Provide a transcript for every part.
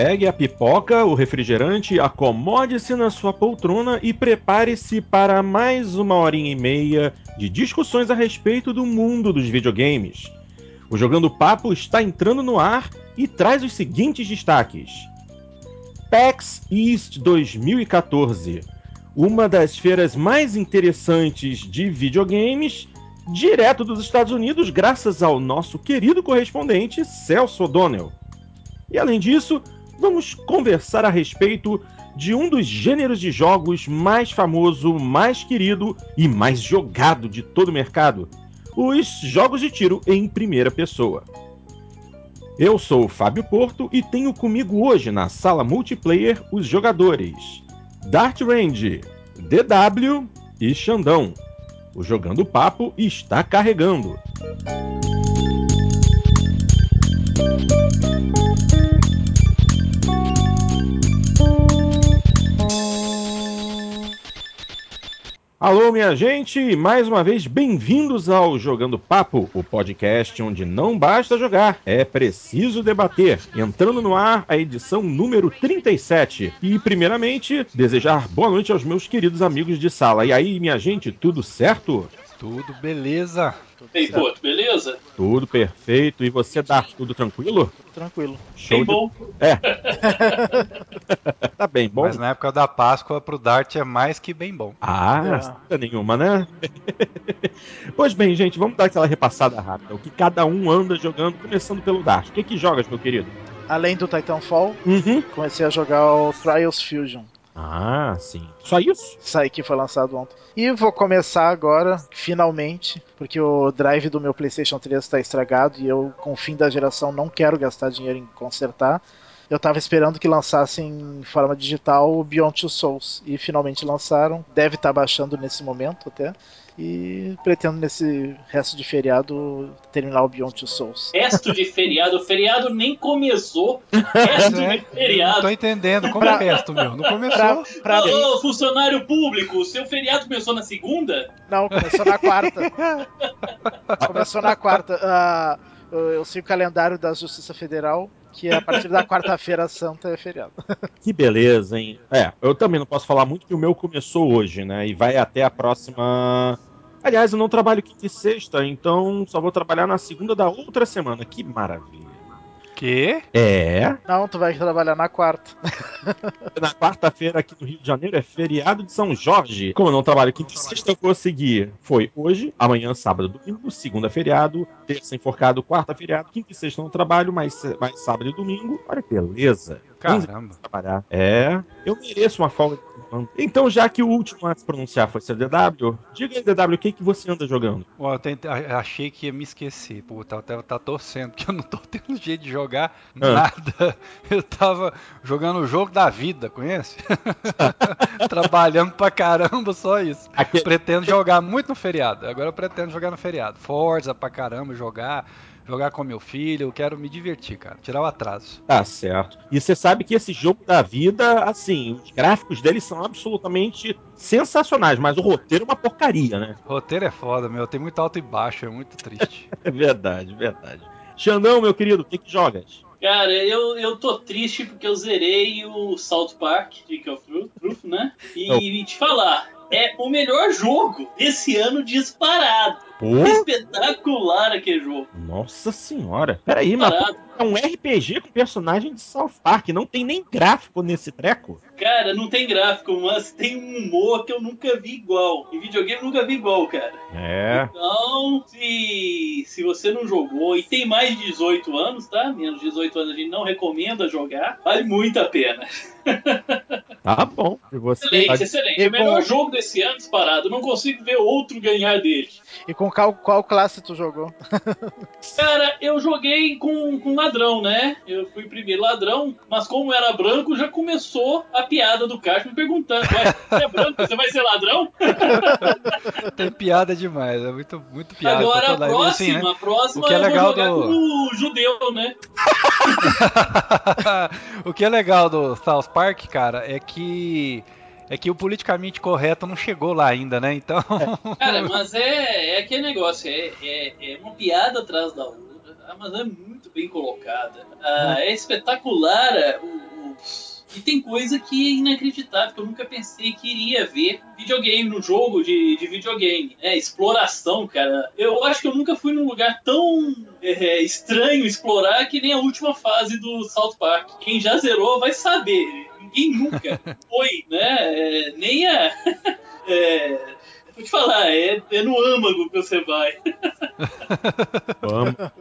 Pegue a pipoca, o refrigerante, acomode-se na sua poltrona e prepare-se para mais uma horinha e meia de discussões a respeito do mundo dos videogames. O Jogando Papo está entrando no ar e traz os seguintes destaques: PAX East 2014, uma das feiras mais interessantes de videogames, direto dos Estados Unidos, graças ao nosso querido correspondente Celso O'Donnell. E além disso, vamos conversar a respeito de um dos gêneros de jogos mais famoso, mais querido e mais jogado de todo o mercado: os jogos de tiro em primeira pessoa. Eu sou o Fábio Porto e tenho comigo hoje na sala multiplayer os jogadores Dart Range, DW e Xandão. O Jogando Papo está carregando. Alô, minha gente, mais uma vez bem-vindos ao Jogando Papo, o podcast onde não basta jogar, é preciso debater. Entrando no ar a edição número 37. E, primeiramente, desejar boa noite aos meus queridos amigos de sala. E aí, minha gente, tudo certo? Tudo beleza. Ei, pô, beleza? Tudo perfeito. E você, Dar, tudo tranquilo? Tranquilo. Show Bem de- bom. É. tá bem bom. Mas na época da Páscoa, pro Dart é mais que bem bom. Ah, É. nenhuma, né? pois bem, gente, vamos dar aquela repassada rápida. O que cada um anda jogando, começando pelo Dart. O que, que jogas, meu querido? Além do Titanfall, Uhum. comecei a jogar o Trials Fusion. Ah, sim. Só isso? Isso aí que foi lançado ontem. E vou começar agora, finalmente, porque o drive do meu PlayStation 3 está estragado e eu, com o fim da geração, não quero gastar dinheiro em consertar. Eu tava esperando que lançassem em forma digital o Beyond Two Souls. E finalmente lançaram. Deve estar baixando nesse momento até. E pretendo nesse resto de feriado terminar o Beyond Two Souls. Resto de feriado. O feriado nem começou. Resto É, de não feriado. tô entendendo. Como é o resto, meu? Não começou. Pra, pra mim, Ô, ô, funcionário público, o seu feriado começou na segunda? Não, começou na quarta. começou na quarta. Ah, eu, eu sei o calendário da Justiça Federal, que a partir da quarta-feira santa é feriado. Que beleza, hein? É, eu também não posso falar muito que o meu começou hoje, né? E vai até a próxima. Aliás, eu não trabalho quinta e sexta, então só vou trabalhar na segunda da outra semana. Que maravilha. Que? É. Não, tu vai trabalhar na quarta. Na quarta-feira aqui no Rio de Janeiro é feriado de São Jorge. Como eu não trabalho quinta e sexta, eu vou seguir. Foi hoje, amanhã, sábado, domingo, segunda feriado, terça enforcado, quarta feriado, quinta e sexta eu não trabalho, mas, mas sábado e domingo, olha que beleza. Caramba. trabalhar. É, eu mereço uma folga. de. Então, já que o último a se pronunciar foi seu DW, diga aí, DW, o que, que você anda jogando? Ó, eu tentei- achei que ia me esquecer. Pô, tá, tá, tá torcendo, porque eu não tô tendo jeito de jogar nada. Eu tava jogando o jogo da vida, conhece? Trabalhando pra caramba, só isso. Aqui, Pretendo jogar muito no feriado. Agora eu pretendo jogar no feriado. Forza pra caramba, jogar. Jogar com meu filho. Eu quero me divertir, cara. Tirar o atraso. tá certo. E você sabe que esse jogo da vida, assim, os gráficos dele são absolutamente sensacionais, mas o roteiro é uma porcaria, né? Roteiro é foda, meu. Tem muito alto e baixo, é muito triste. É verdade, verdade. Xandão, meu querido, o que, que jogas? Cara, eu, eu tô triste porque eu zerei o South Park, Dick of Truth, Truth, né? E te falar, é o melhor jogo desse ano disparado. Pô, Espetacular aquele jogo. nossa senhora. Peraí, mas Disparado. é um RPG com personagem de South Park, não tem nem gráfico nesse treco. Cara, não tem gráfico, mas tem um humor que eu nunca vi igual. Em videogame eu nunca vi igual, cara. É. Então, se, se você não jogou e tem mais de 18 anos, tá? Menos de 18 anos a gente não recomenda jogar. Vale muito a pena. Tá bom. E você Excelente, excelente. E É o melhor com- jogo desse ano disparado. Não consigo ver outro ganhar dele. E com qual, qual classe tu jogou? Cara, eu joguei com, com ladrão, né? Eu fui primeiro ladrão, mas como era branco, já começou a piada do Caixa me perguntando: Ué, você é branco, você vai ser ladrão? Tem piada demais, é muito, muito piada. Agora a e próxima, assim, né? a próxima O que é eu legal vou jogar do- judeu, né? o que é legal do South Park, cara, é que é que o politicamente correto não chegou lá ainda, né? Então, Cara, mas é, é aquele negócio, é, é, é uma piada atrás da outra, ah, mas é muito bem colocada. Ah, é espetacular ah, o, anos. E tem coisa que é inacreditável, que eu nunca pensei que iria ver videogame, no jogo de, de videogame. É, exploração, cara. Eu acho que eu nunca fui num lugar tão é, estranho explorar que nem a última fase do South Park. Quem já zerou vai saber. Ninguém nunca foi, né? É, nem a. É, vou te falar, é, é no âmago que você vai.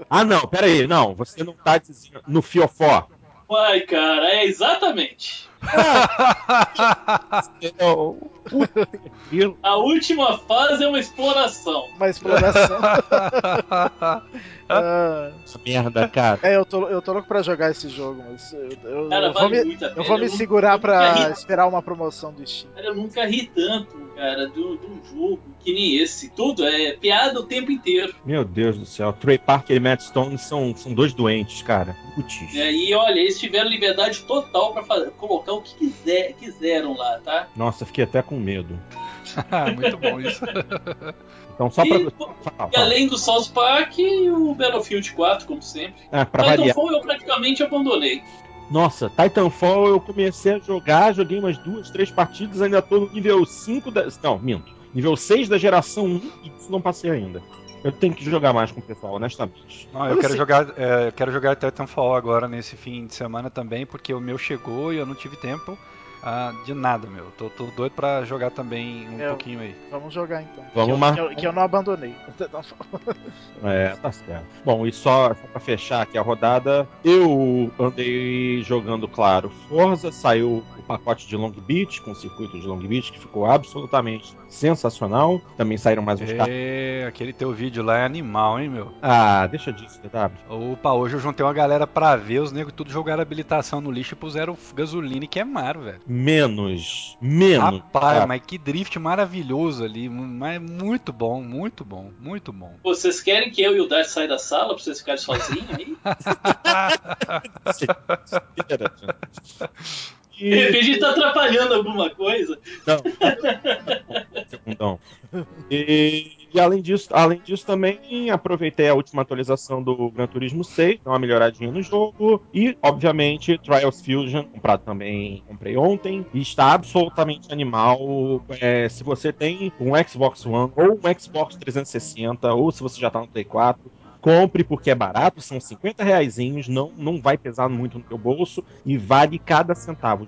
ah, não, pera aí, não, você não tá dizendo no fiofó. Vai, cara, é exatamente. A última fase é uma exploração. Uma exploração. ah, Essa merda, cara. É, eu tô, eu tô louco pra jogar esse jogo, mas eu, eu, cara, eu vale vou, me, eu vou me segurar pra esperar uma promoção do Steam. Cara, eu nunca ri tanto, cara, de um jogo que nem esse. Tudo é piada o tempo inteiro. Meu Deus do céu. Trey Parker e Matt Stone são, são dois doentes, cara. Putz. É, e olha, eles tiveram liberdade total pra fazer, colocar o que quiser, quiseram lá, tá? Nossa, fiquei até com medo. Muito bom isso. Então, só e, pra... e além do South Park, o Battlefield 4, como sempre. Ah, pra Titanfall variar. eu praticamente abandonei. Nossa, Titanfall eu comecei a jogar, joguei umas duas, três partidas, ainda tô no nível 5 da. Não, minto. Nível 6 da geração 1 e isso não passei ainda. Eu tenho que jogar mais com o pessoal, honestamente. Não, eu quero jogar, é, quero jogar Titanfall agora nesse fim de semana também, porque o meu chegou e eu não tive tempo. Ah, de nada, meu. Tô, tô doido pra jogar também um eu, pouquinho aí. Vamos jogar então. Vamos que, mar... eu, que, eu, que eu não abandonei. é, tá certo. Bom, e só, só pra fechar aqui a rodada, eu andei jogando, claro, Forza, saiu o pacote de Long Beach, com o circuito de Long Beach, que ficou absolutamente sensacional. Também saíram mais uns carros. É, aquele teu vídeo lá é animal, hein, meu? Ah, deixa disso, DW. Opa, hoje eu juntei uma galera pra ver, os negros tudo jogaram habilitação no lixo e puseram gasolina e queimaram, velho menos. Menos. Rapaz, mas que drift maravilhoso ali. Mas muito bom, muito bom, muito bom. Vocês querem que eu e o Dart saia da sala pra vocês ficarem sozinhos aí? E... De repente tá atrapalhando alguma coisa. Não. Segundão. E, e, além disso, além disso também aproveitei a última atualização do Gran Turismo 6, dá uma melhoradinha no jogo e, obviamente, Trials Fusion, comprado também, comprei ontem e está absolutamente animal. É, se você tem um Xbox One ou um Xbox 360 ou se você já tá no Play 4, compre porque é barato, são 50 reais, não, não vai pesar muito no teu bolso e vale cada centavo.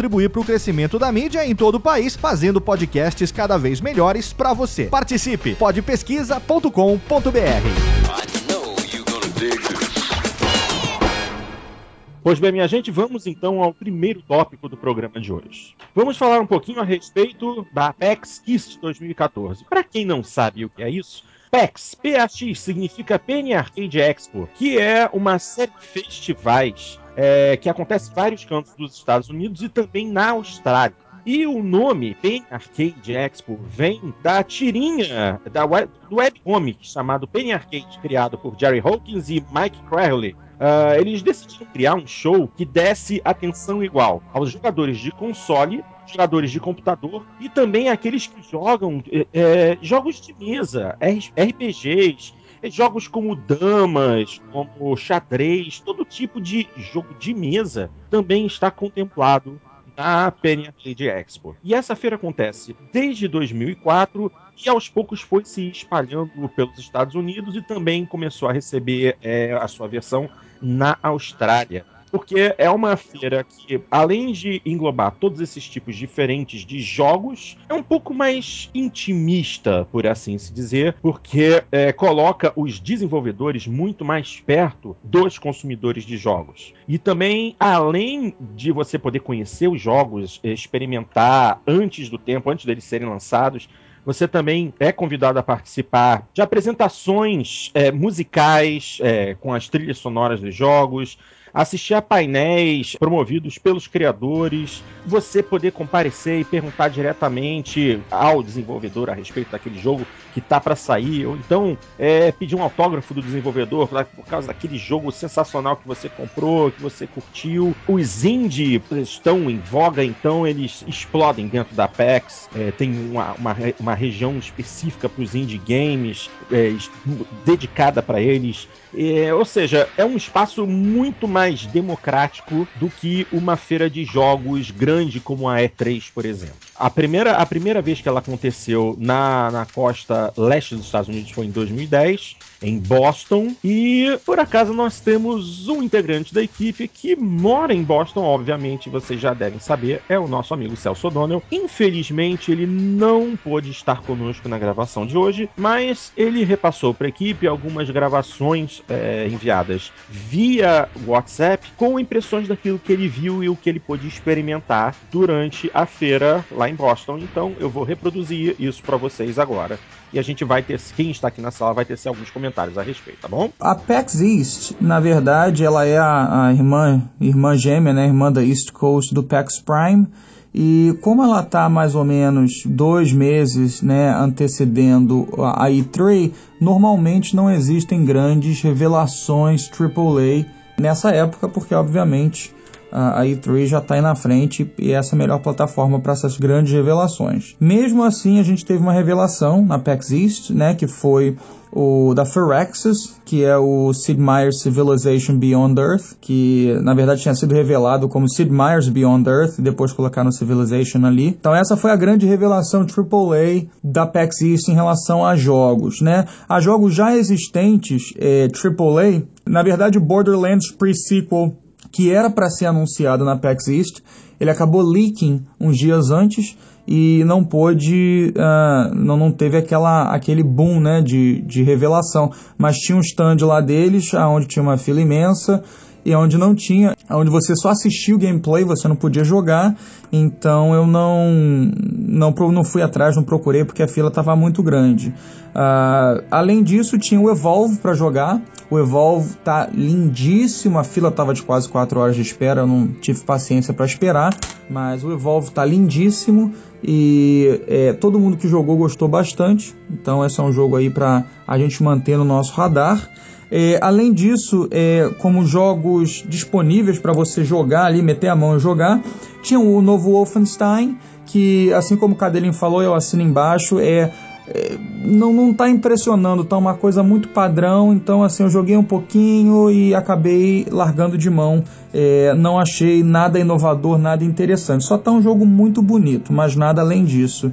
contribuir para o crescimento da mídia em todo o país, fazendo podcasts cada vez melhores para você. Participe! podpesquisa.com.br. Pois bem, minha gente, vamos então ao primeiro tópico do programa de hoje. Vamos falar um pouquinho a respeito da PAX East 2014. Para quem não sabe o que é isso, PAX, PAX significa Penny Arcade Expo, que é uma série de festivais é, que acontece em vários cantos dos Estados Unidos e também na Austrália. E o nome Penny Arcade Expo vem da tirinha da web, do webcomic chamado Penny Arcade, criado por Jerry Hawkins e Mike Crowley. Uh, eles decidiram criar um show que desse atenção igual aos jogadores de console, jogadores de computador e também aqueles que jogam é, é jogos de mesa, RPGs, jogos como damas, como xadrez, todo tipo de jogo de mesa também está contemplado na Penny Arcade Expo. E essa feira acontece desde 2004 e aos poucos foi se espalhando pelos Estados Unidos e também começou a receber é, a sua versão na Austrália porque é uma feira que, além de englobar todos esses tipos diferentes de jogos, é um pouco mais intimista, por assim se dizer, porque é, coloca os desenvolvedores muito mais perto dos consumidores de jogos. E também, além de você poder conhecer os jogos, experimentar antes do tempo, antes deles serem lançados, você também é convidado a participar de apresentações é, musicais é, com as trilhas sonoras dos jogos, assistir a painéis promovidos pelos criadores, você poder comparecer e perguntar diretamente ao desenvolvedor a respeito daquele jogo que tá para sair, ou então é, pedir um autógrafo do desenvolvedor por causa daquele jogo sensacional que você comprou, que você curtiu. Os indie estão em voga, então eles explodem dentro da PAX. É, tem uma, uma, uma região específica para os indie games, é, dedicada para eles. É, ou seja, é um espaço muito mais democrático do que uma feira de jogos grande como a E3, por exemplo. A primeira, a primeira vez que ela aconteceu na, na costa leste dos Estados Unidos foi em 2010 em Boston. E por acaso nós temos um integrante da equipe que mora em Boston, obviamente vocês já devem saber, é o nosso amigo Celso O'Donnell. Infelizmente ele não pôde estar conosco na gravação de hoje, mas ele repassou para a equipe algumas gravações é, enviadas via WhatsApp com impressões daquilo que ele viu e o que ele pôde experimentar durante a feira lá em Boston. Então eu vou reproduzir isso para vocês agora e a gente vai ter, quem está aqui na sala vai ter alguns comentários a respeito, tá bom? A PAX East, na verdade, ela é a, a irmã, irmã gêmea, né, irmã da East Coast do PAX Prime, e como ela está mais ou menos dois meses né, antecedendo a E3, normalmente não existem grandes revelações AAA nessa época, porque obviamente a E3 já está aí na frente e essa é a melhor plataforma para essas grandes revelações. Mesmo assim, a gente teve uma revelação na PAX East, né, que foi o da Firaxis, que é o Sid Meier's Civilization Beyond Earth, que na verdade tinha sido revelado como Sid Meier's Beyond Earth e depois colocaram Civilization ali. Então essa foi a grande revelação AAA da PAX East em relação a jogos, né? A jogos já existentes é, AAA, na verdade Borderlands Pre-Sequel que era para ser anunciado na PAX East, ele acabou leaking uns dias antes e não pôde, uh, não, não teve aquela, aquele boom né, de, de revelação, mas tinha um stand lá deles, onde tinha uma fila imensa, e onde não tinha, onde você só assistia o gameplay, você não podia jogar. Então eu não não, não fui atrás, não procurei porque a fila estava muito grande. Uh, além disso, tinha o Evolve para jogar. O Evolve tá lindíssimo, a fila tava de quase 4 horas de espera, eu não tive paciência para esperar, mas o Evolve tá lindíssimo e é, todo mundo que jogou gostou bastante. Então esse é um jogo aí para a gente manter no nosso radar. É, além disso, é, como jogos disponíveis para você jogar ali, meter a mão e jogar, tinha o novo Wolfenstein, que assim como o Cadelinho falou, eu assino embaixo, é, é não, não tá impressionando, tá uma coisa muito padrão, então assim, eu joguei um pouquinho e acabei largando de mão, é, não achei nada inovador, nada interessante, só tá um jogo muito bonito, mas nada além disso.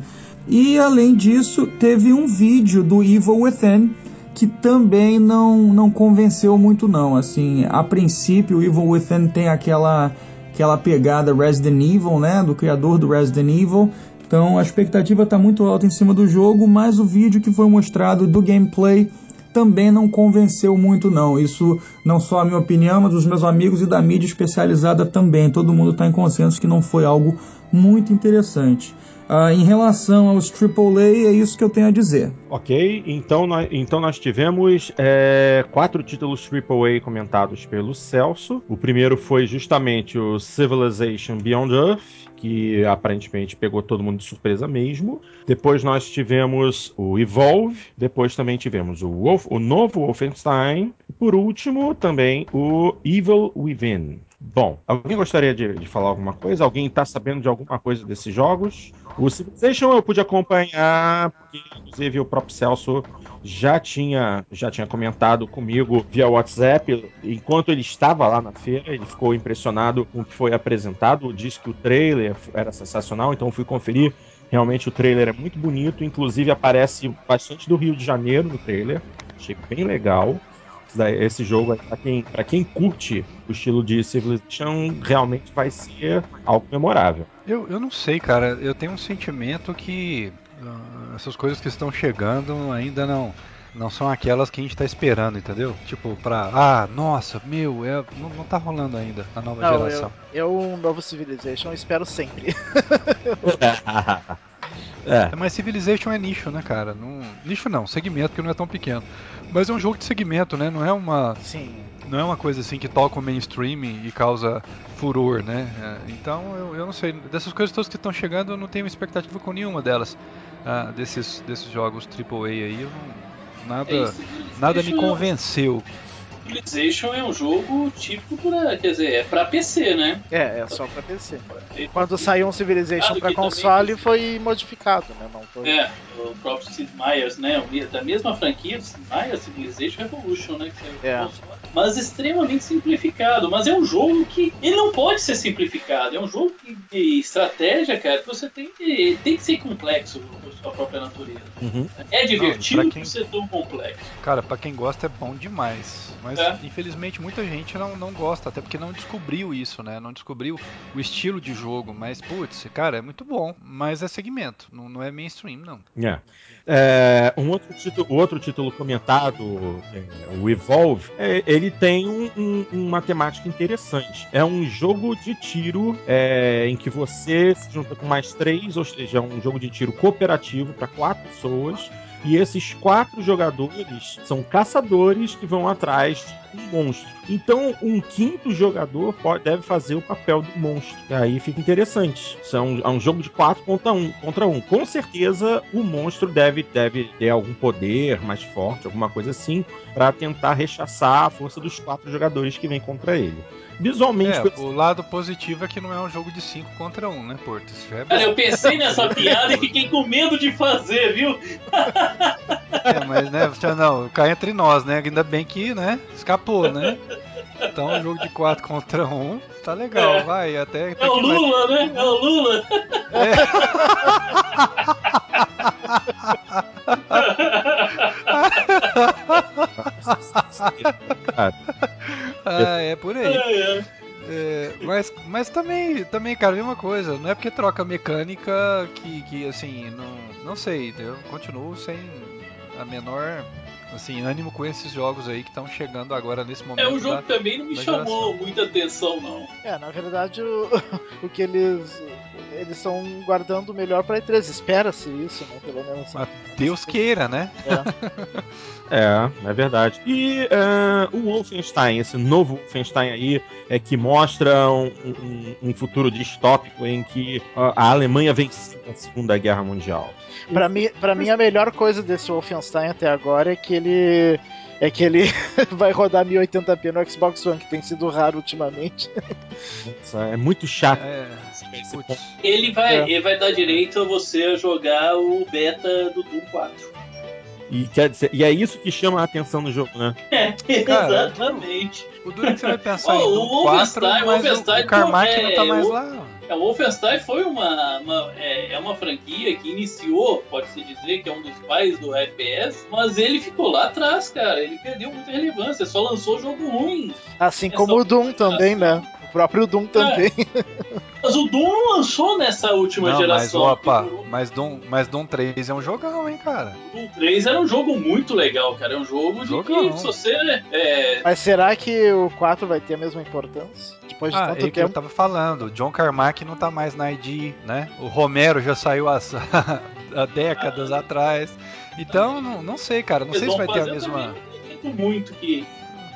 E além disso, teve um vídeo do Evil Within, que também não, não convenceu muito não. Assim, a princípio, Evil Within tem aquela aquela pegada Resident Evil, né, do criador do Resident Evil. Então a expectativa está muito alta em cima do jogo, mas o vídeo que foi mostrado do gameplay também não convenceu muito não. Isso não só a minha opinião, mas dos meus amigos e da mídia especializada também. Todo mundo está em consenso que não foi algo muito interessante. Uh, em relação aos AAA, é isso que eu tenho a dizer. Ok, então nós, então nós tivemos é, quatro títulos AAA comentados pelo Celso. O primeiro foi justamente o Civilization Beyond Earth, que aparentemente pegou todo mundo de surpresa mesmo. Depois nós tivemos o Evolve, depois também tivemos o, Wolf, o novo Wolfenstein, e por último também o Evil Within. Bom, alguém gostaria de, de falar alguma coisa? Alguém está sabendo de alguma coisa desses jogos? O Civilization eu pude acompanhar, porque inclusive o próprio Celso já tinha, já tinha comentado comigo via WhatsApp. Enquanto ele estava lá na feira, ele ficou impressionado com o que foi apresentado. Disse que o trailer era sensacional, então fui conferir. Realmente o trailer é muito bonito, inclusive aparece bastante do Rio de Janeiro no trailer. Achei bem legal esse jogo, para quem, pra quem curte o estilo de Civilization, realmente vai ser algo memorável. Eu, eu não sei, cara. Eu tenho um sentimento que uh, essas coisas que estão chegando ainda não não são aquelas que a gente está esperando, entendeu? Tipo, pra. Ah, nossa, meu, é, não, não tá rolando ainda a nova não, geração. Eu, eu, um novo Civilization, espero sempre. É. Mas Civilization é nicho, né, cara? Não... Nicho não, segmento que não é tão pequeno. Mas é um jogo de segmento, né? Não é uma. Sim. não é uma coisa assim que toca o mainstream e causa furor, né? É, então eu, eu não sei. Dessas coisas todas que estão chegando, eu não tenho expectativa com nenhuma delas. Ah, desses, desses jogos AAA aí, eu não, nada, É isso, nada me convenceu. Civilization é um jogo típico pra. Quer dizer, é pra PC, né? É, é só pra PC. E- Quando saiu um Civilization pra também console existe. foi modificado, né? Não foi. É, o próprio Sid Meier's, né? Da mesma franquia do Sid Meier's, Civilization Revolution, né? Que saiu pro É. console. Mas extremamente simplificado. Mas é um jogo que. Ele não pode ser simplificado. É um jogo que- de estratégia, cara, que você tem que. Tem que ser complexo por sua própria natureza. Uhum. É divertido pra quem- por ser tão complexo. Cara, pra quem gosta é bom demais. Mas É. infelizmente muita gente não, não gosta, até porque não descobriu isso, né? Não descobriu o estilo de jogo. Mas, putz, cara, é muito bom. Mas é segmento, não, não é mainstream, não. É. É, um outro título, outro título comentado, é, o Evolve, é, ele tem um- um- uma temática interessante. É um jogo de tiro é, em que você se junta com mais três, ou seja, é um jogo de tiro cooperativo para quatro pessoas. E esses quatro jogadores são caçadores que vão atrás de um monstro. Então, um quinto jogador pode, deve fazer o papel do monstro. E aí fica interessante. São, é um jogo de quatro contra um, contra um. Com certeza, o monstro deve, deve ter algum poder mais forte, alguma coisa assim, para tentar rechaçar a força dos quatro jogadores que vem contra ele. Visualmente, É, o lado positivo é que não é um jogo de 5 contra 1, um, né, Porto? Isso é eu pensei nessa piada e fiquei com medo de fazer, viu? É, mas, né, não, cai entre nós, né? Ainda bem que, né, escapou, né? Então, um jogo de 4 contra 1 um, tá legal, É. vai, até, até É o vai- Lula, né? É o Lula. Ah, é por aí. É, é. É, mas, mas também, também, cara, mesma coisa. Não é porque troca mecânica que, que assim, não, não sei. Eu continuo sem a menor assim, ânimo com esses jogos aí que estão chegando agora nesse momento. É, o jogo da- também não me chamou geração. muita atenção, não. É, na verdade, o, o que eles. Eles estão guardando o melhor pra E3. Espera-se isso, né? Pelo menos. Mas Deus queira, né? É, é verdade. E é, o Wolfenstein, esse novo Wolfenstein aí, é que mostra um, um- um futuro distópico em que a Alemanha venceu a Segunda Guerra Mundial. Pra mim, pra mim, a melhor coisa desse Wolfenstein até agora é que ele. É que ele vai rodar 1080p no Xbox One, que tem sido raro ultimamente. Nossa, é muito chato. É, Ele vai, É. ele vai dar direito a você a jogar o beta do Doom 4. E, quer dizer, e é isso que chama a atenção no jogo, né? É, Cara, exatamente. o duro é que você vai pensar Ô, em o Doom 4, Wolfenstein- mas o, o Carmack pô, não tá é, mais o- lá. É, o Wolfenstein foi uma, uma- é, é uma franquia que iniciou, pode-se dizer, que é um dos pais do FPS, mas ele ficou lá atrás, cara. Ele perdeu muita relevância, só lançou jogo ruim. Assim como o Doom também, né? O próprio Doom também. Mas o Doom não lançou nessa última Não, mas geração. opa, O mas Doom, mas Doom 3 é um jogão, hein, cara. Doom 3 era um jogo muito legal, cara. É um jogo de Jogão. que se você. É, Mas será que o 4 vai ter a mesma importância? Depois de Ah, tanto é que eu tava falando, o John Carmack não tá mais na ID, né? O Romero já saiu há, há décadas atrás. Então, não, não sei, cara, não sei se vai ter a mesma. também. Muito que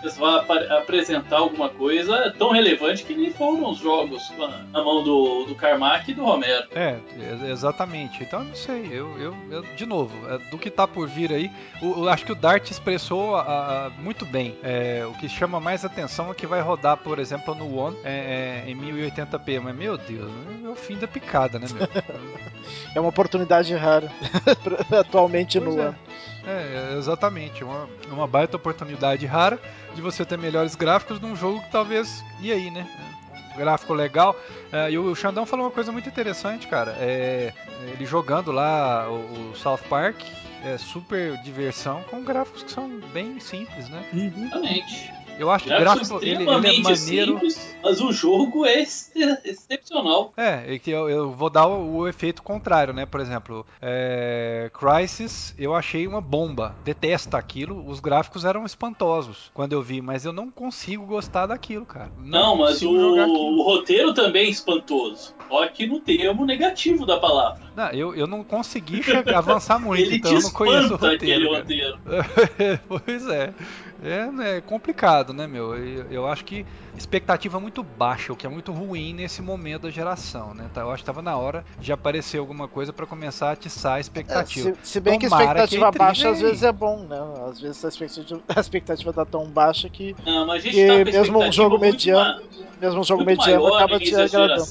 eles vão apa- apresentar alguma coisa tão relevante que nem foram os jogos na mão do, do Carmack e do Romero. É, ex- exatamente. Então, eu não sei. Eu, eu, eu- de novo, é, do que tá por vir aí, o, o- acho que o Dart expressou a- a- muito bem. É, o que chama mais atenção é que vai rodar, por exemplo, no One é, é, em 1080p. Mas, meu Deus, é o fim da picada, né, meu? É uma oportunidade rara atualmente Pois no é. É, exatamente. Uma, uma baita oportunidade rara de você ter melhores gráficos num jogo que talvez. E aí, né? Gráfico legal. É, e o Xandão falou uma coisa muito interessante, cara. É, ele jogando lá o, o South Park. É super diversão com gráficos que são bem simples, né? Exatamente. Eu acho que gráfico ele, ele é maneiro. simples, mas o jogo é ex- excepcional. É, que eu, eu vou dar o, o efeito contrário, né? Por exemplo, é, Crysis eu achei uma bomba. Detesto aquilo. Os gráficos eram espantosos quando eu vi, mas eu não consigo gostar daquilo, cara. Não, mas consigo o, o roteiro também é espontose. Só que no termo negativo da palavra. Não, eu, eu não consegui avançar muito, Ele então eu não conheço o roteiro. roteiro. pois é. É, é complicado, né, meu? Eu, eu, acho que expectativa muito baixa, o que é muito ruim nesse momento da geração, né? Tá, eu acho que tava na hora de aparecer alguma coisa para começar a atiçar a expectativa. É, se, se, bem Tomara que a expectativa que baixa às vezes é bom, né? Às vezes a expectativa, a expectativa tá tão baixa que, Não, mas a gente tá mesmo um jogo mediano, mesmo um jogo mediano acaba te agradando.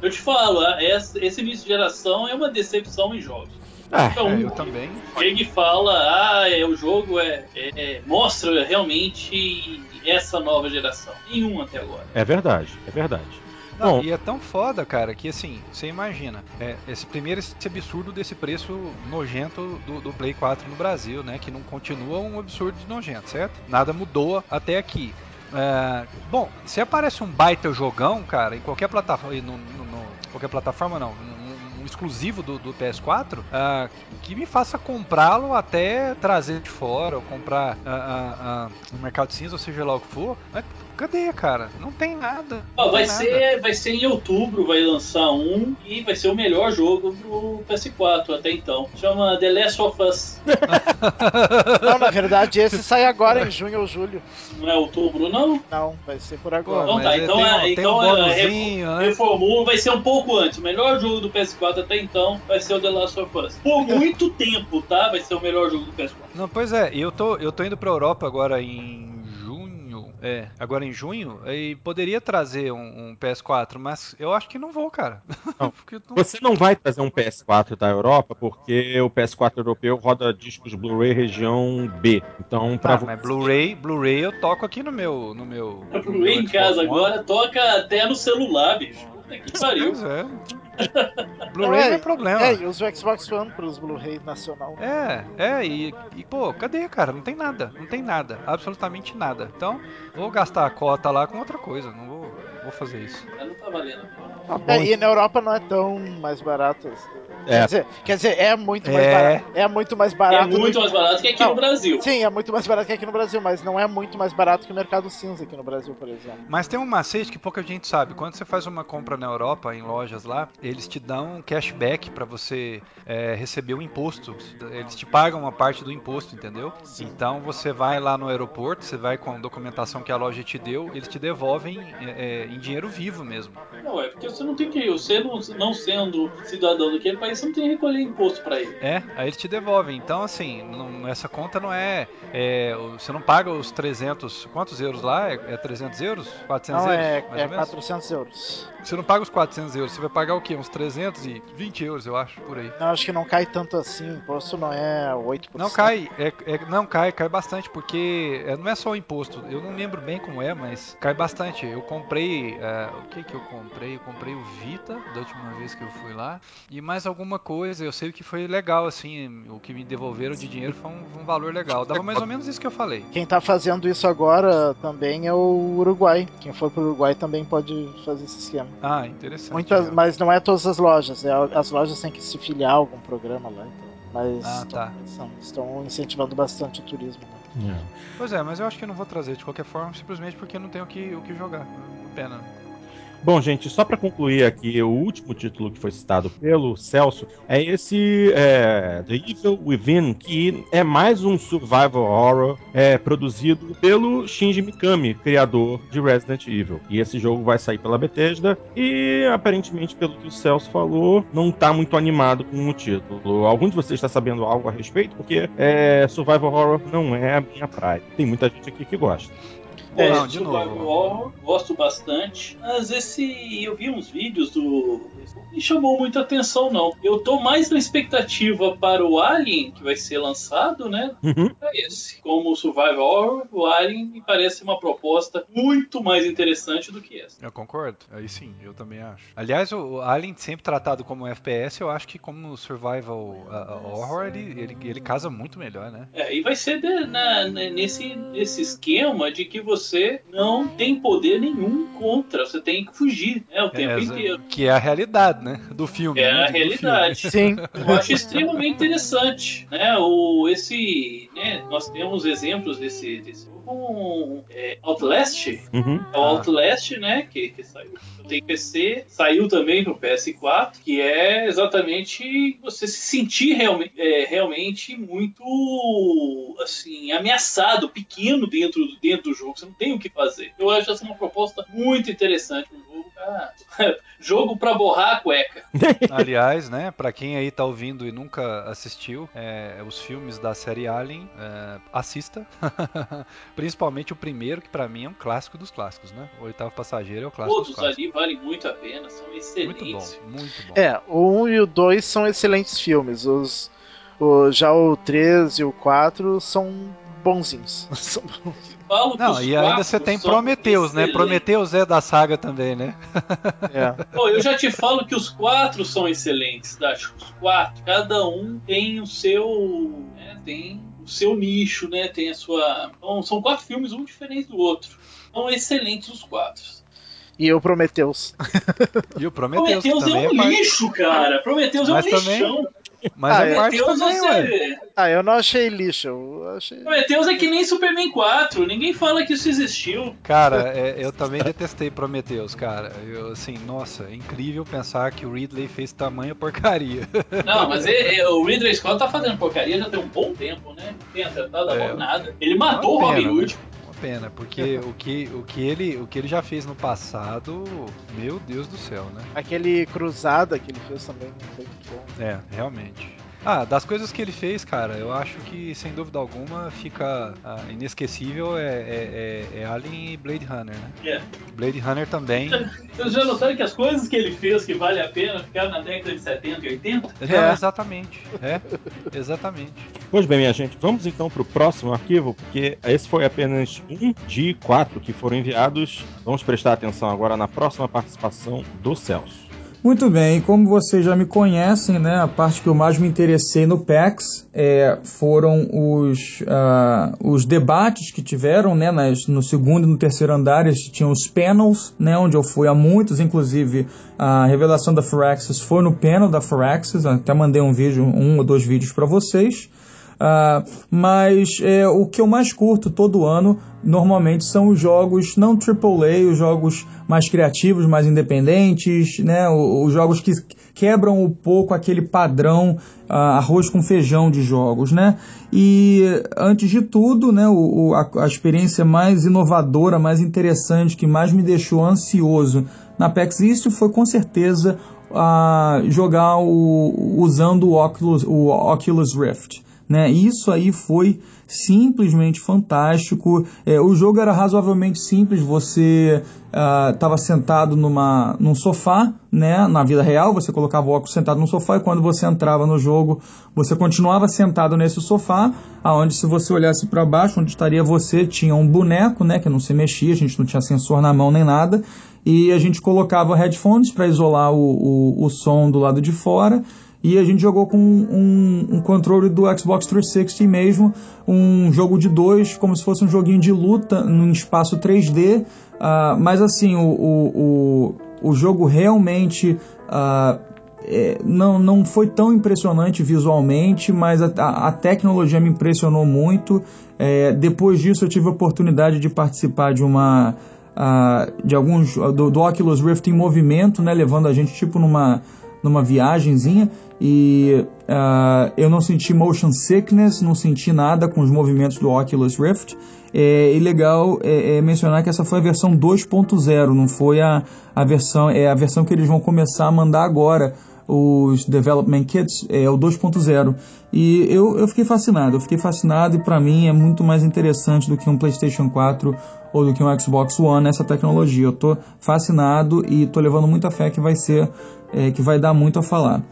Eu te falo, esse início de geração é uma decepção em jogos. Ah, então, é, eu também. Chega e fala, ah, é, o jogo é, é, é, mostra realmente essa nova geração. Nenhum até agora. É verdade, é verdade. Não, Bom, e é tão foda, cara, que assim, você imagina, é, esse primeiro esse absurdo desse preço nojento do, do, Play 4 no Brasil, né? Que não continua um absurdo de nojento, certo? Nada mudou até aqui. É, bom, se aparece um baita jogão, cara, em qualquer plataforma, no, no, no qualquer plataforma não, exclusivo do, do PS4, uh, ah, que me faça comprá-lo até trazer de fora, ou comprar uh, uh, no mercado cinza, ou seja lá o que for. Mas cadê, cara? Não tem nada. Não vai, tem ser, nada. vai ser em outubro, vai lançar um e vai ser o melhor jogo pro PS4 até então. Chama The Last of Us. não, na verdade, esse sai agora em junho ou julho. Não é outubro, não? Não, vai ser por agora. Então tá, então, é, então um é, né? reformula, vai ser um pouco antes. O melhor jogo do PS4 até então vai ser o The Last of Us. Por muito tempo, tá? Vai ser o melhor jogo do PS4. Não, pois é, eu tô, eu tô indo pra Europa agora em é, agora em junho, e poderia trazer um, um, PS4, mas eu acho que não vou, cara. Não. não... Você não vai trazer um PS4 da Europa porque o PS4 europeu roda discos Blu-ray região B. Então, para ah, você... mas Blu-ray, Blu-ray eu toco aqui no meu, no meu. Blu-ray em casa agora toca até no celular, bicho. Que pariu. Pois é. Blu-ray não é problema. É, e usa o Xbox One pros Blu-ray nacional. É, é, e, e, pô, cadê, cara? Não tem nada, não tem nada, absolutamente nada. Então, vou gastar a cota lá com outra coisa, não vou, vou fazer isso. Não tá valendo. Tá é, e na Europa não é tão mais barato. É. Quer, dizer, quer dizer, é muito mais é. barato. É muito mais barato. É muito do... mais barato que aqui não, no Brasil. Sim, é muito mais barato que aqui no Brasil, mas não é muito mais barato que o mercado cinza aqui no Brasil, por exemplo. Mas tem um macete que pouca gente sabe. Quando você faz uma compra na Europa, em lojas lá, eles te dão um cashback para você é, receber o imposto. Eles te pagam uma parte do imposto, entendeu? Sim. Então você vai lá no aeroporto, você vai com a documentação que a loja te deu, eles te devolvem é, é em dinheiro vivo mesmo. Não, é porque você não tem que. Você não, não sendo cidadão daquele país, você não tem que recolher imposto para ele. É, aí eles te devolvem. Então, assim, não, essa conta não é, é, Você não paga os 300. Quantos euros lá? É, é 300 euros? 400 não, euros? É, é 400 euros. Você não paga os 400 euros, você vai pagar o quê? Uns 320 euros, eu acho, por aí. Não, acho que não cai tanto assim. O imposto não é 8%. Não cai, é, é, não cai, cai bastante, porque é, não é só o imposto. Eu não lembro bem como é, mas cai bastante. Eu comprei. É, o que que eu comprei? Eu comprei o Vita da última vez que eu fui lá. E mais alguma coisa. Eu sei que foi legal, assim. O que me devolveram de dinheiro foi um, um valor legal. Dava mais ou menos isso que eu falei. Quem tá fazendo isso agora também é o Uruguai. Quem for pro Uruguai também pode fazer esse esquema. Ah, interessante. Muitas, mas não é todas as lojas. É, as lojas têm que se filiar a algum programa lá. Então. Mas ah, tá. estão, estão, incentivando bastante o turismo. Né? É. Pois é, mas eu acho que não vou trazer de qualquer forma, simplesmente porque não tenho o que, o que jogar. Pena. Bom, gente, só para concluir aqui, o último título que foi citado pelo Celso é esse é, The Evil Within, que é mais um survival horror é, produzido pelo Shinji Mikami, criador de Resident Evil. E esse jogo vai sair pela Bethesda e, aparentemente, pelo que o Celso falou, não tá muito animado com o título. Algum de vocês está sabendo algo a respeito? Porque é, survival horror não é a minha praia. Tem muita gente aqui que gosta. É, não, de novo. Horror, gosto bastante. Mas esse. Eu vi uns vídeos do. Me chamou muita atenção, não. Eu tô mais na expectativa para o Alien, que vai ser lançado, né? Uhum. É esse. Como Survival Horror, o Alien me parece uma proposta muito mais interessante do que essa. Eu concordo. Aí sim, eu também acho. Aliás, o Alien sempre tratado como FPS, eu acho que como Survival uh, Horror, ele, ele, ele, casa muito melhor, né? É, e vai ser de, na, nesse, nesse esquema de que você você não tem poder nenhum contra, você tem que fugir né, o tempo é, inteiro. Que é a realidade, né? Do filme. É né, a realidade. Sim. Eu acho extremamente interessante, né? O, esse né, nós temos exemplos desse, desse com é, Outlast, Uhum. é o Outlast, né, que, que saiu tem PC, saiu também pro PS4, que é exatamente você se sentir realmente, é, realmente muito assim, ameaçado, pequeno dentro, dentro do jogo, você não tem o que fazer. Eu acho essa uma proposta muito interessante no jogo, pra, jogo pra borrar a cueca. Aliás, né, para quem aí tá ouvindo e nunca assistiu é, os filmes da série Alien, é, assista. Principalmente o primeiro, que para mim é um clássico dos clássicos, né? O Oitavo Passageiro é o clássico Todos dos clássicos. ali valem muito a pena, são Muito excelentes. bom, muito bom. É, o 1 e o 2 são excelentes filmes. Os, o, já o 3 e o 4 são bonzinhos. São Não, e ainda você tem são Prometheus, né? Prometheus é da saga também, né? É. Pô, eu já te falo que os quatro são excelentes, Dacho. Os quatro. Cada um tem o seu. né, tem o seu nicho, né? Tem a sua. Então, são quatro filmes, um diferente do outro. São excelentes os quatro. E o Prometheus. E o Prometheus, Prometheus é também um é parte... lixo, cara. Prometheus é um também- lixão. Mas Ah, é é. parte Prometheus, também, você... Ah, eu não achei lixo. Eu achei. Prometheus é que nem Superman 4. Ninguém fala que isso existiu. Cara, é, eu também detestei Prometheus, cara. Eu, assim, nossa, é incrível pensar que o Ridley fez tamanha porcaria. Não, mas é- é, o Ridley Scott tá fazendo porcaria já tem um bom tempo, né? Não tem acertado a É. nada. Ele matou o Robin Hood. Pena, porque o que, o, que ele, o que ele já fez no passado, meu Deus do céu, né? Aquele cruzada que ele fez também foi muito bom. É, realmente. Ah, das coisas que ele fez, cara, eu acho que sem dúvida alguma fica ah, inesquecível é, é, é- é Alien e Blade Runner, né? É. Blade Runner também. Vocês já notaram que as coisas que ele fez que vale a pena ficaram na década de 70 e 80? É, exatamente. É, exatamente. Pois bem, minha gente, vamos então para o próximo arquivo, porque esse foi apenas um de quatro que foram enviados. Vamos prestar atenção agora na próxima participação do Celso. Muito bem, como vocês já me conhecem, né, a parte que eu mais me interessei no PAX é, foram os, ah, os debates que tiveram né, nas- no segundo e no terceiro andares, tinham os panels, né, onde eu fui a muitos, inclusive a revelação da Firaxis foi no panel da Firaxis, até mandei um vídeo, um ou dois vídeos para vocês. Ah, mas é, o que eu mais curto todo ano normalmente são os jogos não AAA, os jogos mais criativos, mais independentes, né? Os jogos que quebram um pouco aquele padrão ah, arroz com feijão de jogos, né? E antes de tudo, né, o, o- a, a experiência mais inovadora, mais interessante, que mais me deixou ansioso na PAX East foi com certeza ah, jogar o, usando o Oculus, o Oculus Rift né? Isso aí foi simplesmente fantástico. É, o jogo era razoavelmente simples. Você estava sentado numa, num sofá, né? Na vida real, você colocava o óculos sentado no sofá e quando você entrava no jogo, você continuava sentado nesse sofá, aonde se você olhasse para baixo, onde estaria você, tinha um boneco, né? Que não se mexia, a gente não tinha sensor na mão nem nada. E a gente colocava headphones para isolar o, o, o som do lado de fora e a gente jogou com um, um controle do Xbox 360 mesmo, um jogo de dois, como se fosse um joguinho de luta num espaço 3D, ah, mas assim, o, o, o, o jogo realmente ah, é, não, não foi tão impressionante visualmente, mas a, a- tecnologia me impressionou muito. É, depois disso, eu tive a oportunidade de participar de uma. ah, de alguns. Do, do Oculus Rift em movimento, né? Levando a gente tipo numa numa viagenzinha e ah, eu não senti motion sickness, não senti nada com os movimentos do Oculus Rift. É, e legal é, é mencionar que essa foi a versão 2.0, não foi a, a versão é a versão que eles vão começar a mandar agora os development kits é o 2.0 e eu, eu fiquei fascinado, eu fiquei fascinado e para mim é muito mais interessante do que um PlayStation 4 ou do que um Xbox One essa tecnologia. Eu tô fascinado e tô levando muita fé que vai ser é, que vai dar muito a falar.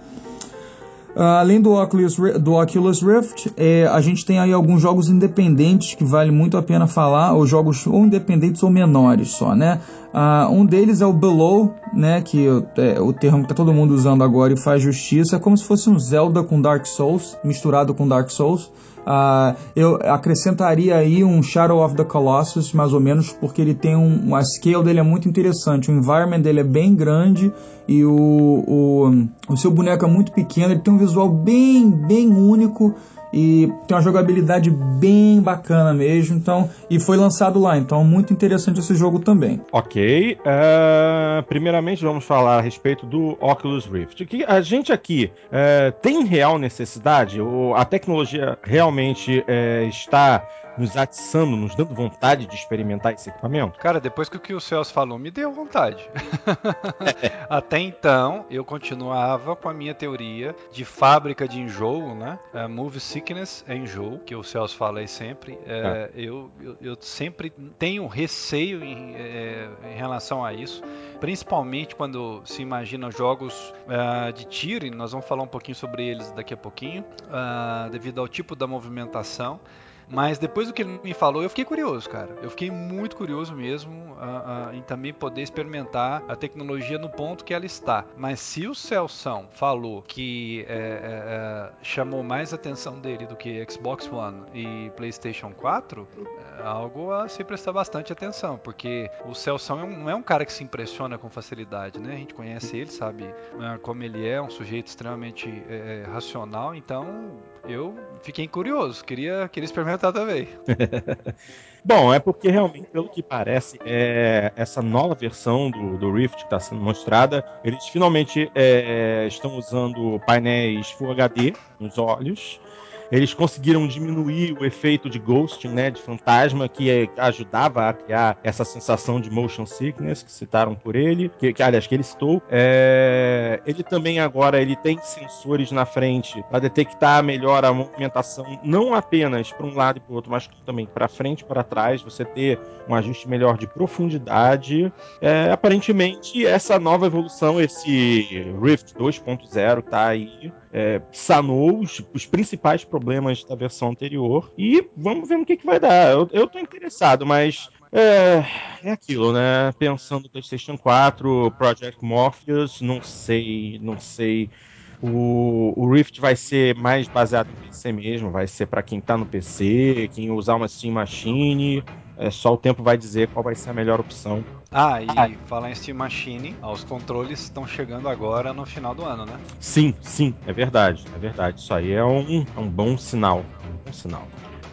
Ah, Além do Oculus, do Oculus Rift, é, a gente tem aí alguns jogos independentes que vale muito a pena falar, ou jogos ou independentes ou menores só, né? Ah, um deles é o Below, né? Que é o termo que tá todo mundo usando agora e faz justiça. É como se fosse um Zelda com Dark Souls, misturado com Dark Souls. Ah, eu acrescentaria aí um Shadow of the Colossus, mais ou menos, porque ele tem um, a scale dele é muito interessante, o environment dele é bem grande e o, o, o seu boneco é muito pequeno, ele tem um visual bem, bem único e tem uma jogabilidade bem bacana mesmo, então e foi lançado lá, então muito interessante esse jogo também. Ok, uh, primeiramente vamos falar a respeito do Oculus Rift. Que a gente aqui uh, tem real necessidade? Ou a tecnologia realmente uh, está nos atiçando, nos dando vontade de experimentar esse equipamento? Cara, depois que o que o Celso falou, me deu vontade. Até então, eu continuava com a minha teoria de fábrica de enjoo, né? Uh, move sickness é enjoo, que o Celso fala aí sempre. Uh, é. eu, eu, eu, sempre tenho receio em, uh, em, relação a isso, principalmente quando se imagina jogos de tiro, nós vamos falar um pouquinho sobre eles daqui a pouquinho, devido ao tipo da movimentação. Mas depois do que ele me falou, eu fiquei curioso, cara. Eu fiquei muito curioso mesmo uh, uh, em também poder experimentar a tecnologia no ponto que ela está. Mas se o Celção falou que é, é, chamou mais atenção dele do que Xbox One e PlayStation 4, é algo a se prestar bastante atenção, porque o Celção é não é um cara que se impressiona com facilidade, né? A gente conhece ele, sabe uh, como ele é, um sujeito extremamente racional, então eu fiquei curioso, queria, queria experimentar também. Bom, é porque realmente, pelo que parece, é, essa nova versão do, do Rift que está sendo mostrada, eles finalmente é, estão usando painéis Full HD nos olhos eles conseguiram diminuir o efeito de ghosting, né, de fantasma, que é, ajudava a criar essa sensação de motion sickness que citaram por ele, que, que aliás que ele citou. É... Ele também agora ele tem sensores na frente para detectar melhor a movimentação, não apenas para um lado e para o outro, mas também para frente e para trás. Você ter um ajuste melhor de profundidade. É, aparentemente essa nova evolução, esse Rift 2.0 tá aí é, sanou os, os, principais problemas da versão anterior. E vamos ver no que, que vai dar. Eu, eu tô interessado, mas é, é aquilo, né? Pensando no PlayStation 4, Project Morpheus, não sei, não sei. O, o, Rift vai ser mais baseado no PC mesmo, vai ser para quem tá no PC, quem usar uma Steam Machine. É só o tempo vai dizer qual vai ser a melhor opção. Ah, e ah. falar em Steam Machine, os controles estão chegando agora no final do ano, né? Sim, sim, é verdade, é verdade. Isso aí é um, é um bom sinal, um bom sinal.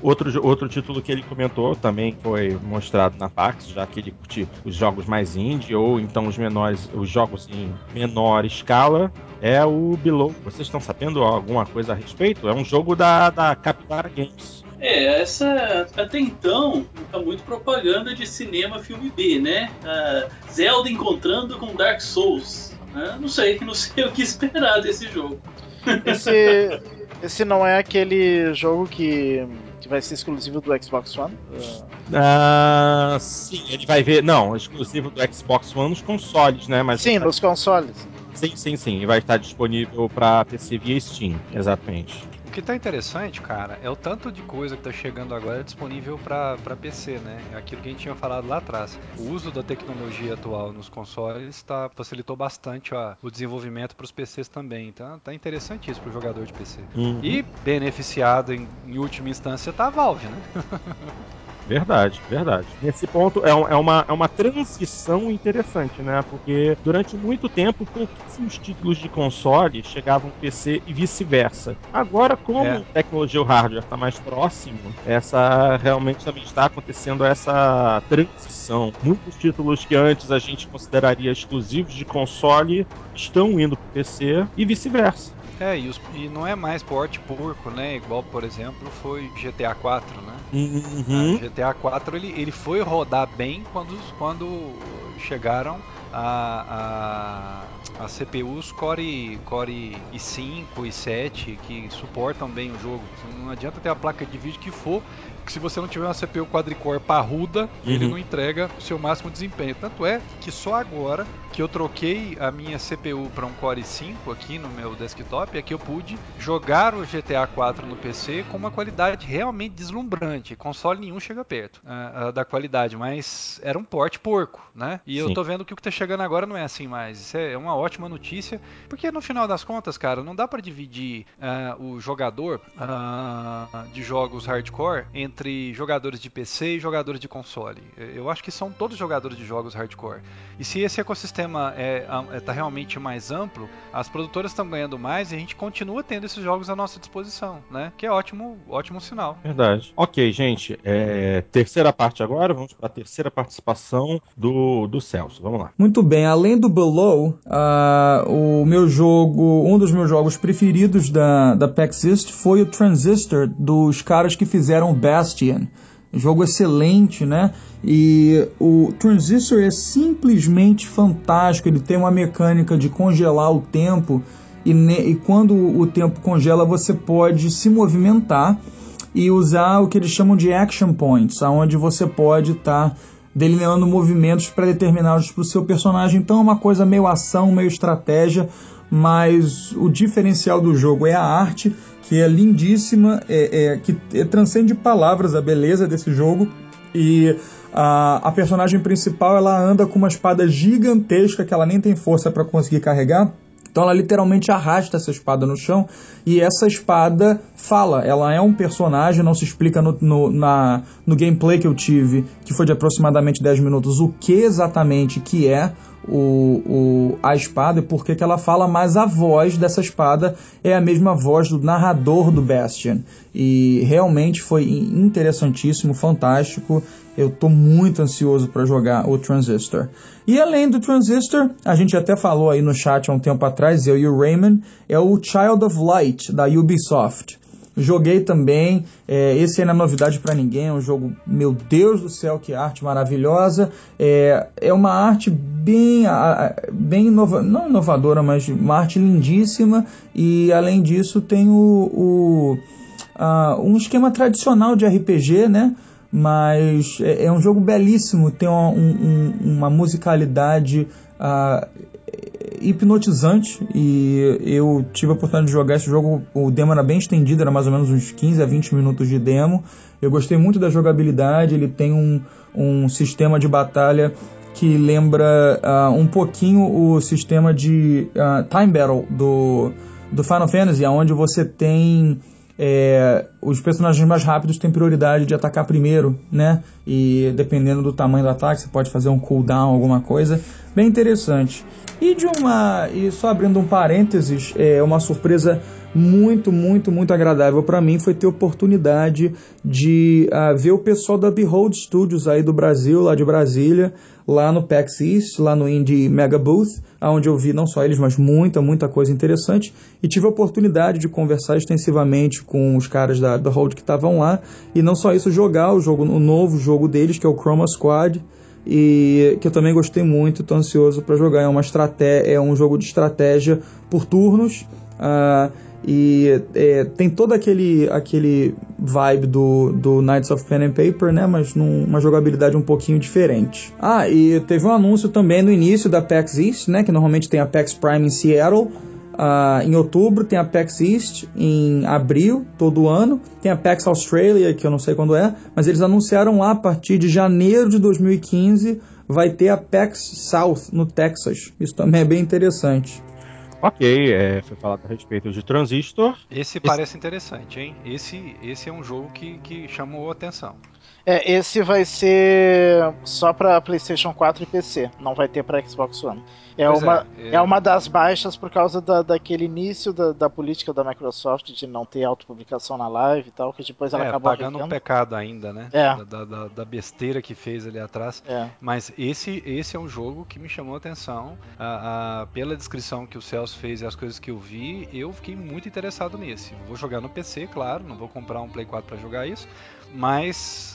Outro, outro título que ele comentou também foi mostrado na PAX, já que ele curte os jogos mais indie ou então os menores, os jogos em menor escala, é o Below. Vocês estão sabendo alguma coisa a respeito? É um jogo da, da Capybara Games. É, essa até então tá muito propaganda de cinema filme B, né? Uh, Zelda encontrando com Dark Souls. Uh, não sei, não sei o que esperar desse jogo. Esse, esse não é aquele jogo que, que vai ser exclusivo do Xbox One? Uh... sim, ele vai ver. Não, exclusivo do Xbox One nos consoles, né? Mas sim, nos consoles. Sim, sim, sim. E vai estar disponível para PC via Steam, exatamente que tá interessante, cara, é o tanto de coisa que tá chegando agora disponível para PC, né? É aquilo que a gente tinha falado lá atrás. O uso da tecnologia atual nos consoles tá, facilitou bastante ó, o desenvolvimento para os PCs também. Então tá interessante isso pro jogador de PC. Uhum. E beneficiado em, em última instância tá a Valve, né? Verdade, verdade. Nesse ponto é, é, uma, é uma transição interessante, né? Porque durante muito tempo pouquíssimos títulos de console chegavam PC e vice-versa. Agora, como é. a tecnologia o hardware está mais próximo, essa realmente também está acontecendo essa transição. Muitos títulos que antes a gente consideraria exclusivos de console estão indo para o PC e vice-versa. É, e, os, e, não é mais porte porco, né? Igual, por exemplo, foi GTA 4, né? Uhum. GTA 4 ele, ele foi rodar bem quando, quando chegaram a, a, a CPUs Core, Core i5 e 7 que suportam bem o jogo. Não adianta ter a placa de vídeo que for, que se você não tiver uma CPU quadricore parruda, uhum. ele não entrega o seu máximo desempenho. Tanto é que só agora que eu troquei a minha CPU para um Core i5 aqui no meu desktop é que eu pude jogar o GTA 4 no PC com uma qualidade realmente deslumbrante. Console nenhum chega perto uh, uh, da qualidade, mas era um porte porco, né? E Sim. eu tô vendo que o que tá chegando agora não é assim mais. Isso é uma ótima notícia, porque no final das contas, cara, não dá para dividir uh, o jogador de jogos hardcore entre jogadores de PC e jogadores de console. Eu acho que são todos jogadores de jogos hardcore. E se esse ecossistema é, é tá realmente mais amplo, as produtoras estão ganhando mais e a gente continua tendo esses jogos à nossa disposição, né? Que é ótimo, ótimo sinal. Verdade. Ok, gente. É, terceira parte agora, vamos para a terceira participação do, do Celso. Vamos lá. Muito bem. Além do Below, uh, o meu jogo, um dos meus jogos preferidos da, da PAX East foi o Transistor dos caras que fizeram Jogo excelente, né? E o Transistor é simplesmente fantástico. Ele tem uma mecânica de congelar o tempo e, e quando o tempo congela você pode se movimentar e usar o que eles chamam de action points, aonde você pode estar tá delineando movimentos pré-determinados para o seu personagem. Então é uma coisa meio ação, meio estratégia, mas o diferencial do jogo é a arte que é lindíssima, é, é que é, transcende palavras a beleza desse jogo. E a, a personagem principal ela anda com uma espada gigantesca que ela nem tem força para conseguir carregar. Então ela literalmente arrasta essa espada no chão e essa espada fala. Ela é um personagem, não se explica no, no, na, no gameplay que eu tive, que foi de aproximadamente 10 minutos, o que exatamente que é o, o, a espada e por que ela fala, mas a voz dessa espada é a mesma voz do narrador do Bastion. E realmente foi interessantíssimo, fantástico. Eu estou muito ansioso para jogar o Transistor. E além do Transistor, a gente até falou aí no chat há um tempo atrás, eu e o Raymond, é o Child of Light da Ubisoft. Joguei também, é, esse é na novidade para ninguém, é um jogo, meu Deus do céu, que arte maravilhosa. É, é uma arte bem, bem inova, não inovadora, mas uma arte lindíssima. E além disso, tem o, o a, um esquema tradicional de RPG, né? Mas é, é um jogo belíssimo, tem uma, um, uma musicalidade uh, hipnotizante e eu tive a oportunidade de jogar esse jogo, o demo era bem estendido, era mais ou menos uns 15 a 20 minutos de demo. Eu gostei muito da jogabilidade, ele tem um, um sistema de batalha que lembra uh, um pouquinho o sistema de uh, Time Battle do, do Final Fantasy, onde você tem é, os personagens mais rápidos têm prioridade de atacar primeiro, né? E dependendo do tamanho do ataque, você pode fazer um cooldown, alguma coisa. Bem interessante. E de uma. E só abrindo um parênteses, é uma surpresa muito, muito, muito agradável para mim foi ter oportunidade de uh, ver o pessoal da Behold Studios aí do Brasil, lá de Brasília, lá no PAX East, lá no Indie Mega Booth, onde eu vi não só eles, mas muita, muita coisa interessante. E tive a oportunidade de conversar extensivamente com os caras da Behold que estavam lá. E não só isso, jogar o jogo, o novo jogo deles, que é o Chroma Squad e que eu também gostei muito, estou ansioso para jogar. É uma estratégia, é um jogo de estratégia por turnos. Uh, e é, tem todo aquele, aquele vibe do, do Knights of Pen and Paper, né? Mas numa jogabilidade um pouquinho diferente. Ah, e teve um anúncio também no início da PAX East, né? Que normalmente tem a PAX Prime em Seattle. Uh, em outubro tem a PAX East, em abril, todo ano. Tem a PAX Australia, que eu não sei quando é, mas eles anunciaram lá a partir de janeiro de 2015 vai ter a PAX South no Texas. Isso também é bem interessante. Ok, é, foi falado a respeito de Transistor. Esse, esse parece interessante, hein? Esse, esse é um jogo que, que chamou a atenção. É, esse vai ser só para PlayStation 4 e PC, não vai ter para Xbox One. É uma, é, é... é, uma das baixas por causa da, daquele início da, da, política da Microsoft de não ter autopublicação na live e tal, que depois ela é, acabou pagando um pecado ainda, né? É. Da, da, da, besteira que fez ali atrás. É. Mas esse, esse é um jogo que me chamou a atenção. A, a, pela descrição que o Celso fez e as coisas que eu vi, eu fiquei muito interessado nesse. Vou jogar no PC, claro, não vou comprar um Play 4 para jogar isso, mas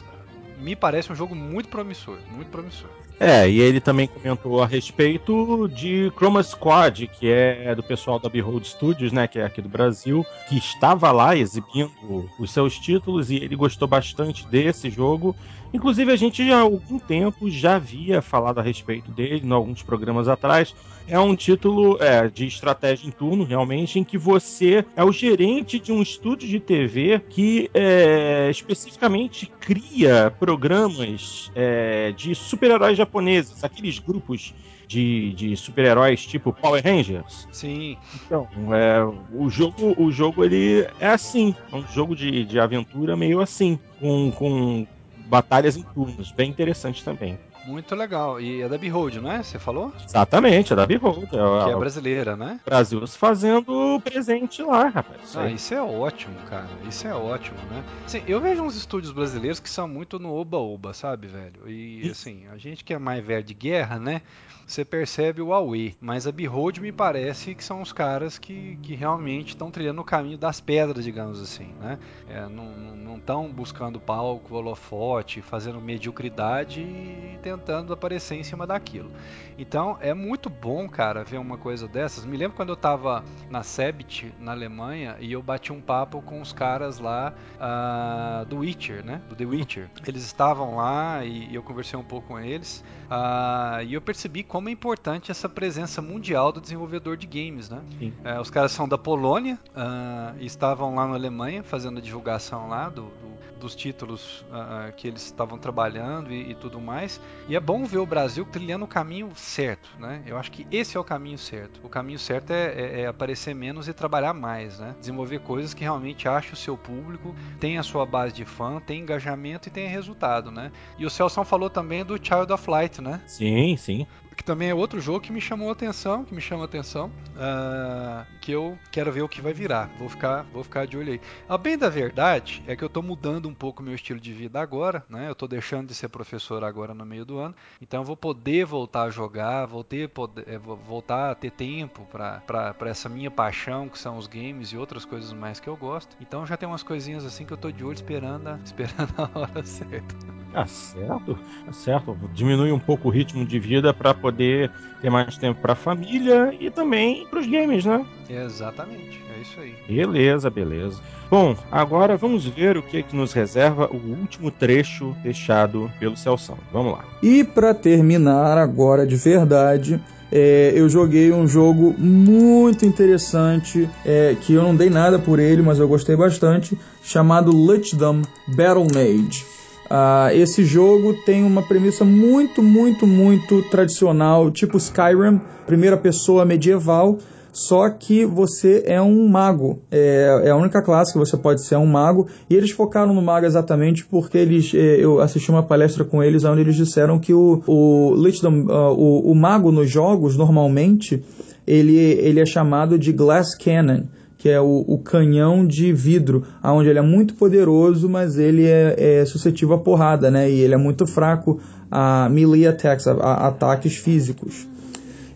me parece um jogo muito promissor, muito promissor. É, e ele também comentou a respeito de Chroma Squad, que é do pessoal da Behold Studios, né, que é aqui do Brasil, que estava lá exibindo os seus títulos e ele gostou bastante desse jogo. Inclusive, a gente já há algum tempo já havia falado a respeito dele, em alguns programas atrás. É um título é, de estratégia em turno, realmente, em que você é o gerente de um estúdio de TV que é, especificamente cria programas é, de super-heróis japoneses, aqueles grupos de, de super-heróis tipo Power Rangers. Sim. Então, é, o jogo, o jogo ele é assim, é um jogo de, de aventura meio assim, com, com batalhas em turnos, bem interessante também. Muito legal. E é da Behold, não é? Você falou? Exatamente, é da Behold. É, que é brasileira, né? Brasil se fazendo presente lá, rapaz. Ah, isso é ótimo, cara. Isso é ótimo, né? Assim, eu vejo uns estúdios brasileiros que são muito no oba-oba, sabe, velho? E, assim, a gente que é mais velho de guerra, né? Você percebe o Aue. Mas a Behold me parece que são os caras que, que realmente estão trilhando o caminho das pedras, digamos assim, né? É, não estão buscando palco, holofote, fazendo mediocridade e tentando aparecer em cima daquilo. Então é muito bom, cara, ver uma coisa dessas. Me lembro quando eu estava na Sebit, na Alemanha, e eu bati um papo com os caras lá uh, do Witcher, né? Do The Witcher. Eles estavam lá e eu conversei um pouco com eles. Uh, e eu percebi como é importante essa presença mundial do desenvolvedor de games, né? Uh, os caras são da Polônia uh, e estavam lá na Alemanha fazendo a divulgação lá do, do dos títulos uh, que eles estavam trabalhando e, e, tudo mais. E é bom ver o Brasil trilhando o caminho certo, né? Eu acho que esse é o caminho certo. O caminho certo é, é, é aparecer menos e trabalhar mais, né? Desenvolver coisas que realmente achem o seu público, tem a sua base de fã, tem engajamento e tem resultado, né? E o Celso falou também do Child of Light, né? Sim, sim que também é outro jogo que me chamou atenção, que me chama atenção, uh, que eu quero ver o que vai virar. Vou ficar, vou ficar de olho aí. A bem da verdade é que eu estou mudando um pouco meu estilo de vida agora, né? Eu estou deixando de ser professor agora no meio do ano, então eu vou poder voltar a jogar, vou ter, poder, é, vou voltar a ter tempo para essa minha paixão, que são os games e outras coisas mais que eu gosto. Então já tem umas coisinhas assim que eu estou de olho esperando a, esperando a hora certa. Tá certo, tá certo. Diminui um pouco o ritmo de vida para poder ter mais tempo para a família e também para os games, né? Exatamente, é isso aí. Beleza, beleza. Bom, agora vamos ver o que, é que nos reserva o último trecho deixado pelo Celção. Vamos lá. E para terminar agora de verdade, é, eu joguei um jogo muito interessante, é, que eu não dei nada por ele, mas eu gostei bastante, chamado Lichdom Battle Mage. Uh, esse jogo tem uma premissa muito, muito, muito tradicional, tipo Skyrim, primeira pessoa medieval, só que você é um mago. É, é, a única classe que você pode ser um mago. E eles focaram no mago exatamente porque eles. É, eu assisti uma palestra com eles onde eles disseram que o, o, Lichdom, uh, o, o mago nos jogos, normalmente, ele, ele é chamado de Glass Cannon que é o, o, canhão de vidro, onde ele é muito poderoso, mas ele é, é, suscetível a porrada, né? E ele é muito fraco a melee attacks, a, a ataques físicos.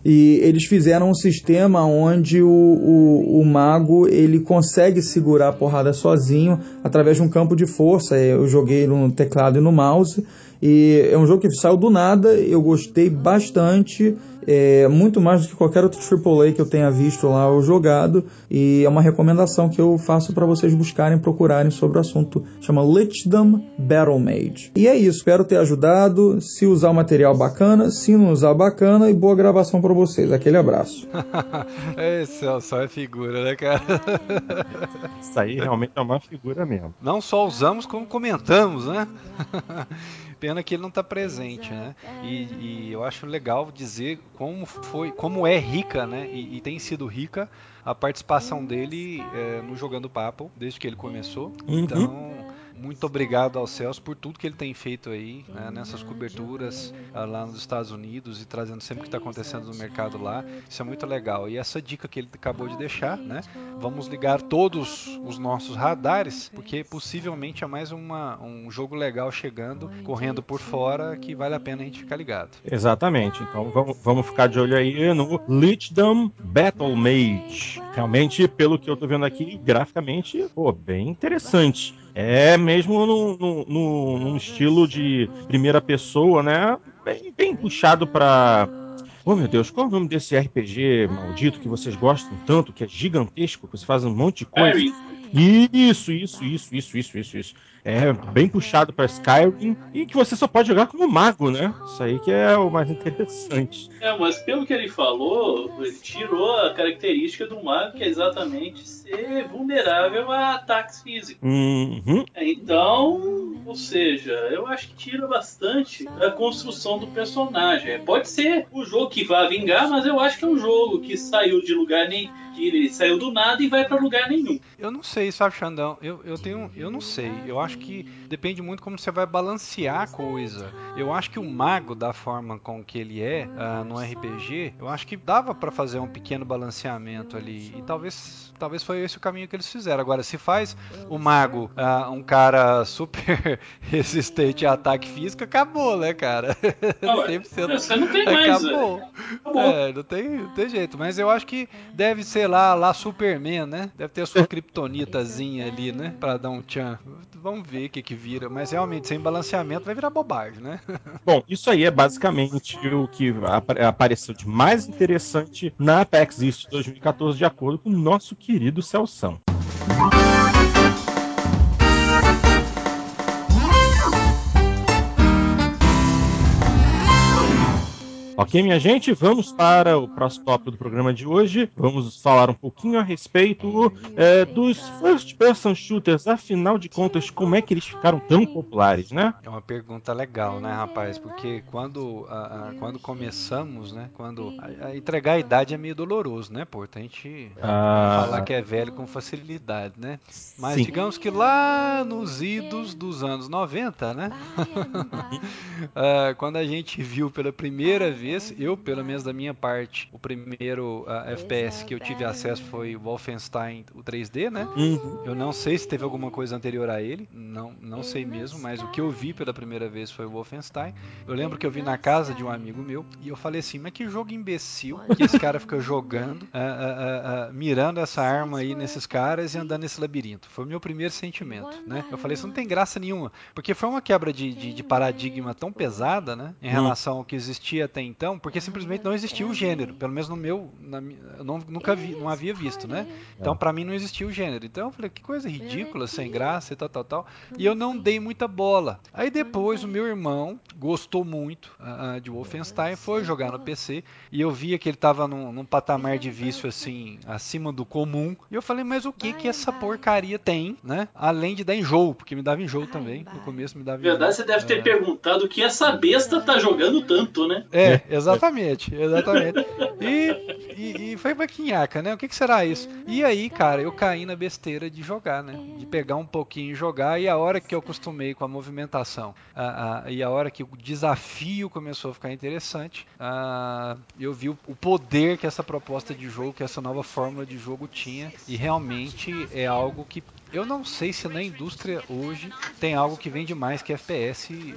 E eles fizeram um sistema onde o, o, o, mago ele consegue segurar a porrada sozinho através de um campo de força. Eu joguei no teclado e no mouse. E é um jogo que saiu do nada, eu gostei bastante é, muito mais do que qualquer outro AAA que eu tenha visto lá ou jogado, e é uma recomendação que eu faço para vocês buscarem, procurarem sobre o assunto. Chama Lichdom Battle Mage. E é isso, espero ter ajudado. Se usar o material bacana, se não usar bacana, e boa gravação para vocês. Aquele abraço. Esse é só é figura, né, cara? Isso aí realmente é uma figura mesmo. Não só usamos, como comentamos, né? Pena que ele não está presente, né? E, e, eu acho legal dizer como foi, como é rica, né? E, e tem sido rica a participação dele é, no Jogando Papo desde que ele começou. Uhum. Então muito obrigado ao Celso por tudo que ele tem feito aí, né, nessas coberturas uh, lá nos Estados Unidos e trazendo sempre o que está acontecendo no mercado lá. Isso é muito legal. E essa dica que ele acabou de deixar, né? Vamos ligar todos os nossos radares, porque possivelmente é mais uma, um jogo legal chegando, correndo por fora, que vale a pena a gente ficar ligado. Exatamente. Então vamos, vamos ficar de olho aí no Lichdom Battle Mage. Realmente, pelo que eu tô vendo aqui, graficamente, pô, bem interessante. É mesmo num, num, num estilo de primeira pessoa, né? Bem, bem puxado para Oh meu Deus, qual é o nome desse RPG maldito que vocês gostam tanto, que é gigantesco, que você faz um monte de coisa? Isso, isso, isso, isso, isso, isso, isso. É bem puxado para Skyrim e que você só pode jogar como mago, né? Isso aí que é o mais interessante. É, mas pelo que ele falou, ele tirou a característica do mago, que é exatamente ser vulnerável a ataques físicos. Uhum. Então, ou seja, eu acho que tira bastante da construção do personagem. Pode ser o jogo que vá vingar, mas eu acho que é um jogo que saiu de lugar nem que ele saiu do nada e vai para lugar nenhum. Eu não sei, sabe, Xandão? Eu, eu tenho. Eu não sei. Eu acho que depende muito como você vai balancear a coisa. Eu acho que o mago, da forma com que ele é uh, no RPG, eu acho que dava para fazer um pequeno balanceamento ali. E talvez, talvez foi esse o caminho que eles fizeram. Agora, se faz o mago uh, um cara super resistente a ataque físico, acabou, né, cara? Não, 100% você não tem mais. Acabou. acabou. É, não tem, não tem jeito. Mas eu acho que deve ser lá, lá Superman, né? Deve ter a sua kryptonitazinha ali, né? Pra dar um tchan. Vamos ver o que que vira. Mas realmente, sem balanceamento, vai virar bobagem, né? Bom, isso aí é basicamente o que apareceu de mais interessante na Apex East 2014, de acordo com o nosso querido Celção. Ok, minha gente, vamos para o próximo tópico do programa de hoje. Vamos falar um pouquinho a respeito é, dos first person shooters. Afinal de contas, como é que eles ficaram tão populares, né? É uma pergunta legal, né, rapaz? Porque quando, a, a, quando começamos, né? Quando a, a, entregar a idade é meio doloroso, né, Porto? A gente ah... falar que é velho com facilidade, né? Mas Sim. digamos que lá nos idos dos anos 90, né? uh, quando a gente viu pela primeira vez vez, eu, pelo menos da minha parte, o primeiro uh, FPS que eu tive acesso foi o Wolfenstein, o 3D, né? Uhum. Eu não sei se teve alguma coisa anterior a ele, não, não sei mesmo, mas o que eu vi pela primeira vez foi o Wolfenstein. Eu lembro que eu vi na casa de um amigo meu e eu falei assim, mas que jogo imbecil que esse cara fica jogando, uh, uh, mirando essa arma aí nesses caras e andando nesse labirinto. Foi o meu primeiro sentimento, né? Eu falei, isso não tem graça nenhuma, porque foi uma quebra de, de, de paradigma tão pesada, né? Em relação ao que existia até então, porque simplesmente não existia o gênero, pelo menos no meu, na, eu não, nunca vi, não havia visto, né? Então para mim não existia o gênero. Então eu falei, que coisa ridícula, sem graça e tal, tal, tal. E eu não dei muita bola. Aí depois o meu irmão gostou muito uh, de Wolfenstein, foi jogar no PC e eu via que ele tava num, num, patamar de vício assim, acima do comum. E eu falei, mas o que que essa porcaria tem, né? Além de dar enjoo, porque me dava enjoo também. No começo me dava enjoo. Verdade, você deve ter é... perguntado o que essa besta tá jogando tanto, né? É, exatamente, exatamente. E, e, e foi baquinhaca, né? O que, que, será isso? E aí, cara, eu caí na besteira de jogar, né? De pegar um pouquinho e jogar, e a hora que eu acostumei com a movimentação a, a, e a hora que o desafio começou a ficar interessante, a, eu vi o, o poder que essa proposta de jogo, que essa nova fórmula de jogo tinha, e realmente é algo que eu não sei se na indústria hoje tem algo que vende mais que FPS,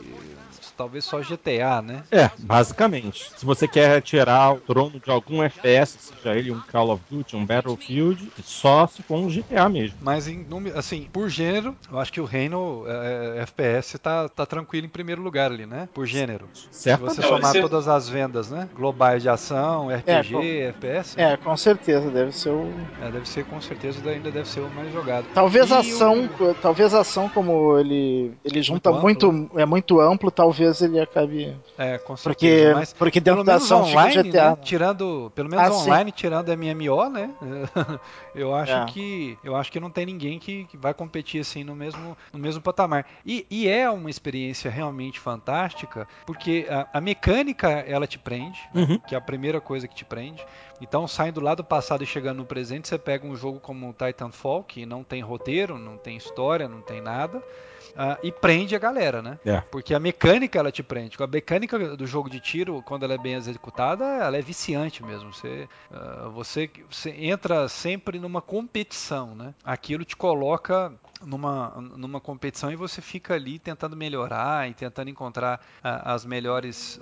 talvez só GTA, né? É, basicamente. Se você quer tirar o trono de algum FPS, seja ele um Call of Duty, um Battlefield, só se for um GTA mesmo. Mas em assim, por gênero, eu acho que o reino é, é FPS tá, tá tranquilo em primeiro lugar ali, né? Por gênero. Certo. Se você somar todas as vendas, né? Globais de ação, RPG, é, com... FPS. É, com certeza, deve ser o. É, deve ser com certeza ainda deve ser o mais jogado. Talvez talvez a ação, o... talvez a ação como ele ele junta muito, muito, é muito amplo, talvez ele acabe É, com certeza, porque mas porque dentro da ação online, GTA, né? tirando, pelo menos ah, online, sim. tirando MMO, né? eu acho é. que eu acho que não tem ninguém que, que, vai competir assim no mesmo no mesmo patamar. E, e é uma experiência realmente fantástica, porque a, a mecânica ela te prende, uhum. que é a primeira coisa que te prende. Então, saindo lá do passado e chegando no presente, você pega um jogo como Titanfall, que não tem roteiro, não tem história, não tem nada, uh, e prende a galera, né? É. Porque a mecânica ela te prende. A mecânica do jogo de tiro, quando ela é bem executada, ela é viciante mesmo. Você, uh, você, você entra sempre numa competição, né? Aquilo te coloca numa, numa competição e você fica ali tentando melhorar e tentando encontrar uh, as melhores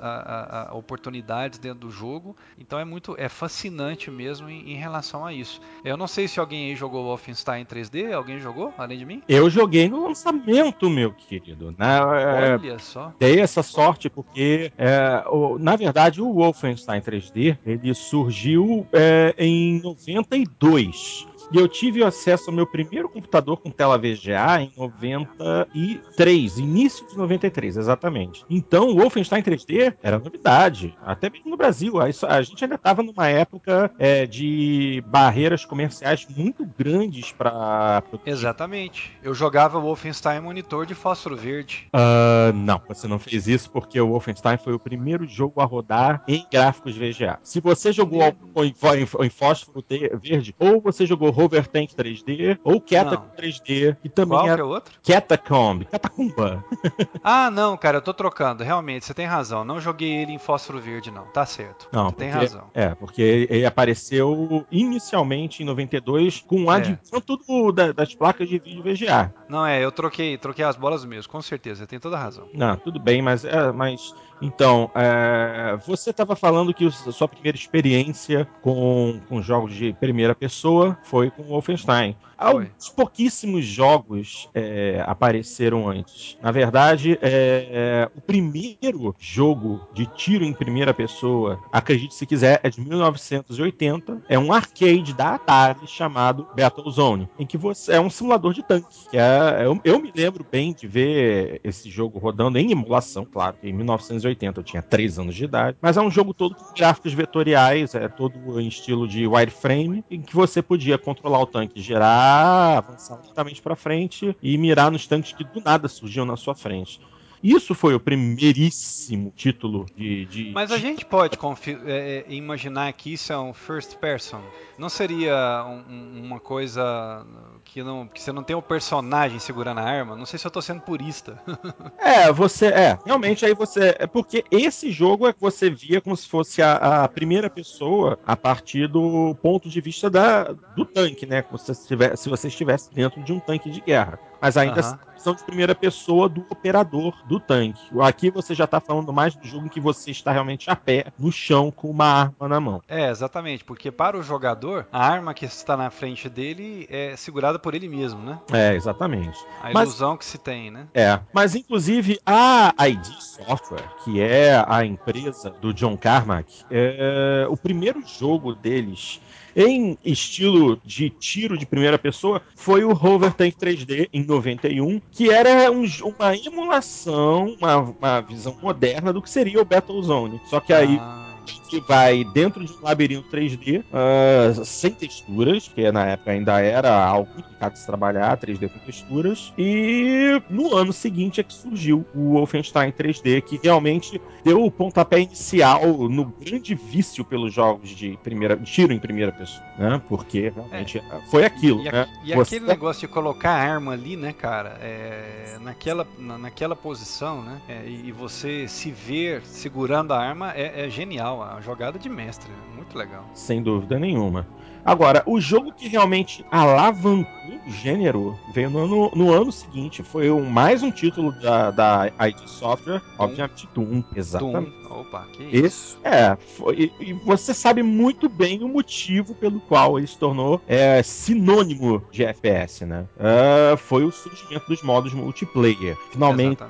oportunidades dentro do jogo. Então é muito é fascinante mesmo em, em, relação a isso. Eu não sei se alguém aí jogou Wolfenstein 3D, alguém jogou além de mim? Eu joguei no lançamento, meu querido. Né? É, Olha só. Dei essa sorte porque, é, o, na verdade, o Wolfenstein 3D ele surgiu é, em 92 E eu tive acesso ao meu primeiro computador com tela VGA em 93, início de 93, exatamente. Então, o Wolfenstein 3D era novidade, até mesmo no Brasil. A gente ainda estava numa época é, de barreiras comerciais muito grandes para. Exatamente. Eu jogava Wolfenstein monitor de fósforo verde. Uh, não, você não fez isso porque o Wolfenstein foi o primeiro jogo a rodar em gráficos VGA. Se você jogou em, em, em fósforo verde, ou você jogou Rover Tank 3D, ou Catacomb 3D, que também Qual é, é outro? Catacomb, Catacumba. ah, não, cara, eu tô trocando. Realmente, você tem razão. Não joguei ele em fósforo verde, não. Tá certo. Não, você porque, tem razão. É, porque ele apareceu inicialmente em 92 com o é. advento do, da, das placas de vídeo VGA. Não, é, eu troquei, troquei as bolas mesmo, com certeza. Você tem toda a razão. Não, tudo bem, mas, é, mas então, é, você estava falando que a sua primeira experiência com, com jogos de primeira pessoa foi com Wolfenstein. Alguns pouquíssimos jogos é, apareceram antes. Na verdade, é, o primeiro jogo de tiro em primeira pessoa, acredite se quiser, é de 1980. É um arcade da Atari chamado Battlezone, em que você é um simulador de tanque. Que é, eu, eu me lembro bem de ver esse jogo rodando em emulação, claro, em 1980 eu tinha 3 anos de idade. Mas é um jogo todo com gráficos vetoriais, é todo em estilo de wireframe, em que você podia controlar o tanque, gerar avançar lentamente para frente e mirar nos tanques que do nada surgiam na sua frente. Isso foi o primeiríssimo título de. de Mas a gente pode é, é, imaginar que isso é um first person. Não seria um, uma coisa que, não, que você não tem o um personagem segurando a arma? Não sei se eu tô sendo purista. é, você. É, realmente aí você. É porque esse jogo é que você via como se fosse a, a primeira pessoa a partir do ponto de vista da, do tanque, né? Como se você, estivesse, se você estivesse dentro de um tanque de guerra. Mas ainda uh -huh. Visão de primeira pessoa do operador do tanque. Aqui você já está falando mais do jogo em que você está realmente a pé, no chão, com uma arma na mão. É, exatamente, porque para o jogador, a arma que está na frente dele é segurada por ele mesmo, né? É, exatamente. A ilusão mas, que se tem, né? É, mas inclusive a ID Software, que é a empresa do John Carmack, é, o primeiro jogo deles em estilo de tiro de primeira pessoa foi o Rover Tank 3D em 91, que era um, uma emulação, uma, uma visão moderna do que seria o Battlezone. Só que aí. Ah que vai dentro de um labirinto 3D, uh, ah, sem texturas, que na época ainda era algo complicado de se trabalhar, 3D com texturas. E no ano seguinte é que surgiu o Wolfenstein 3D, que realmente deu o pontapé inicial no grande vício pelos jogos de primeira tiro em primeira pessoa, né? Porque realmente é. foi aquilo, e, né? E Você... aquele negócio de colocar a arma ali, né, cara, é, naquela, na, naquela posição, né? É, e você se ver segurando a arma é, é genial, a jogada de mestre, muito legal. Sem dúvida nenhuma. Agora, o jogo que realmente alavancou o gênero veio no ano, no ano seguinte. Foi um, mais um título da, da ID Software, Doom. obviamente Doom, exatamente. Doom. Opa, que isso. Esse, é, foi, e você sabe muito bem o motivo pelo qual ele se tornou é, sinônimo de FPS, né? Uh, foi o surgimento dos modos multiplayer. Finalmente,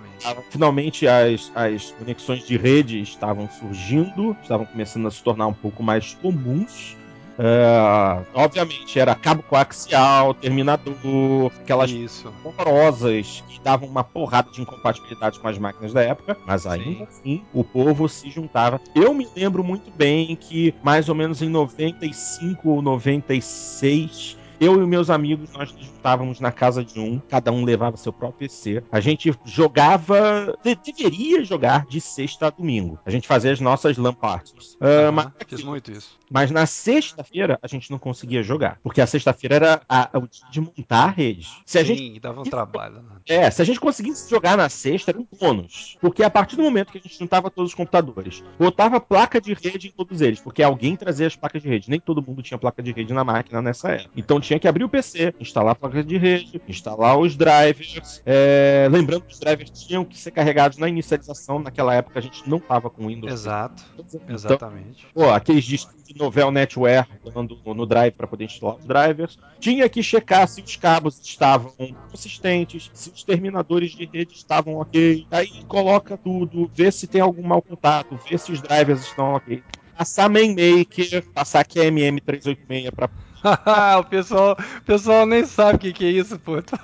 finalmente as, as conexões de rede estavam surgindo, estavam começando a se tornar um pouco mais comuns. Uh, obviamente, era cabo coaxial, terminador, aquelas Isso. horrorosas que davam uma porrada de incompatibilidade com as máquinas da época, mas ainda Sim. assim o povo se juntava. Eu me lembro muito bem que mais ou menos em 95 ou 96 eu e meus amigos, nós nos juntávamos na casa de um, cada um levava seu próprio PC. A gente jogava, de, deveria jogar de sexta a domingo. A gente fazia as nossas LAN parties. Uh, uhum, mas, fiz muito isso. Mas na sexta-feira a gente não conseguia jogar, porque a sexta-feira era a, a, o dia de montar a rede. Se a Sim, gente dava um trabalho. Né? É, se a gente conseguisse jogar na sexta era um bônus, porque a partir do momento que a gente juntava todos os computadores, botava placa de rede em todos eles, porque alguém trazia as placas de rede. Nem todo mundo tinha placa de rede na máquina nessa época. Então tinha que abrir o PC, instalar a placa de rede, instalar os drivers. É... Lembrando que os drivers tinham que ser carregados na inicialização. Naquela época a gente não tava com Windows. Exato. Então, Exatamente. Pô, aqueles discos de Novel Netware no, no drive para poder instalar os drivers. Tinha que checar se os cabos estavam consistentes, se os terminadores de rede estavam ok. Aí coloca tudo, vê se tem algum mau contato, vê se os drivers estão ok. passar main maker, passar QMM 386 pra o pessoal, o pessoal nem sabe o que, que é isso, puto.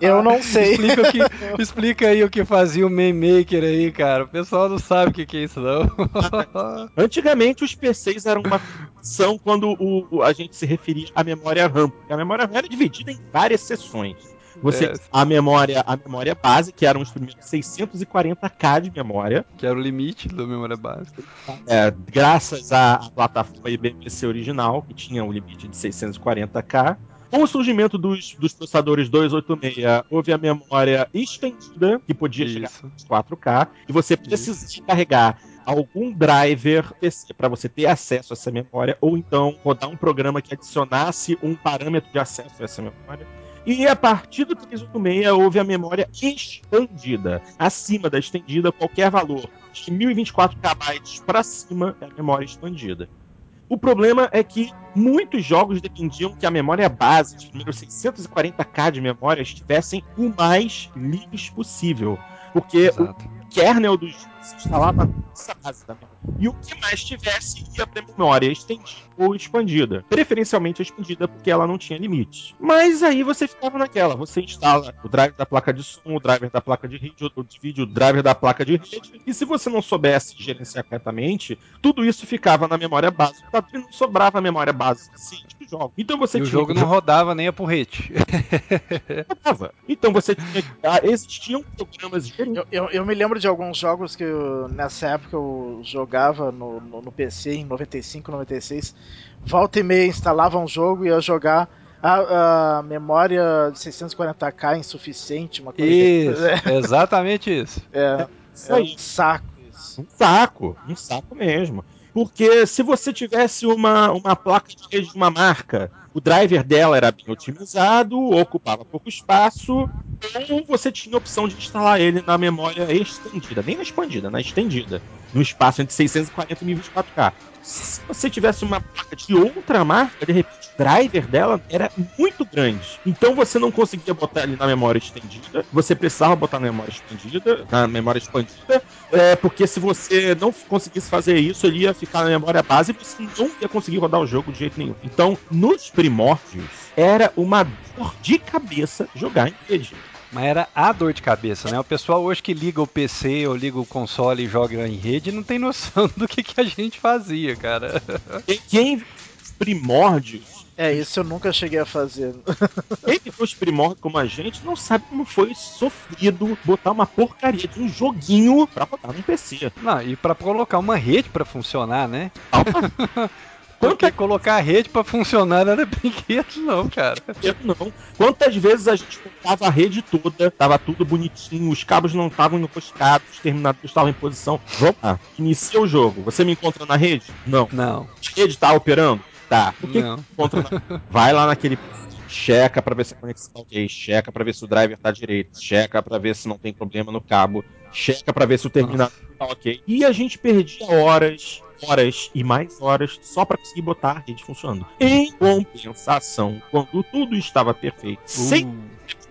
Eu não sei. Explica, que, explica aí o que fazia o main maker aí, cara. O pessoal não sabe o que, que é isso, não. Antigamente os PCs eram uma função quando o, a gente se referia à memória RAM. A memória RAM era dividida em várias seções. Você, é. a memória, a memória base, que eram os primeiros 640k de memória. Que era o limite da memória base. É, graças à plataforma IBM original, que tinha o limite de 640k. Com o surgimento dos, dos processadores 286, houve a memória estendida, que podia Isso. chegar a 4K, e você precisa carregar algum driver PC para você ter acesso a essa memória, ou então rodar um programa que adicionasse um parâmetro de acesso a essa memória. E a partir do 386 houve a memória expandida. Acima da estendida, qualquer valor de 1024 KB para cima é a memória expandida. O problema é que muitos jogos dependiam que a memória base, de número 640K de memória, estivessem o mais livres possível. Porque Exato. Kernel dos se instalava nessa base da memória. E o que mais tivesse ia para memória estendida ou expandida. Preferencialmente expandida, porque ela não tinha limites. Mas aí você ficava naquela. Você instala o driver da placa de som, o driver da placa de vídeo, o vídeo, o driver da placa de rede. E se você não soubesse gerenciar corretamente, tudo isso ficava na memória base. E não sobrava a memória base assim, tipo jogo. Então você e tinha... o jogo não rodava nem a porrete. rodava. Então você tinha. Existiam programas. Eu, eu, eu me lembro de alguns jogos que eu, nessa época eu jogava no, no, no, PC em 95, 96. Volta e meia instalava um jogo e ia jogar. A, a memória de 640k insuficiente, uma coisa Isso, assim. é. exatamente isso. É, é um saco isso. Um saco, um saco mesmo. Porque se você tivesse uma, uma placa de rede de uma marca o driver dela era bem otimizado, ocupava pouco espaço, ou você tinha a opção de instalar ele na memória estendida, nem na expandida, na estendida, no espaço entre 640 e 1024K. Se você tivesse uma placa de outra marca, de repente o driver dela era muito grande. Então você não conseguia botar ele na memória estendida, você precisava botar na memória estendida, na memória expandida, é, porque se você não conseguisse fazer isso, ele ia ficar na memória base e você não ia conseguir rodar o jogo de jeito nenhum. Então, nos primórdios, era uma dor de cabeça jogar em rede. Mas era a dor de cabeça, né? O pessoal hoje que liga o PC ou liga o console e joga em rede não tem noção do que, que a gente fazia, cara. Quem primórdios é, isso eu nunca cheguei a fazer. Quem viveu os primórdios como a gente não sabe como foi sofrido botar uma porcaria de um joguinho pra botar no PC. Não, e pra colocar uma rede pra funcionar, né? Porque colocar a rede para funcionar não era brinquedo, não, cara. Não. Quantas vezes a gente colocava a rede toda, tava tudo bonitinho, os cabos não estavam enroscados, os terminadores estavam em posição. Vamos lá, inicia o jogo. Você me encontra na rede? Não. Não. A rede tá operando? Tá. Por que não. encontra na... Vai lá naquele checa para ver se a conexão tá ok, checa para ver se o driver tá direito, checa para ver se não tem problema no cabo, checa para ver se o terminador tá ok. E a gente perdia horas horas e mais horas só para conseguir botar a rede funcionando. Em compensação, quando tudo estava perfeito, uh. sem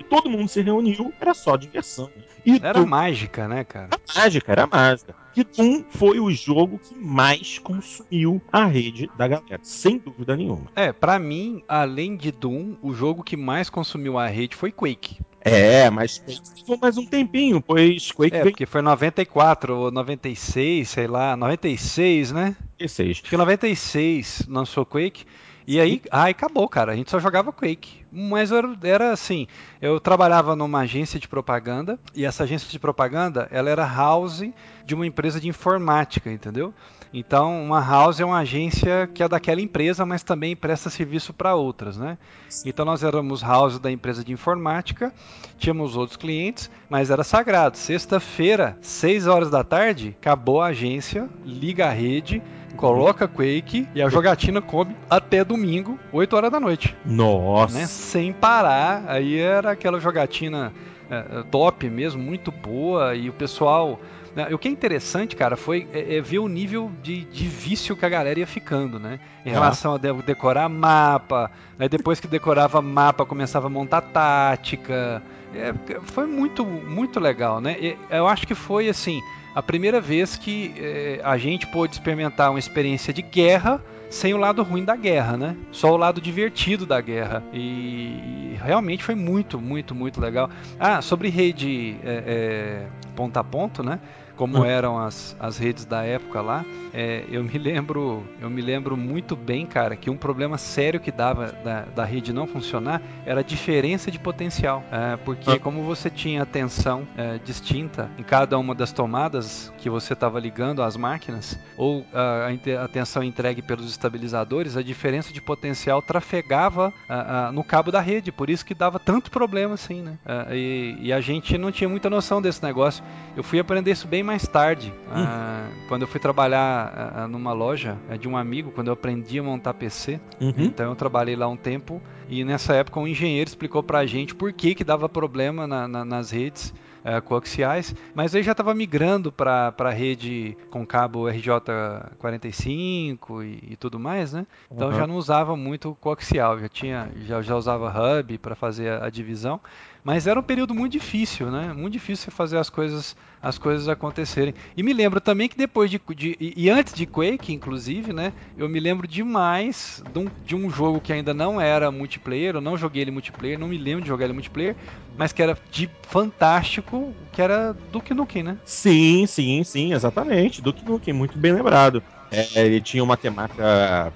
todo mundo se reuniu, era só diversão. E era tu... mágica, né, cara? Era mágica, era mágica. E Doom foi o jogo que mais consumiu a rede da galera, sem dúvida nenhuma. É, para mim, além de Doom, o jogo que mais consumiu a rede foi Quake. É, mas foi mais um tempinho, pois Quake. É, veio... porque foi 94 ou 96, sei lá, 96, né? 96. Acho que 96 lançou Quake. E aí, aí acabou, cara. A gente só jogava Quake. Mas era, assim, eu trabalhava numa agência de propaganda e essa agência de propaganda, ela era house de uma empresa de informática, entendeu? Então, uma house é uma agência que é daquela empresa, mas também presta serviço para outras, né? Então, nós éramos house da empresa de informática, tínhamos outros clientes, mas era sagrado. Sexta-feira, 6 horas da tarde, acabou a agência, liga a rede, coloca Quake e a jogatina come até domingo, 8 horas da noite. Nossa! Né? Sem parar, aí era aquela jogatina é, top mesmo, muito boa, e o pessoal né? O que é interessante, cara, foi é, é ver o nível de, de, vício que a galera ia ficando, né? Em é. relação a decorar mapa, aí depois que decorava mapa, começava a montar tática. É, foi muito, muito legal, né? Eu acho que foi assim. A primeira vez que é, a gente pôde experimentar uma experiência de guerra sem o lado ruim da guerra, né? Só o lado divertido da guerra. E, realmente foi muito, muito, muito legal. Ah, sobre rede é, é, ponto a ponto, né? Como eram as, as redes da época lá, é, eu me lembro eu me lembro muito bem, cara, que um problema sério que dava da, da rede não funcionar era a diferença de potencial, é, porque hum. como você tinha a tensão é, distinta em cada uma das tomadas que você estava ligando às máquinas, ou a, a tensão entregue pelos estabilizadores, a diferença de potencial trafegava a, a, no cabo da rede, por isso que dava tanto problema assim, né? É, e, e a gente não tinha muita noção desse negócio. Eu fui aprender isso bem mais tarde, hum. uh, quando eu fui trabalhar uh, numa loja uh, de um amigo, quando eu aprendi a montar PC. Uhum. Então eu trabalhei lá um tempo e nessa época um engenheiro explicou pra gente por que que dava problema na, na, nas redes uh, coaxiais, mas aí já estava migrando para a rede com cabo RJ45 e, e tudo mais, né? Então uhum. já não usava muito coaxial, já tinha já, já usava hub para fazer a, a divisão. Mas era um período muito difícil, né? Muito difícil fazer as coisas, as coisas acontecerem. E me lembro também que depois de, de e, antes de Quake, inclusive, né? Eu me lembro demais de um, de um, jogo que ainda não era multiplayer. Eu não joguei ele multiplayer, não me lembro de jogar ele multiplayer, mas que era de fantástico, que era Duke Nukem, né? Sim, sim, sim, exatamente. Duke Nukem, muito bem lembrado. É, ele tinha uma temática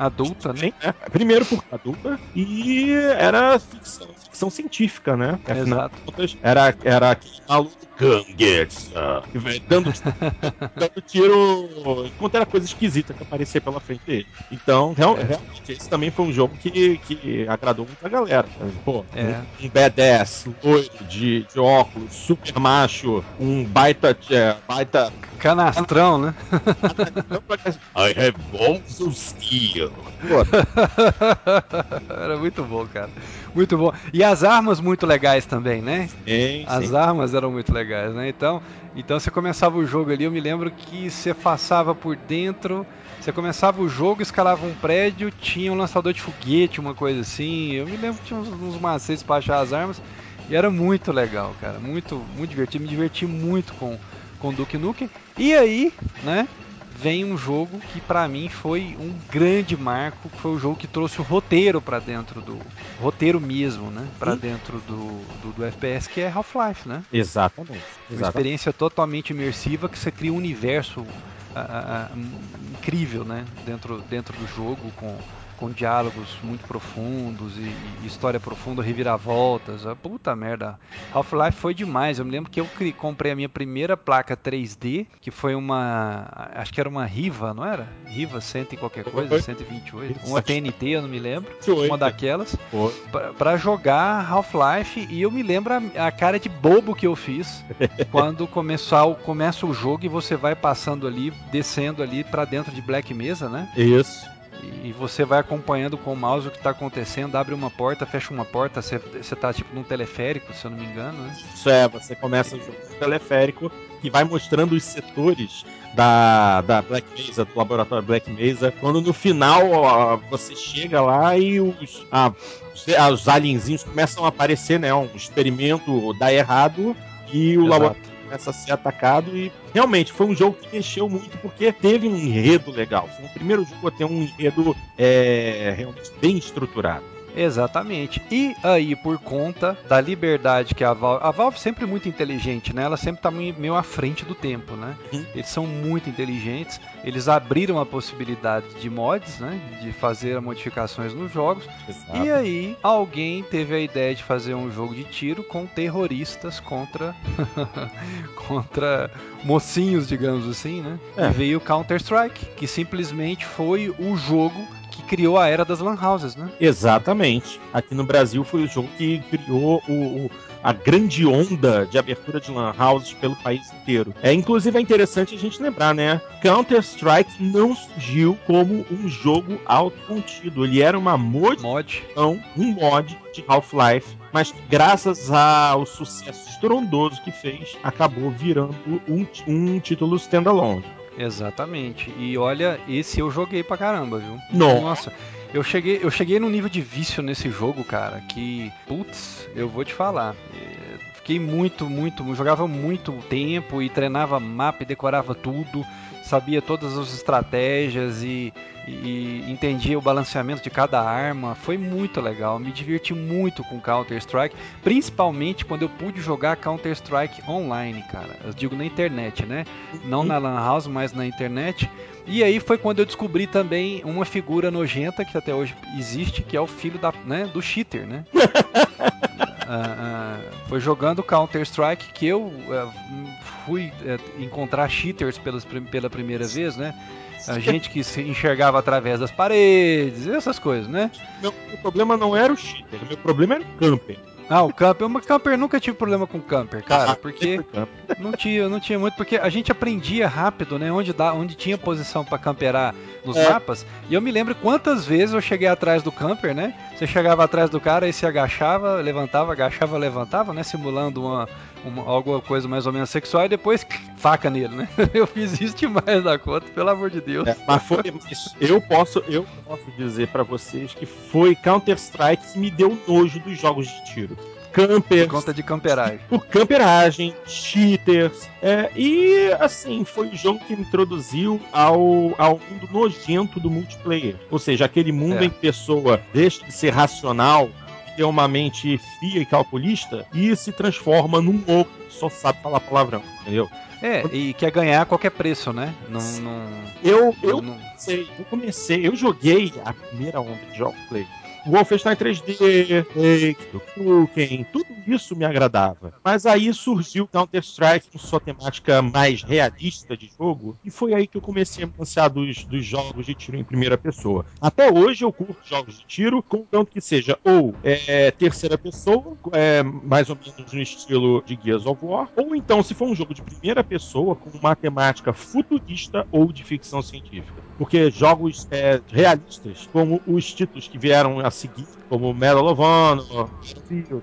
adulta, né? É, primeiro por adulta e era ficção, ficção científica, né? Exato. Era, era aquele maluco Ganguetsa, dando, dando tiro enquanto era coisa esquisita que aparecia pela frente dele. Então, real, é. realmente, esse também foi um jogo que, que agradou muita galera. Pô, é. um, um badass, loiro, de, de óculos, super macho, um baita. É, baita Canastrão, né? I have balls steel. Era muito bom, cara. Muito bom. E as armas muito legais também, né? Sim, as sim. armas eram muito legais, né? Então, então você começava o jogo ali, eu me lembro que você passava por dentro, você começava o jogo, escalava um prédio, tinha um lançador de foguete, uma coisa assim. Eu me lembro que tinha uns, uns macetes para achar as armas. E era muito legal, cara. Muito, muito divertido. Me diverti muito com com Duke Nukem. E aí, né, vem um jogo que para mim foi um grande marco, que foi o jogo que trouxe o roteiro para dentro do roteiro mesmo, né, para dentro do, do, do, FPS que é Half-Life, né? Exatamente, exatamente. Uma experiência totalmente imersiva que você cria um universo uh, uh, incrível, né, dentro dentro do jogo com com diálogos muito profundos e, e história profunda, reviravoltas. A puta merda. Half-Life foi demais. Eu me lembro que eu comprei a minha primeira placa 3D, que foi uma. Acho que era uma Riva, não era? Riva 100 e qualquer coisa, 128. Uma TNT, eu não me lembro. Uma daquelas. para jogar Half-Life. E eu me lembro a, a, cara de bobo que eu fiz quando começar, começa o jogo e você vai passando ali, descendo ali para dentro de Black Mesa, né? Isso e você vai acompanhando com o mouse o que está acontecendo, abre uma porta, fecha uma porta, você, você tá tipo num teleférico, se eu não me engano, né? Isso é, você começa jogo no teleférico que vai mostrando os setores da, da Black Mesa, do laboratório Black Mesa, quando no final ó, você chega lá e os, ah, os alienzinhos começam a aparecer, né? Um experimento dá errado e o Exato. laboratório começa a ser atacado e realmente foi um jogo que mexeu muito porque teve um enredo legal. Foi o primeiro jogo a ter um enredo é, realmente bem estruturado. Exatamente. E aí, por conta da liberdade que a Valve. A Valve sempre muito inteligente, né? Ela sempre tá meio à frente do tempo, né? Uhum. Eles são muito inteligentes. Eles abriram a possibilidade de mods, né? De fazer modificações nos jogos. Exato. E aí, alguém teve a ideia de fazer um jogo de tiro com terroristas contra. contra mocinhos, digamos assim, né? É. E veio Counter-Strike, que simplesmente foi o jogo que criou a era das lan houses, né? Exatamente. Aqui no Brasil foi o jogo que criou o, o a grande onda de abertura de lan houses pelo país inteiro. É inclusive é interessante a gente lembrar, né? Counter Strike não surgiu como um jogo autocontido. Ele era uma mod, mod. um mod de Half-Life, mas graças ao sucesso estrondoso que fez, acabou virando um, um título standalone. Exatamente. E olha, esse eu joguei pra caramba, viu? Nossa. Nossa. Eu cheguei, eu cheguei num nível de vício nesse jogo, cara, que, putz, eu vou te falar. É, fiquei muito, muito, jogava muito tempo e treinava mapa e decorava tudo, sabia todas as estratégias e, e, e entendia o balanceamento de cada arma. Foi muito legal, me diverti muito com Counter Strike, principalmente quando eu pude jogar Counter Strike online, cara. Eu digo na internet, né? Não na lan house, mas na internet. E aí foi quando eu descobri também uma figura nojenta que até hoje existe, que é o filho da, né, do cheater, né? Uh, uh, foi jogando Counter Strike que eu uh, fui encontrar cheaters pelas, pela primeira vez, né? A gente que se enxergava através das paredes, essas coisas, né? Meu, meu problema não era o cheater, meu problema era o camper. Ah, o camper, o camper nunca tive problema com camper, cara, ah, porque não tinha, não tinha muito, porque a gente aprendia rápido, né, onde dá, onde tinha posição para camperar nos é. mapas. E eu me lembro quantas vezes eu cheguei atrás do camper, né? Você chegava atrás do cara e se agachava, levantava, agachava, levantava, né, simulando uma, uma alguma coisa mais ou menos sexual e depois faca nele, né? Eu fiz isso demais da conta, pelo amor de Deus. É, mas foi, eu posso, eu posso dizer para vocês que foi Counter Strike que me deu nojo dos jogos de tiro campers. Por conta de camperagem. Por camperagem, cheaters. É, e assim, foi o jogo que me introduziu ao, ao mundo nojento do multiplayer. Ou seja, aquele mundo é. em que pessoa deixa de ser racional, ter uma mente fria e calculista e se transforma num louco que só sabe falar palavrão, entendeu? É, e quer ganhar a qualquer preço, né? Não, não... Eu, eu, não... Comecei, eu comecei, eu joguei a primeira onda de jogo play Wolfenstein 3D, Quake, tudo isso me agradava. Mas aí surgiu Counter-Strike com sua temática mais realista de jogo, e foi aí que eu comecei a me lançar dos, dos jogos de tiro em primeira pessoa. Até hoje eu curto jogos de tiro, contanto que seja ou é, terceira pessoa, é, mais ou menos no estilo de Gears of War, ou então se for um jogo de primeira pessoa com uma temática futurista ou de ficção científica. Porque jogos é, realistas, como os títulos que vieram a a seguir, como Medal of Honor,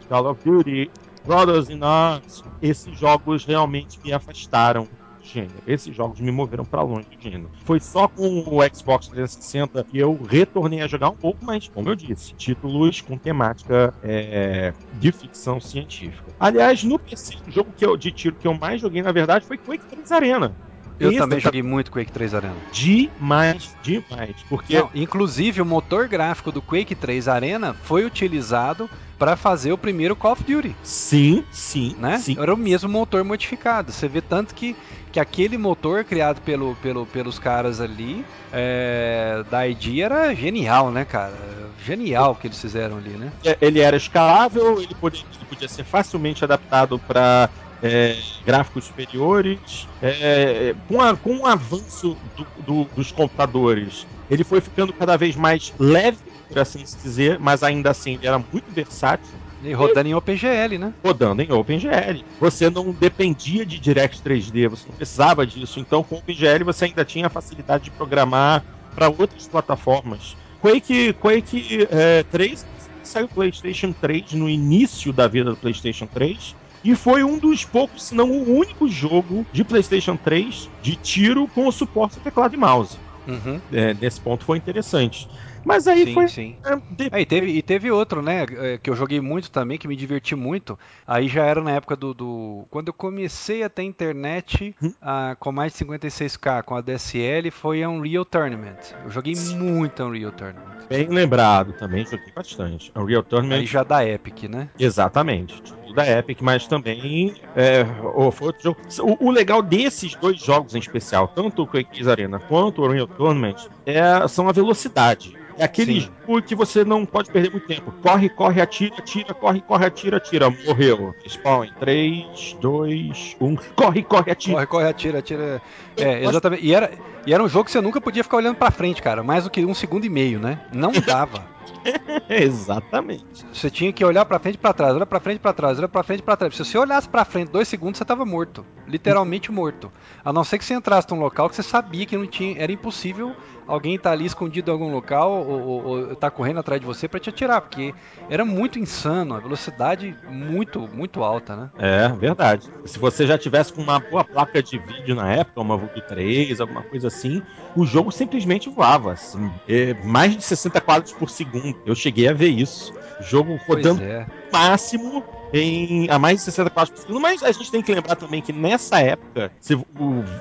Call of Duty, Brothers in Arms, esses jogos realmente me afastaram gênero. Esses jogos me moveram para longe do gênero. Foi só com o Xbox 360 que eu retornei a jogar um pouco, mas, como eu disse, títulos com temática é, de ficção científica. Aliás, no PC, o jogo que eu, de tiro que eu mais joguei, na verdade, foi Quake 3 Arena. Eu também tá... joguei muito Quake 3 Arena. Demais, demais. Porque. Não, inclusive, o motor gráfico do Quake 3 Arena foi utilizado para fazer o primeiro Call of Duty. Sim, sim, né? Sim. Era o mesmo motor modificado. Você vê tanto que, que aquele motor criado pelo, pelo, pelos caras ali é, da ID era genial, né, cara? Genial o que eles fizeram ali, né? É, ele era escalável, ele podia, ele podia ser facilmente adaptado para é, gráficos superiores, é, com, a, com o avanço do, do, dos computadores, ele foi ficando cada vez mais leve, por assim se dizer, mas ainda assim ele era muito versátil. E rodando em OpenGL, né? Rodando em OpenGL. Você não dependia de Direct 3D, você não precisava disso. Então, com OpenGL você ainda tinha a facilidade de programar para outras plataformas. Quake, Quake é, 3 saiu PlayStation 3 no início da vida do PlayStation 3 e foi um dos poucos, se não o único jogo de PlayStation 3 de tiro com o suporte teclado e mouse. Uhum. É, nesse ponto foi interessante. Mas aí sim, foi. Sim. É, de... é, e, teve, e teve outro, né? É, que eu joguei muito também, que me diverti muito. Aí já era na época do. do... Quando eu comecei a ter internet hum? a, com mais de 56k com a DSL, foi Unreal Tournament. Eu joguei sim. muito Unreal Tournament. Bem lembrado também, joguei bastante. Unreal Tournament. Aí já da Epic, né? Exatamente da Epic, mas também é, foi outro jogo. O, o, legal desses dois jogos em especial, tanto o Quake Arena quanto o Unreal Tournament, é, são a velocidade. É aquele Sim. jogo que você não pode perder muito tempo. Corre, corre, atira, atira, corre, corre, atira, atira. Morreu. Spawn em 3, 2, 1. Corre, corre, atira. Corre, corre, atira, atira. É, exatamente. E era, e era um jogo que você nunca podia ficar olhando pra frente, cara. Mais do que um segundo e meio, né? Não dava. Exatamente. Você tinha que olhar para frente e para trás, olhar para frente e para trás, olhar para frente e para trás. Se você olhasse para frente dois segundos, você tava morto, literalmente morto. A não ser que você entrasse num local que você sabia que não tinha, era impossível alguém tá ali escondido em algum local ou, ou, ou tá correndo atrás de você para te atirar, porque era muito insano, a velocidade muito, muito alta, né? É, verdade. Se você já tivesse com uma boa placa de vídeo na época, uma Vulcan 3, alguma coisa assim, o jogo simplesmente voava. Assim, é, mais de 60 quadros por segundo segundo. Eu cheguei a ver isso. Jogo rodando é. Máximo em a mais de 60 quadros por segundo, mas a gente tem que lembrar também que nessa época se, o,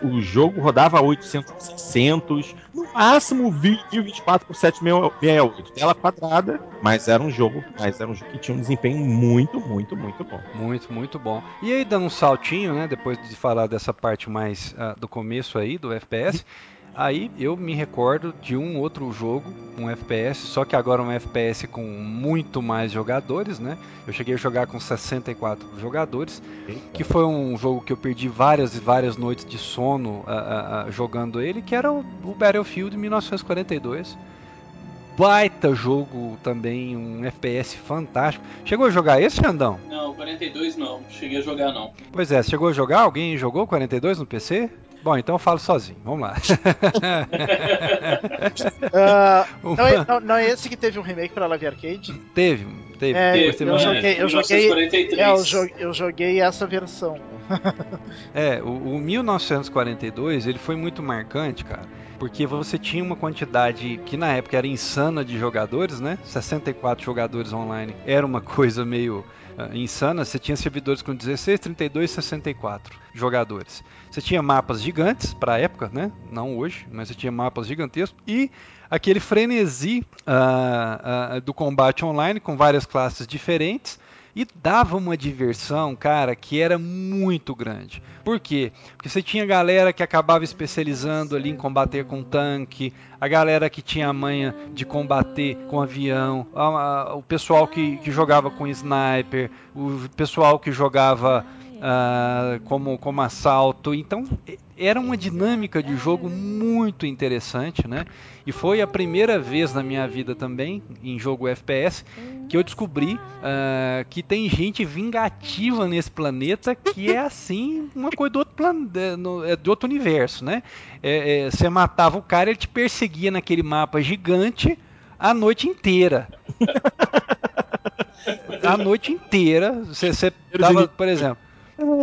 o jogo rodava 800 por 600, no máximo vídeo 24 por 768, tela quadrada, mas era um jogo, mas era um jogo que tinha um desempenho muito, muito, muito bom. Muito, muito bom. E aí dando um saltinho, né, depois de falar dessa parte mais uh, do começo aí do FPS, Aí eu me recordo de um outro jogo, um FPS, só que agora um FPS com muito mais jogadores, né? Eu cheguei a jogar com 64 jogadores, que foi um jogo que eu perdi várias e várias noites de sono uh, uh, jogando ele, que era o, o Battlefield 1942 baita jogo também, um FPS fantástico. Chegou a jogar esse, Xandão? Não, 42 não. Cheguei a jogar não. Pois é, chegou a jogar? Alguém jogou 42 no PC? Bom, então eu falo sozinho. Vamos lá. uh, não, é, não, não, é, esse que teve um remake pra Live Arcade? Teve, teve. É, teve eu, joguei, eu, joguei, é, eu, joguei, eu joguei essa versão. é, o, o 1942 ele foi muito marcante, cara porque você tinha uma quantidade que na época era insana de jogadores, né? 64 jogadores online era uma coisa meio insana. Você tinha servidores com 16, 32, 64 jogadores. Você tinha mapas gigantes para a época, né? Não hoje, mas você tinha mapas gigantescos e aquele frenesi uh, uh, do combate online com várias classes diferentes e dava uma diversão, cara, que era muito grande. Por quê? Porque você tinha galera que acabava especializando ali em combater com tanque, a galera que tinha a manha de combater com avião, a, a, o pessoal que, que jogava com sniper, o pessoal que jogava uh, como, como assalto. Então era uma dinâmica de jogo muito interessante, né? E foi a primeira vez na minha vida também, em jogo FPS, que eu descobri uh, que tem gente vingativa nesse planeta que é assim, uma coisa do outro, plan é, do outro universo, né? É, é, você matava o cara, ele te perseguia naquele mapa gigante a noite inteira. a noite inteira. Você, você tava, por exemplo,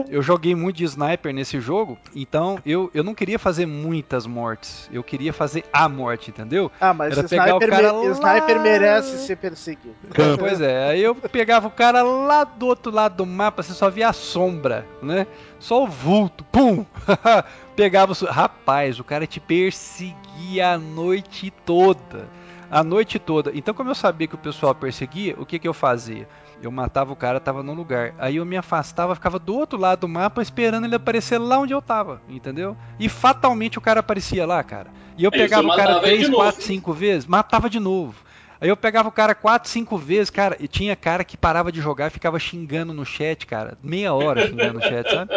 eu joguei muito de sniper nesse jogo, então eu, eu não queria fazer muitas mortes. Eu queria fazer a morte, entendeu? Ah, mas Era pegar sniper, o cara me, lá... sniper merece ser perseguido. Pois é, aí eu pegava o cara lá do outro lado do mapa, você só via a sombra, né? Só o vulto, pum! pegava o. Rapaz, o cara te perseguia a noite toda. A noite toda. Então, como eu sabia que o pessoal perseguia, o que, que eu fazia? Eu matava o cara, tava no lugar. Aí eu me afastava, ficava do outro lado do mapa esperando ele aparecer lá onde eu tava, entendeu? E fatalmente o cara aparecia lá, cara. E eu pegava o cara 3, 4, 5 vezes, matava de novo. Aí eu pegava o cara 4, 5 vezes, cara, e tinha cara que parava de jogar e ficava xingando no chat, cara. Meia hora xingando no chat, sabe?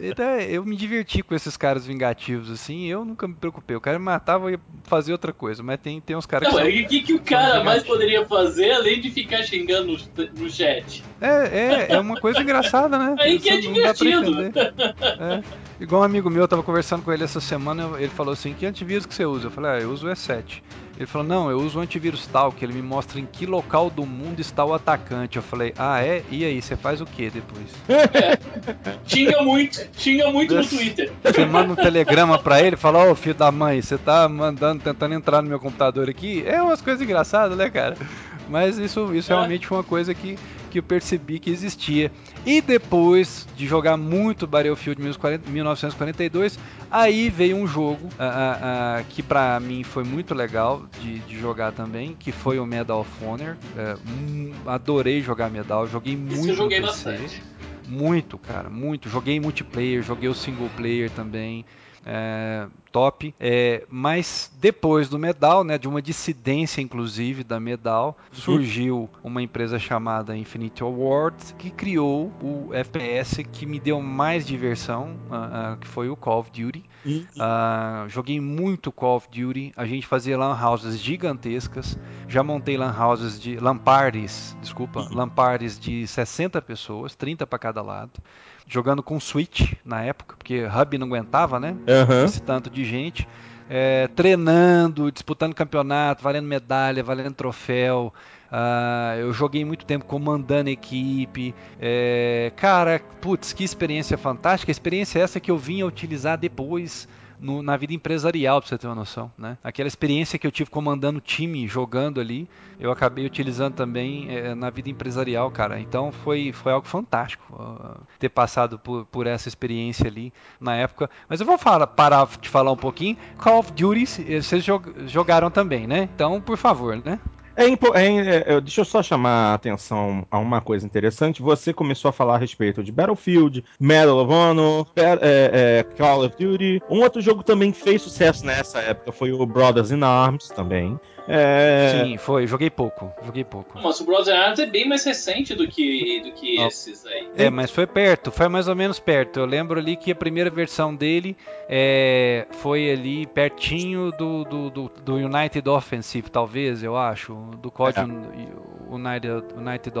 Então, eu me diverti com esses caras vingativos, assim, eu nunca me preocupei. O cara me matava e fazer outra coisa, mas tem, tem uns caras que. o que, que o cara mais poderia fazer além de ficar xingando no, no chat? É, é, é uma coisa engraçada, né? Aí que é divertido. É. Igual um amigo meu, eu tava conversando com ele essa semana, ele falou assim: que antivírus que você usa? Eu falei, ah, eu uso o E7. Ele falou, não, eu uso o antivírus tal, que ele me mostra em que local do mundo está o atacante. Eu falei, ah, é? E aí, você faz o que depois? Xinga muito, xinga muito no Twitter. Você manda um telegrama pra ele, fala, ô oh, filho da mãe, você tá mandando, tentando entrar no meu computador aqui. É umas coisas engraçadas, né, cara? Mas isso, isso é. realmente foi uma coisa que que eu percebi que existia. E depois de jogar muito Battlefield 1942, aí veio um jogo uh, uh, uh, que para mim foi muito legal de, de, jogar também, que foi o Medal of Honor. Um, adorei jogar Medal, joguei muito. eu joguei bastante. Muito, cara, muito. Joguei multiplayer, joguei o single player também. É, top. É, mas depois do Medal, né, de uma dissidência inclusive da Medal, surgiu uma empresa chamada Infinity Awards que criou o FPS que me deu mais diversão, uh, uh, que foi o Call of Duty. Uh, joguei muito Call of Duty. A gente fazia lan houses gigantescas. Já montei lan houses de lamparties, desculpa, uhum. lamparties de 60 pessoas, 30 para cada lado jogando com Switch na época, porque Hub não aguentava, né? Uhum. Esse tanto de gente. É, treinando, disputando campeonato, valendo medalha, valendo troféu. Uh, eu joguei muito tempo comandando equipe. É, cara, putz, que experiência fantástica. A experiência essa que eu vim a utilizar depois no, na vida empresarial, pra você ter uma noção, né? Aquela experiência que eu tive comandando time, jogando ali, eu acabei utilizando também é, na vida empresarial, cara. Então foi, foi algo fantástico uh, ter passado por, por essa experiência ali na época. Mas eu vou falar, parar de falar um pouquinho. Call of Duty, vocês jogaram também, né? Então, por favor, né? É, é, é, deixa eu só chamar a atenção a uma coisa interessante. Você começou a falar a respeito de Battlefield, Medal of Honor, é, é, Call of Duty. Um outro jogo também fez sucesso nessa época foi o Brothers in Arms também. É... Sim, foi. Joguei pouco. Joguei pouco. Mas o Brothers Arms é bem mais recente do que, do que esses aí. É, mas foi perto. Foi mais ou menos perto. Eu lembro ali que a primeira versão dele é, foi ali pertinho do, do, do, do, United Offensive, talvez, eu acho. Do código é. United, United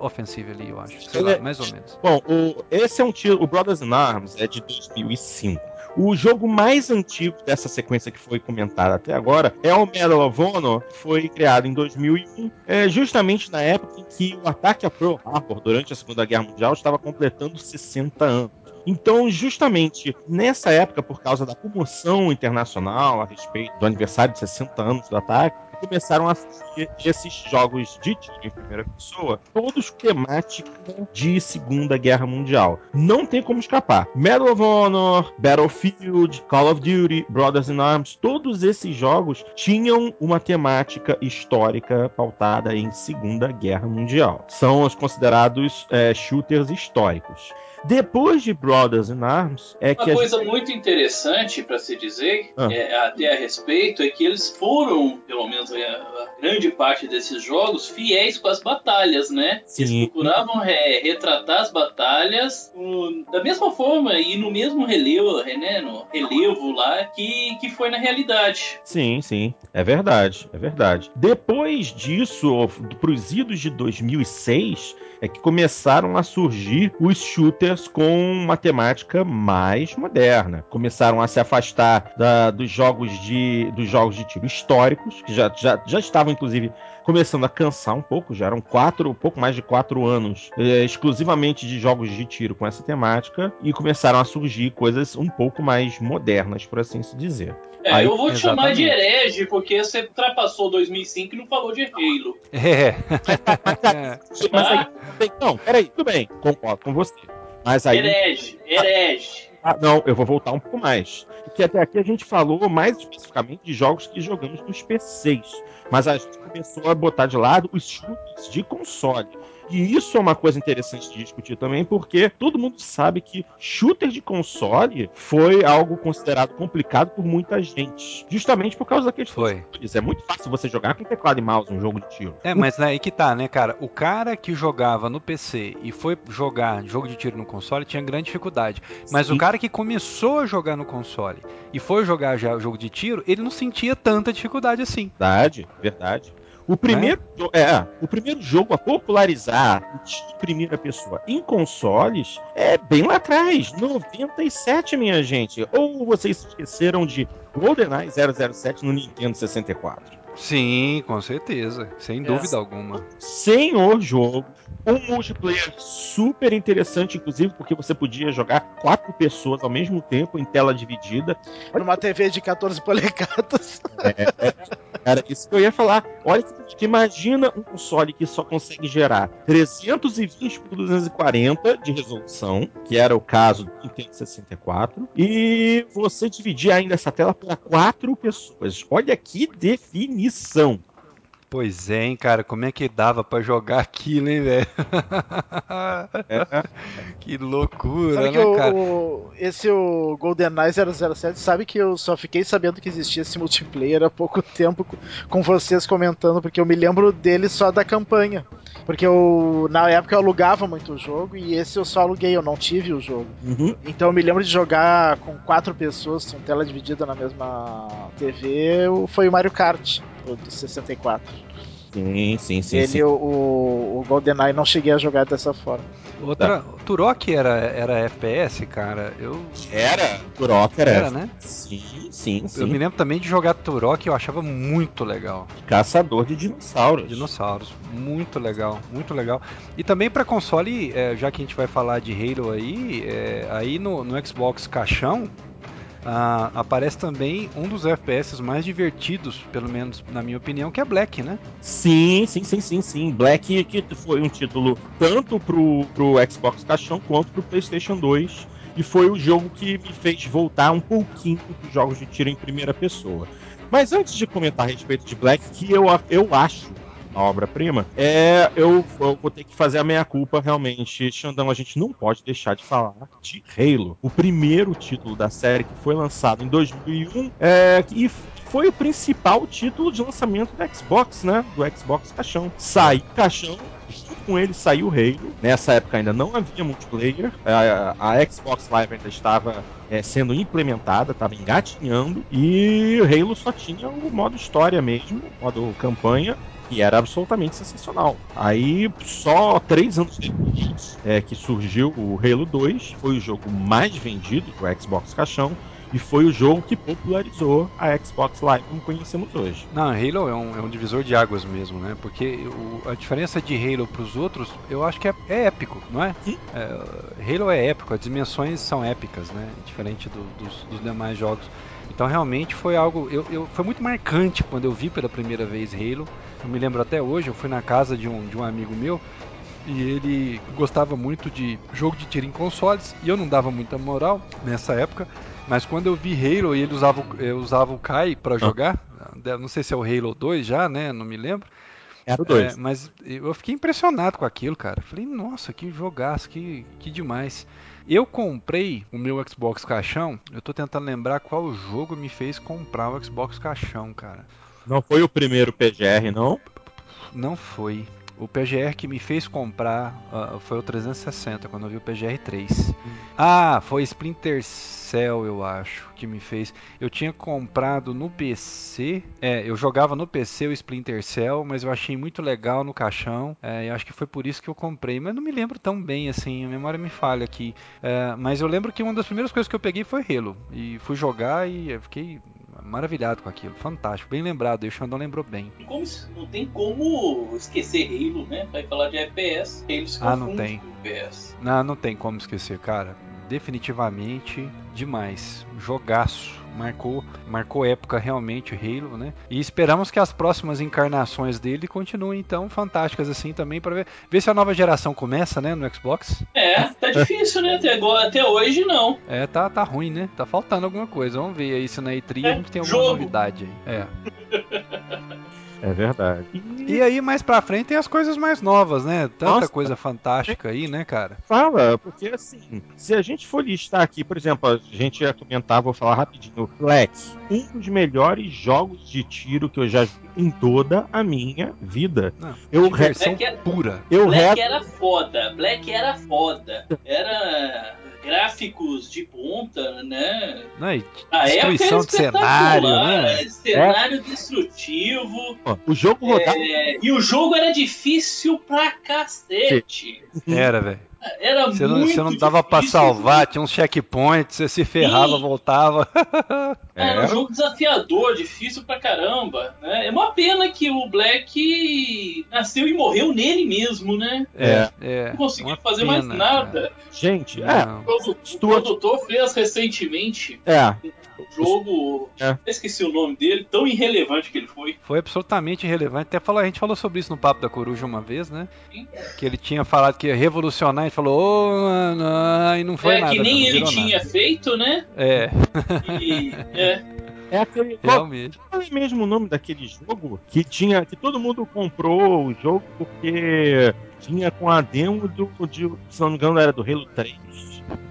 Offensive ali, eu acho. Sei lá, é mais ou menos. Bom, o, esse é um tiro. O Brothers in Arms é de 2005. O jogo mais antigo dessa sequência que foi comentada até agora é o Medal of Honor, que foi criado em 2001, é, justamente na época em que o ataque a Pearl Harbor, durante a Segunda Guerra Mundial, estava completando 60 anos. Então, justamente nessa época, por causa da comoção internacional a respeito do aniversário de 60 anos do ataque, começaram a fazer esses jogos de tiro em primeira pessoa, todos temáticos de Segunda Guerra Mundial. Não tem como escapar. Medal of Honor, Battlefield, Call of Duty, Brothers in Arms, todos esses jogos tinham uma temática histórica pautada em Segunda Guerra Mundial. São os considerados é, shooters históricos. Depois de Brothers in Arms, é Uma que. Uma coisa gente... muito interessante para se dizer, ah. é, até a respeito, é que eles foram, pelo menos a, a, grande parte desses jogos, fiéis com as batalhas, né? Sim. Eles procuravam re, retratar as batalhas um, da mesma forma e no mesmo relevo, né? No relevo lá que, que foi na realidade. Sim, sim. É verdade, é verdade. Depois disso, pros idos de 2006, é que começaram a surgir os shooters com uma temática mais moderna. Começaram a se afastar da, dos jogos de dos jogos de tiro históricos, que já, já, já estavam, inclusive, começando a cansar um pouco, já eram quatro, pouco mais de quatro anos é, exclusivamente de jogos de tiro com essa temática, e começaram a surgir coisas um pouco mais modernas, por assim se dizer. É, Aí, eu vou te chamar de herege, porque você ultrapassou 2005 e não falou de Halo. É. mas aí, não, peraí, tudo bem, concordo com você. Mas aí. Herege, herege. Ah, não, eu vou voltar um pouco mais. Porque até aqui a gente falou mais especificamente de jogos que jogamos nos PCs. Mas a gente começou a botar de lado os shooters de console. E isso é uma coisa interessante de discutir também, porque todo mundo sabe que shooter de console foi algo considerado complicado por muita gente. Justamente por causa daqueles foi. É muito fácil você jogar com teclado e mouse um jogo de tiro. É, mas aí que tá, né, cara? O cara que jogava no PC e foi jogar jogo de tiro no console tinha grande dificuldade. Mas Sim. o cara que começou a jogar no console e foi jogar já jogo de tiro, ele não sentia tanta dificuldade assim. Verdade, verdade. O primeiro, é? é, o primeiro jogo a popularizar o de primeira pessoa em consoles é bem lá atrás, 97, minha gente. Ou vocês esqueceram de GoldenEye 007 no Nintendo 64? Sim, com certeza, sem é. dúvida alguma. Senhor jogo, um multiplayer super interessante, inclusive, porque você podia jogar quatro pessoas ao mesmo tempo em tela dividida. Numa TV de 14 polegadas. É, é, era isso que eu ia falar. Olha que imagina um console que só consegue gerar 320 por 240 de resolução, que era o caso do Nintendo 64, e você dividir ainda essa tela para quatro pessoas. Olha que definição. Pois é, hein, cara, como é que dava para jogar aquilo, hein, velho? É. que loucura, sabe né, que cara? O, esse o GoldenEye 007, sabe que eu só fiquei sabendo que existia esse multiplayer há pouco tempo com vocês comentando, porque eu me lembro dele só da campanha. Porque eu, na época eu alugava muito o jogo e esse eu só aluguei, eu não tive o jogo. Uhum. Então eu me lembro de jogar com quatro pessoas, com tela dividida na mesma TV, foi o Mario Kart do 64. Sim, sim, sim. Ele, sim. O, o GoldenEye, não cheguei a jogar dessa forma. Outra, tá. Turok era, era FPS, cara. Eu... Era? Turok era. Era, né? Sim, sim, sim. Eu me lembro também de jogar Turok, eu achava muito legal. Caçador de dinossauros. Dinossauros, muito legal, muito legal. E também para console, é, já que a gente vai falar de Halo aí, é, aí no, no Xbox caixão, ah, aparece também um dos FPS mais divertidos, pelo menos na minha opinião, que é Black, né? Sim, sim, sim, sim, sim. Black que foi um título tanto pro, pro Xbox Caixão quanto pro PlayStation 2. E foi o jogo que me fez voltar um pouquinho dos jogos de tiro em primeira pessoa. Mas antes de comentar a respeito de Black, que eu, eu acho a obra-prima, é, eu, eu, vou ter que fazer a meia-culpa realmente. Xandão, a gente não pode deixar de falar de Halo, o primeiro título da série que foi lançado em 2001 é, e foi o principal título de lançamento do Xbox, né? Do Xbox Caixão. Saiu Caixão, junto com ele saiu o Halo. Nessa época ainda não havia multiplayer. A, a Xbox Live ainda estava é, sendo implementada, estava engatinhando. E o Halo só tinha o modo história mesmo, o modo campanha que era absolutamente sensacional. Aí, só três anos depois é, que surgiu o Halo 2, foi o jogo mais vendido do Xbox Caixão. E foi o jogo que popularizou a Xbox Live como conhecemos hoje. Não, Halo é um, é um divisor de águas mesmo, né? Porque o, a diferença de Halo para os outros, eu acho que é, é épico, não é? é? Halo é épico, as dimensões são épicas, né? Diferente do, dos, dos demais jogos. Então realmente foi algo. Eu, eu, foi muito marcante quando eu vi pela primeira vez Halo. Eu me lembro até hoje, eu fui na casa de um, de um amigo meu e ele gostava muito de jogo de tiro em consoles e eu não dava muita moral nessa época. Mas quando eu vi Halo e ele usava, eu usava o Kai para ah. jogar, não sei se é o Halo 2 já, né? Não me lembro. Era o 2. É, mas eu fiquei impressionado com aquilo, cara. Falei, nossa, que jogaço, que, que demais. Eu comprei o meu Xbox Caixão. Eu tô tentando lembrar qual jogo me fez comprar o Xbox Caixão, cara. Não foi o primeiro PGR, não? Não foi. O PGR que me fez comprar uh, foi o 360, quando eu vi o PGR 3. Hum. Ah, foi Splinter Cell, eu acho, que me fez. Eu tinha comprado no PC. É, eu jogava no PC o Splinter Cell, mas eu achei muito legal no caixão. É, eu acho que foi por isso que eu comprei. Mas não me lembro tão bem assim, a memória me falha aqui. É, mas eu lembro que uma das primeiras coisas que eu peguei foi Halo. E fui jogar e fiquei maravilhado com aquilo. Fantástico, bem lembrado. E o Xandão lembrou bem. Como, não tem como esquecer Halo, né? Vai falar de FPS. Halo se ah, não tem. Não, não tem como esquecer, cara. Definitivamente demais. Jogaço. Marcou, marcou época realmente o Halo, né? E esperamos que as próximas encarnações dele continuem tão fantásticas assim também para ver, ver se a nova geração começa, né, no Xbox. É, tá difícil, né? Até, agora, até hoje não. É, tá, tá ruim, né? Tá faltando alguma coisa. Vamos ver aí se na E3 é, a gente tem alguma jogo. novidade aí. É. É verdade. E aí, mais pra frente, tem as coisas mais novas, né? Tanta Nossa, coisa fantástica aí, né, cara? Fala, porque assim, se a gente for listar aqui, por exemplo, a gente ia comentar, vou falar rapidinho. Black, um dos melhores jogos de tiro que eu já vi em toda a minha vida. Não, eu versão Black pura. Eu Black era foda. Black era foda. Era gráficos de ponta, né? Não, e destruição de cenário, né? Cenário é. destrutivo. o jogo rodava. É, e o jogo era difícil pra cacete. Era, velho. Era você não, você não dava pra salvar, tinha uns checkpoints, você se ferrava, Sim. voltava. Era um jogo desafiador, difícil pra caramba. Né? É uma pena que o Black nasceu e morreu nele mesmo, né? É, é. Não conseguiu fazer pena, mais nada. Cara. Gente, é. O, produtor fez recentemente. É. O jogo. É. Esqueci o nome dele, tão irrelevante que ele foi. Foi absolutamente irrelevante. Até falou, a gente falou sobre isso no Papo da Coruja uma vez, né? Sim. Que ele tinha falado que ia revolucionar, a gente falou, ô, oh, não, e não foi é, nada. Que nem ele tinha nada. feito, né? É. E, é. É aquele. Realmente. Qual é mesmo o nome daquele jogo que tinha. que todo mundo comprou o jogo porque tinha com a demo do. De, se não me engano, era do Halo 3.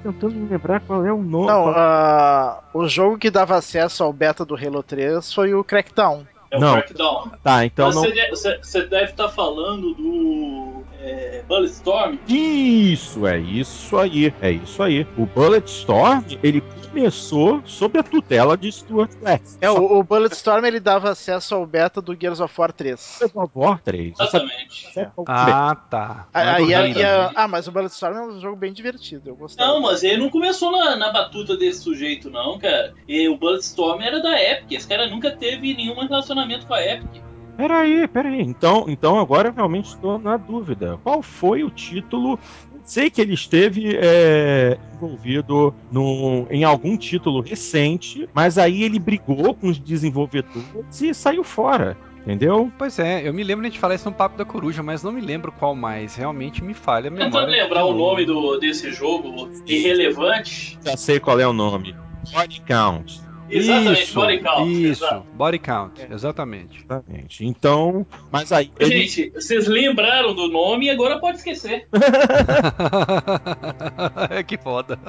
Tentando me lembrar qual é o nome. Não, uh, o jogo que dava acesso ao beta do Halo 3 foi o Crackdown. É o não. Crackdown. Tá, então. Você, não... deve, você deve estar tá falando do é, Bulletstorm? Isso, é isso aí. É isso aí. O Bulletstorm, ele começou sob a tutela de Stuart West. É, o, o Bulletstorm ele dava acesso ao beta do Gears of War 3. Gears of War 3. Exatamente. É. Ah, tá. Aí, aí, aí, ah, mas o Bulletstorm é um jogo bem divertido. Eu gostava. Não, mas ele não começou na, na batuta desse sujeito, não, cara. E o Bulletstorm era da Epic. Esse cara nunca teve nenhum relacionamento com a Epic. Peraí, peraí. Então, então agora eu realmente estou na dúvida. Qual foi o título sei que ele esteve é, envolvido no, em algum título recente, mas aí ele brigou com os desenvolvedores e saiu fora. Entendeu? Pois é, eu me lembro de a gente falar isso no Papo da Coruja, mas não me lembro qual mais. Realmente me falha a memória. Tentando lembrar o nome do, desse jogo irrelevante. Já sei qual é o nome. Body Count. Exatamente, isso, body count. Isso, exato. body count, exatamente. Exatamente. Então, mas aí. ele- Gente, vocês lembraram do nome e agora pode esquecer. que foda.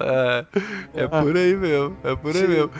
é, é por aí mesmo, é por aí mesmo.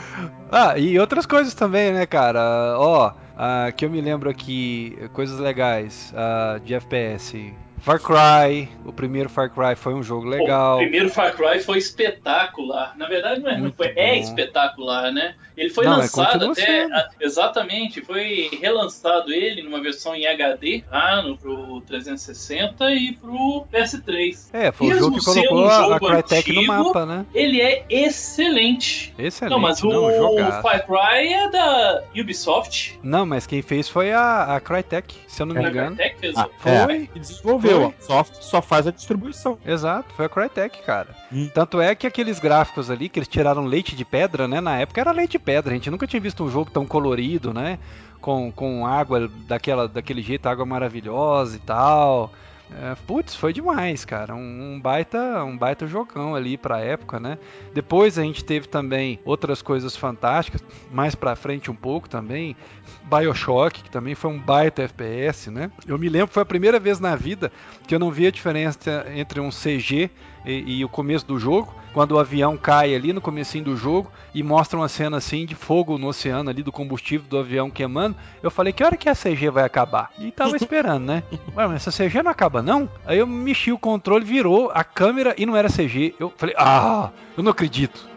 Ah, e outras coisas também, né, cara? Ó, ah, que eu me lembro aqui, coisas legais ah, de FPS. Far Cry, o primeiro Far Cry foi um jogo legal. O primeiro Far Cry foi espetacular. Na verdade, não é, não Muito foi, é bom. espetacular, né? Ele foi Não, é, lançado até. a- exatamente, foi relançado ele numa versão em HD, ah, no, pro 360 e pro PS3. É, foi o Mesmo jogo que colocou um a, a jogo Crytek no antigo, mapa, né? Ele é excelente. Excelente, não, mas não, o. Far Cry é da Ubisoft. Não, mas quem fez foi a, a Crytek, se eu não me engano. Crytek fez Ah, Foi. é, que desenvolveu. Só, só faz a distribuição. Exato, foi a Crytek, cara. Hum. Tanto é que aqueles gráficos ali, que eles tiraram leite de pedra, né? Na época era leite de pedra, a gente nunca tinha visto um jogo tão colorido, né? Com, com água daquela, daquele jeito, água maravilhosa e tal. É, putz, foi demais, cara. Um, um baita, um baita jogão ali pra época, né? Depois a gente teve também outras coisas fantásticas, mais pra frente um pouco também. BioShock, que também foi um baita FPS, né? Eu me lembro, foi a primeira vez na vida que eu não vi a diferença entre um CG e, e o começo do jogo, quando o avião cai ali no comecinho do jogo e mostra uma cena assim de fogo no oceano ali do combustível do avião queimando, eu falei, que hora que a CG vai acabar? E tava esperando, né? Ué, mas essa CG não acaba não? Aí eu mexi o controle, virou a câmera e não era CG. Eu falei, ah, eu não acredito.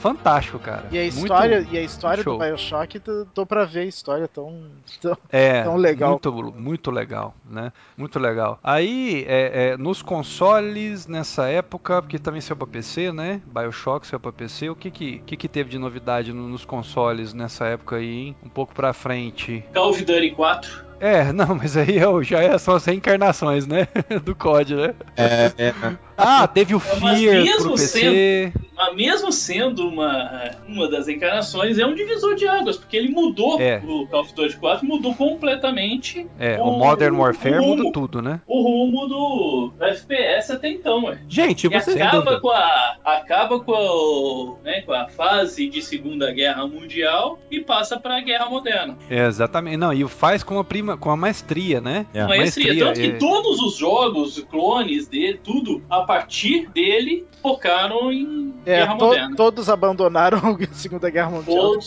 Fantástico, cara. E a Muito- história, e a história show. do Bioshock, tô, tô pra ver a história tão. tão- É, Tão legal. Muito, muito legal, né? Muito legal. Aí, é, é, nos consoles, nessa época, porque também saiu pra PC, né? Bioshock saiu pra PC. O que que, que, que teve de novidade no- nos consoles nessa época aí, hein? Um pouco pra frente. Call of Duty 4. É, não, mas aí é o- já é, são as reencarnações, né? Do COD, né? É, é, Ah, teve o É, mas Fear mesmo pro PC. Mas mesmo sendo uma, uma das encarnações, é um divisor de águas, porque ele mudou É. o Call of Duty 4, mudou completamente É, o O- Modern Warfare o- muda tudo, né? o rumo do FPS até então, ué. Gente, E você. acaba com a acaba com a, né, com a fase de Segunda Guerra Mundial e passa para a Guerra Moderna. É, exatamente. Não, e o faz com a prima, com a maestria, né? É. Maestria, tanto é. que todos os jogos, clones dele, tudo a partir dele focaram em É, Guerra to- Moderna. todos abandonaram a Segunda Guerra Mundial.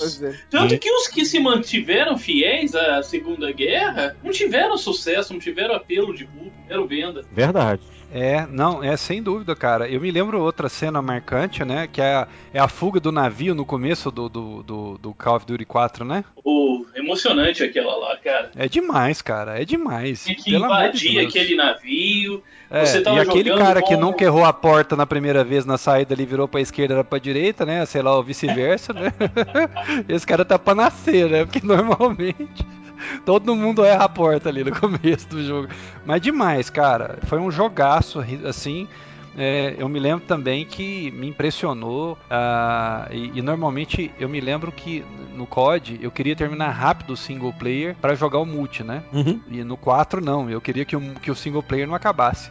Tanto que os que se mantiveram fiéis à Segunda Guerra não tiveram sucesso, não tiveram apelo de público, tiveram venda. Verdade. É, não, é sem dúvida, cara. Eu me lembro outra cena marcante, né? Que é a, é a fuga do navio no começo do, do, do, do Call of Duty 4, né? O emocionante aquela lá, cara. É demais, cara. É demais. Tinha que Pelo de invadir Deus. aquele navio. É, você tava e aquele cara que nunca errou a porta na primeira vez na saída, ele virou pra esquerda, era pra direita, né? Sei lá, ou vice-versa, né? Esse cara tá pra nascer, né? Porque normalmente todo mundo erra a porta ali no começo do jogo. Mas demais, cara. Foi um jogaço, assim. É, eu me lembro também que me impressionou ah, e, e normalmente eu me lembro que no COD eu queria terminar rápido o single player pra jogar o multi, né? Uhum. E no 4 não, eu queria que o, que o single player não acabasse.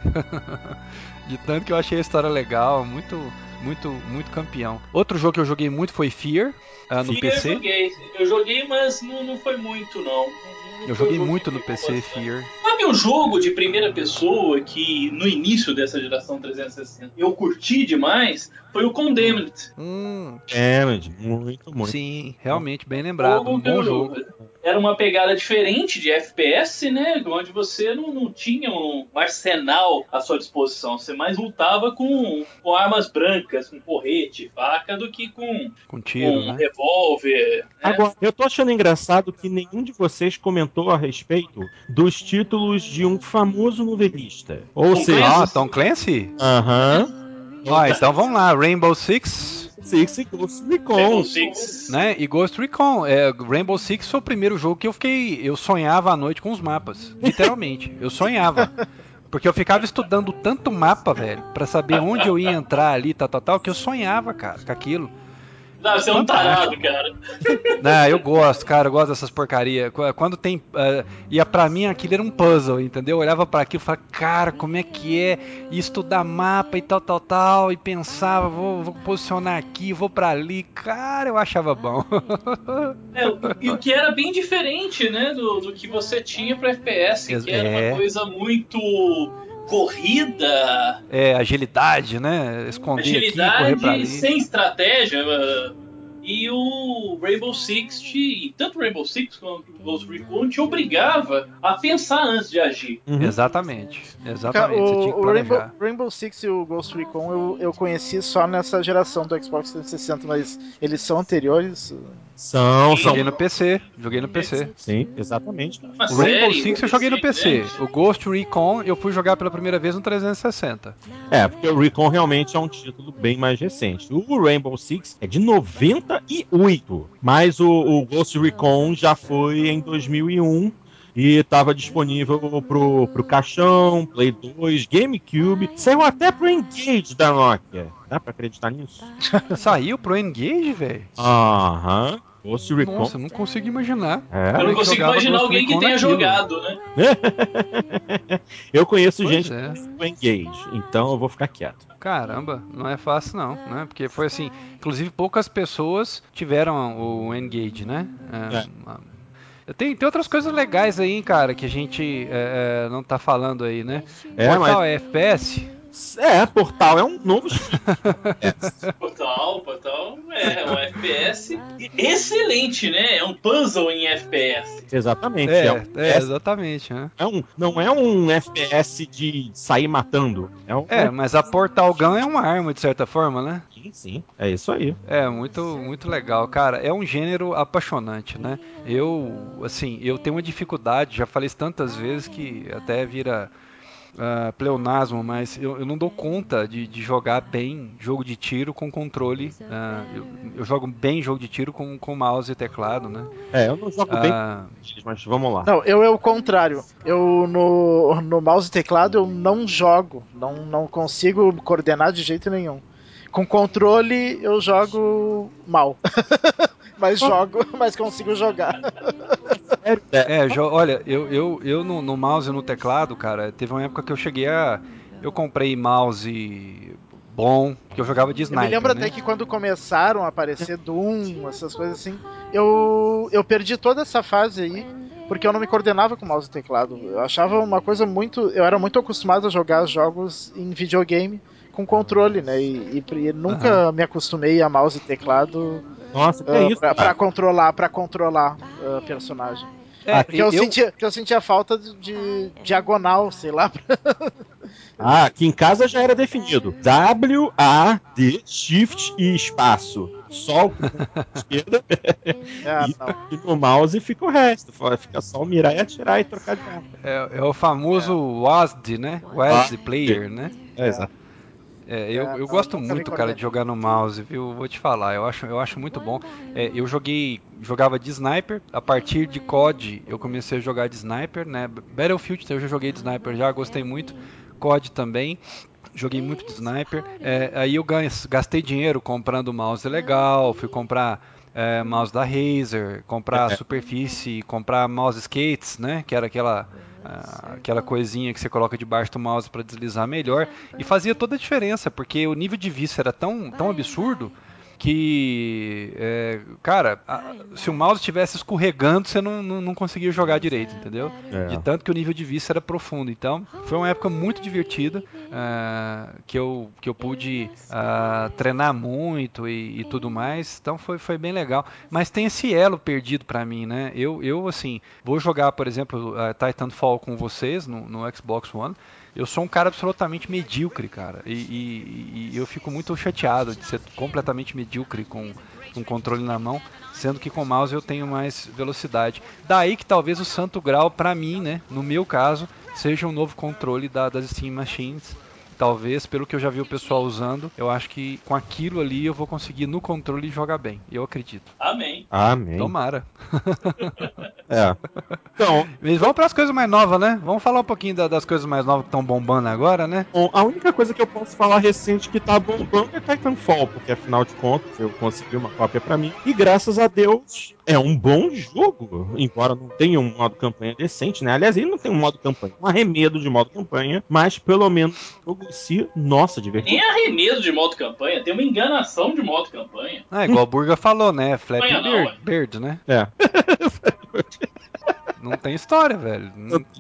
De tanto que eu achei a história legal, muito, muito, muito campeão. Outro jogo que eu joguei muito foi Fear, ah, no Fear PC. Eu joguei, eu joguei mas não, não foi muito, não. Não Eu joguei muito no PC bastante. Fear. Sabe um jogo de primeira pessoa que no início dessa geração 360 eu curti demais? Foi o Condemned. Hum, muito, muito. sim, realmente bem lembrado. Um bom jogo. Era uma pegada diferente de FPS, né? Onde você não, não tinha um arsenal à sua disposição. Você mais lutava com, com armas brancas, com porrete, faca, do que com, Com tiro, com né? revólver. né? Agora, eu tô achando engraçado que nenhum de vocês comentou a respeito dos títulos de um famoso novelista. Ou Tom seja, Ah, Tom Clancy? aham, Então vamos lá, Rainbow Six. Six Ghost Recon. Rainbow Six. Né? E Ghost Recon. É, Rainbow Six foi o primeiro jogo que eu fiquei. Eu sonhava à noite com os mapas. Literalmente. eu sonhava. Porque eu ficava estudando tanto mapa, velho, para saber onde eu ia entrar ali, tal, tal, tal, que eu sonhava, cara, com aquilo. Não, você é um tarado, cara. Não, eu gosto, cara, eu gosto dessas porcarias. Quando tem. Uh, e pra mim aquilo era um puzzle, entendeu? Eu olhava para aquilo e falava, cara, como é que é? E estudar mapa e tal, tal, tal. E pensava, vou, vou posicionar aqui, vou para ali. Cara, eu achava bom. É, e o que era bem diferente, né, do, do que você tinha pra FPS, que era é. uma coisa muito corrida. É, agilidade, né? Esconder agilidade aqui, correr pra ali. sem estratégia. E o Rainbow Six, te, tanto o Rainbow Six quanto o Ghost Recon, te obrigava a pensar antes de agir. Uhum. Exatamente. Exatamente. O, o Rainbow, Rainbow, Six e o Ghost Recon eu, eu conheci só nessa geração do Xbox 360, mas eles são anteriores? São, são. Joguei no PC. Joguei no PC. Sim, exatamente. Mas o Rainbow Six eu joguei no PC. O Ghost Recon eu fui jogar pela primeira vez no 360. É, porque o Recon realmente é um título bem mais recente. O Rainbow Six é de 98, mas o, o Ghost Recon já foi em 2001 e estava disponível pro, pro caixão, Play 2, GameCube, saiu até pro Engage da Nokia. Dá pra acreditar nisso? Saiu pro Engage, velho? Aham. Ghost Recon. Nossa, eu não consigo imaginar. É. Eu não consigo imaginar alguém que tenha naquilo. jogado, né? eu conheço pois gente é. Engage, então eu vou ficar quieto. Caramba, não é fácil não, né? Porque foi assim, inclusive poucas pessoas tiveram o Engage, né? É, é. Tem, tem outras coisas legais aí, cara, que a gente é, é, não tá falando aí, né? É, Portal mas... é FPS. É, Portal é um novo. é. Portal, Portal é um FPS excelente, né? É um puzzle em FPS. Exatamente. É, é, um é exatamente. Né? É um, não é um FPS de sair matando. É, um, é, mas a Portal Gun é uma arma, de certa forma, né? Sim, sim. É isso aí. É, muito, muito legal. Cara, é um gênero apaixonante, né? Eu, assim, eu tenho uma dificuldade, já falei isso tantas vezes que até vira uh, pleonasmo, mas eu, eu, não dou conta de, de, jogar bem jogo de tiro com controle. Uh, eu, eu, jogo bem jogo de tiro com, com mouse e teclado, né? É, eu não jogo uh, bem, mas vamos lá. Não, eu é o contrário. Eu no, no mouse e teclado eu não jogo, não, não consigo coordenar de jeito nenhum. Com controle eu jogo mal. mas jogo, mas consigo jogar. É, jo olha, eu, eu, eu no, no mouse e no teclado, cara, teve uma época que eu cheguei a. Eu comprei mouse bom, que eu jogava de sniper. Eu me lembro né? até que quando começaram a aparecer Doom, essas coisas assim, eu, eu perdi toda essa fase aí, porque eu não me coordenava com mouse e teclado. Eu achava uma coisa muito. Eu era muito acostumado a jogar jogos em videogame com controle, né? E, e, e nunca uhum. me acostumei a mouse e teclado nossa, que uh, é isso? Pra, pra controlar, pra controlar o uh, personagem. É, porque eu, eu, sentia, eu sentia falta de diagonal, sei lá. ah, aqui em casa já era definido. W, A, D, Shift e espaço. Sol esquerda. É, e, e, no mouse fica o resto. Fica só mirar e atirar e trocar de arma. É, é, o famoso é. WASD, né? WASD player, né? É, exato. É, eu, é, eu gosto muito, cara, de jogar no mouse, viu? Vou te falar, eu acho, eu acho muito bom. É, eu joguei, jogava de sniper, a partir de COD eu comecei a jogar de sniper, né? Battlefield eu já joguei de sniper já, gostei muito. COD também joguei muito de sniper. É, aí eu gastei dinheiro comprando mouse legal, fui comprar é, mouse da Razer, comprar é. superfície, comprar mouse skates, né? Que era aquela ah, aquela coisinha que você coloca debaixo do mouse para deslizar melhor. E fazia toda a diferença porque o nível de vista era tão, tão absurdo que, é, cara, a, se o mouse estivesse escorregando, você não, não, não, conseguia jogar direito, entendeu? É. De tanto que o nível de vista era profundo. Então, foi uma época muito divertida uh, que, eu, que eu pude uh, treinar muito e, e, tudo mais. Então, foi, foi bem legal. Mas tem esse elo perdido para mim, né? Eu, eu, assim, vou jogar, por exemplo, uh, Titanfall com vocês no, no Xbox One eu sou um cara absolutamente medíocre, cara. E, e, e, eu fico muito chateado de ser completamente medíocre com um controle na mão, sendo que com o mouse eu tenho mais velocidade. Daí que talvez o santo grau, para mim, né, no meu caso, seja um novo controle da, das Steam Machines. Talvez, pelo que eu já vi o pessoal usando, eu acho que com aquilo ali eu vou conseguir no controle jogar bem. Eu acredito. Amém. Amém. Tomara. É. Então, Mas vamos para as coisas mais novas, né? Vamos falar um pouquinho da- das coisas mais novas que estão bombando agora, né? bom, a única coisa que eu posso falar recente que tá bombando é Titanfall, porque afinal de contas eu consegui uma cópia pra mim. E graças a Deus é um bom jogo, embora não tenha um modo campanha decente, né? Aliás, ele não tem um modo campanha, um arremedo de modo campanha, mas pelo menos o jogo si, nossa, divertido. Nem arremedo de modo campanha, tem uma enganação de modo campanha. Ah, igual o Burga falou, né? Apanha não, Bird, né? É. Não tem história, velho.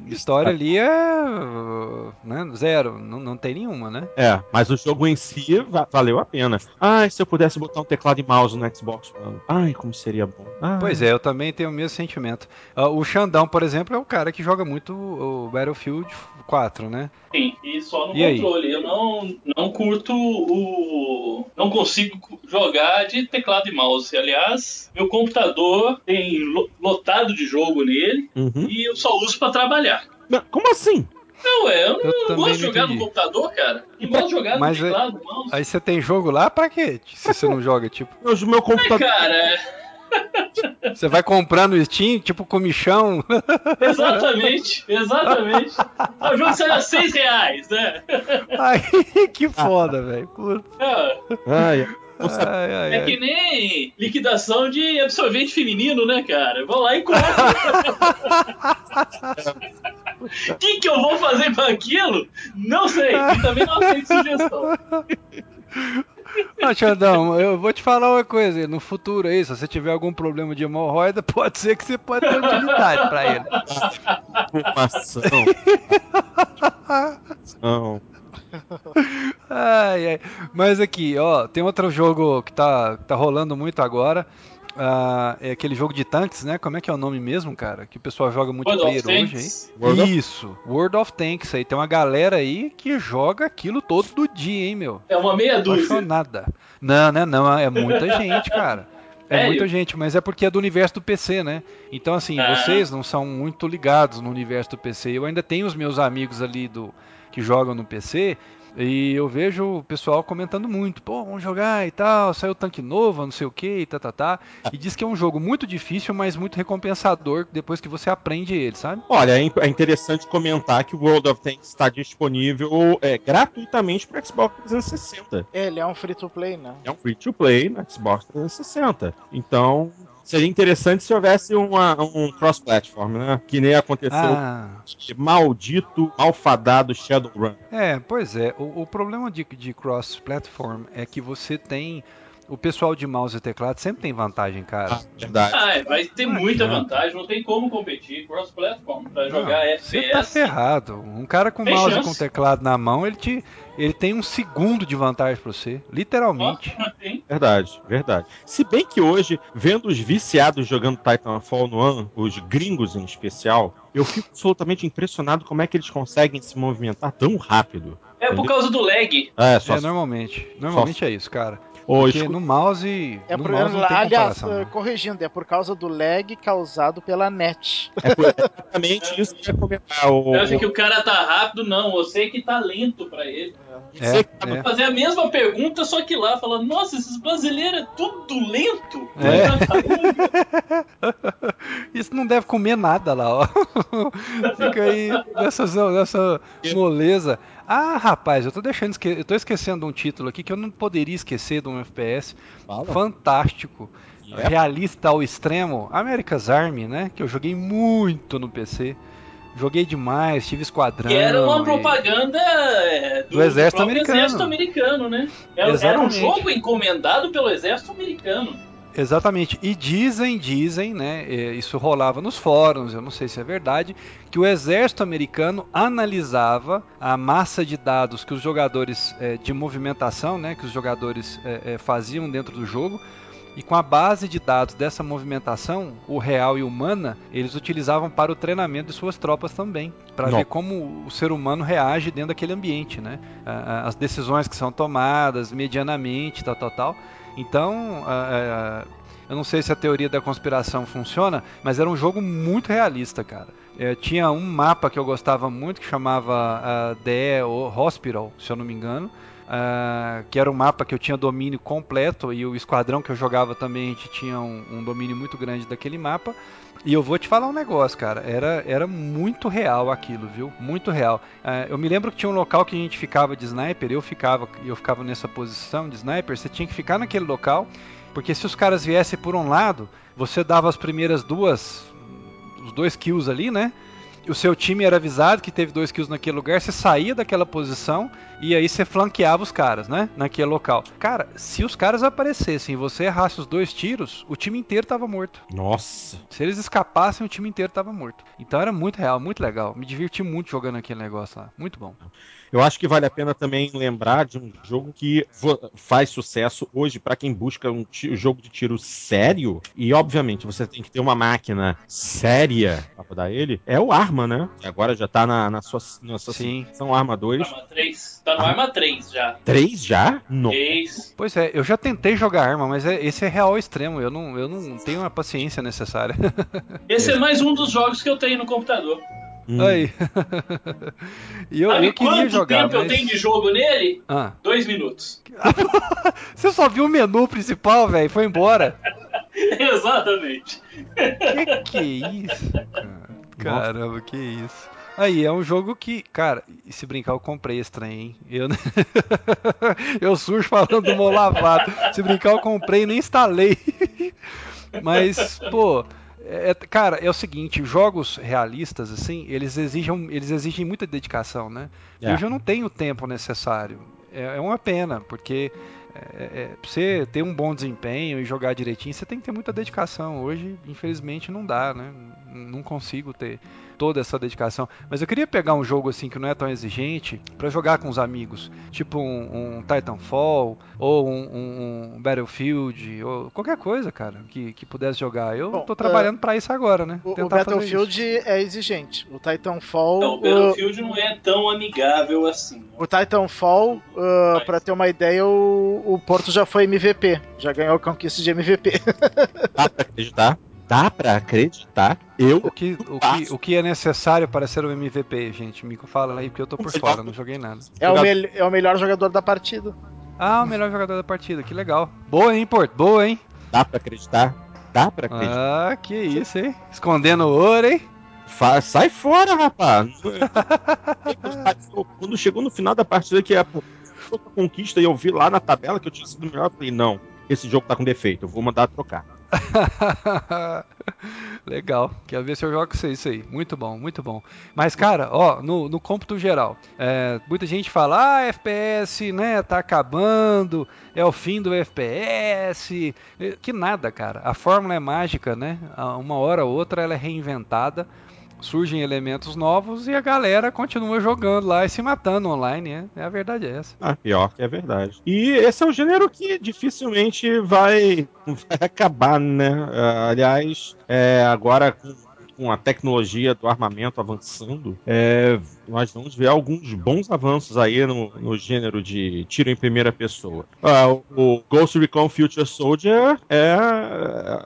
História ali é. uh, Né? Zero. Não, não tem nenhuma, né? É, mas o jogo em si va- valeu a pena. Ai, se eu pudesse botar um teclado e mouse no Xbox One. Ai, como seria bom. Ai. Pois é, eu também tenho o mesmo sentimento. Ah, o Xandão, por exemplo, é um cara que joga muito o Battlefield 4, né? Sim, e só no E aí? controle. Eu não, não curto o. Não consigo jogar de teclado e mouse. Aliás, meu computador tem lo- lotado de jogo nele Uhum. e eu só uso pra trabalhar. Não, Como assim? Não, é, eu não, Eu não gosto de jogar entendi. no computador, cara. Não gosto de jogar Mas no é- teclado, mouse. Aí você tem jogo lá pra quê? Se você não joga, tipo. Meu, meu Ai, computador. cara, Você vai comprando no Steam, tipo comichão. exatamente, exatamente. Ah, O jogo sai a 6 reais, né? Ai, que foda, velho. Puta. É, Ai, Ai, ai, é ai. que nem liquidação de absorvente feminino, né, cara? Vou lá e compro. O que, que eu vou fazer com aquilo? Não sei. E também não aceito sugestão. Ah, Xandão, eu vou te falar uma coisa. No futuro aí, se você tiver algum problema de hemorroida, pode ser que você pode ter utilidade pra ele. Informação. Não. Ai, ai. Mas aqui, ó, tem outro jogo que tá, tá rolando muito agora. Ah, é aquele jogo de tanques, né? Como é que é o nome mesmo, cara? Que o pessoal joga World of hoje. Tanks. World of- Isso, World of Tanks aí. Tem uma galera aí que joga aquilo todo dia, hein, meu? É uma meia dúzia. Apaixonada. Não, né? Não, é muita gente, cara. É muita gente, mas é porque é do universo do PC, né? Então, assim, Ah. vocês não são muito ligados no universo do PC. Eu ainda tenho os meus amigos ali do que jogam no PC e eu vejo o pessoal comentando muito. Pô, vamos jogar e tal, saiu tanque novo, não sei o que, e tá, tá, tá. E diz que é um jogo muito difícil, mas muito recompensador depois que você aprende ele, sabe? Olha, é é interessante comentar que o World of Tanks está disponível é, gratuitamente para Xbox 360. Ele é um free to play, né? É um free to play no Xbox 360. Então, seria interessante se houvesse uma- um cross-platform, né? Que nem aconteceu Ah. maldito, malfadado Shadowrun. É, pois é. O, o problema de, de cross-platform é que você tem. O pessoal de mouse e teclado sempre tem vantagem, cara. Ah, verdade. Ah, é, vai ter Não muita adianta. vantagem, não tem como competir cross-platform pra Não, jogar Você tá FPS. ferrado. Um cara com Tem mouse e chance. com teclado na mão, ele te. Ele tem um segundo de vantagem pra você. Literalmente. Verdade, verdade. Se bem que hoje, vendo os viciados jogando Titanfall no ano, os gringos em especial, eu fico absolutamente impressionado como é que eles conseguem se movimentar tão rápido. É por causa do lag. É, só. É, normalmente. Normalmente é isso, cara. Porque escu- no mouse. É no por, mouse não tem aliás, comparação. eh, né? corrigindo, é por causa do lag causado pela net. É por- é exatamente isso que eu ia comentar. O, Você acha que o cara tá rápido? Não, você que tá lento pra ele. você que tá- É, é. Fazer a mesma pergunta, só que lá, falando, nossa, esses brasileiros é tudo lento. É. Isso não deve comer nada lá, ó. Fica aí nessa, nessa moleza. Ah, rapaz, eu tô deixando esque... eu tô esquecendo um título aqui que eu não poderia esquecer de um FPS Fala. fantástico, Yeah. realista ao extremo, America's Army, né? Que eu joguei muito no PC. Joguei demais, tive esquadrão. Que era uma e- propaganda é, do, Do exército americano. exército americano, né? Era, era um jogo encomendado pelo exército americano. Exatamente. E dizem, dizem, né? eh, Isso rolava nos fóruns, eu não sei se é verdade, que o exército americano analisava a massa de dados que os jogadores eh, de movimentação, né? Que os jogadores eh, eh, faziam dentro do jogo. E com a base de dados dessa movimentação, o real e o humana, eles utilizavam para o treinamento de suas tropas também, para ver como o ser humano reage dentro daquele ambiente, né? As decisões que são tomadas medianamente, tal, tal, tal. Então, eu não sei se a teoria da conspiração funciona, mas era um jogo muito realista, cara. Eh, tinha um mapa que eu gostava muito que chamava ah, The Hospital, se eu não me engano. uh, que era um mapa que eu tinha domínio completo e o esquadrão que eu jogava também a gente tinha um, um domínio muito grande daquele mapa. E eu vou te falar um negócio, cara. Era, era muito real aquilo, viu? Muito real. Uh, eu me lembro que tinha um local que a gente ficava de sniper, eu ficava, eu ficava nessa posição de sniper, você tinha que ficar naquele local, porque se os caras viessem por um lado, você dava as primeiras duas. os dois kills ali, né? o seu time era avisado que teve dois kills naquele lugar, você saía daquela posição e aí você flanqueava os caras, né? Naquele local. Cara, se os caras aparecessem e você errasse os dois tiros, o time inteiro tava morto. Nossa. Se eles escapassem, o time inteiro tava morto. Então era muito real, muito legal. Me diverti muito jogando aquele negócio lá. Muito bom. Eu acho que vale a pena também lembrar de um jogo que faz sucesso hoje para quem busca um jogo de tiro sério. E, obviamente, você tem que ter uma máquina séria para rodar ele. É o Arma, né? Que agora já tá na, na sua, na sua Sim. são Arma 2. Arma 3. Tá no Arma 3 já. 3 já? Não. 3. Pois é, eu já tentei jogar Arma, mas é, esse é real extremo. Eu não, eu não tenho a paciência necessária. Esse é mais um dos jogos que eu tenho no computador. Hum. Aí. e eu, Sabe eu queria quanto jogar, tempo mas... eu tenho de jogo nele? Ah. Dois minutos. Você só viu o menu principal, velho, foi embora. Exatamente. Que que é isso, cara? Caramba, que isso. Aí, é um jogo que, cara, se brincar, eu comprei esse trem, hein? Eu, eu surjo falando do mão lavado. Se brincar, eu comprei e nem instalei. Mas, pô, é, é, cara, é o seguinte, jogos realistas, assim, eles exigem, eles exigem muita dedicação, né? É. Hoje eu não tenho o tempo necessário. É, é uma pena, porque é, é, pra você ter um bom desempenho e jogar direitinho, você tem que ter muita dedicação. Hoje, infelizmente, não dá, né? Não consigo ter toda essa dedicação. Mas eu queria pegar um jogo assim que não é tão exigente para jogar com os amigos, tipo um, um Titanfall ou um, um, Battlefield ou qualquer coisa, cara, que, que pudesse jogar. Eu Bom, tô trabalhando uh, para isso agora, né? O, o Battlefield é exigente. O Titanfall. Não, o Battlefield uh, não é tão amigável assim. O Titanfall, uh, para ter uma ideia, o, o Porto já foi MVP, já ganhou a conquista de MVP. Pra acreditar? Dá pra acreditar? Eu. O que, o, que, o que é necessário para ser um MVP, gente? Me fala aí, porque eu tô por fora, não joguei nada. É o, é o melhor jogador da partida. Ah, o melhor jogador da partida, que legal. Boa, hein, Porto? Boa, hein? Dá pra acreditar? Dá pra acreditar? Ah, que isso, hein? Escondendo ouro, hein? Fa sai fora, rapaz! Quando chegou no final da partida, que é a conquista, e eu vi lá na tabela que eu tinha sido melhor, eu falei: não, esse jogo tá com defeito, eu vou mandar trocar. Legal. Quero ver se eu jogo com isso aí. Muito bom, muito bom. Mas, cara, ó, no, no cômputo geral, é, muita gente fala, ah, FPS, né, tá acabando, é o fim do FPS. Que nada, cara. A fórmula é mágica, né? Uma hora ou outra ela é reinventada surgem elementos novos e a galera continua jogando lá e se matando online, né? É a verdade é essa. Ah, pior que é verdade. E esse é um gênero que dificilmente vai, vai acabar, né? Uh, aliás, é, agora com a tecnologia do armamento avançando, é, nós vamos ver alguns bons avanços aí no, no gênero de tiro em primeira pessoa. Ah, o Ghost Recon Future Soldier é,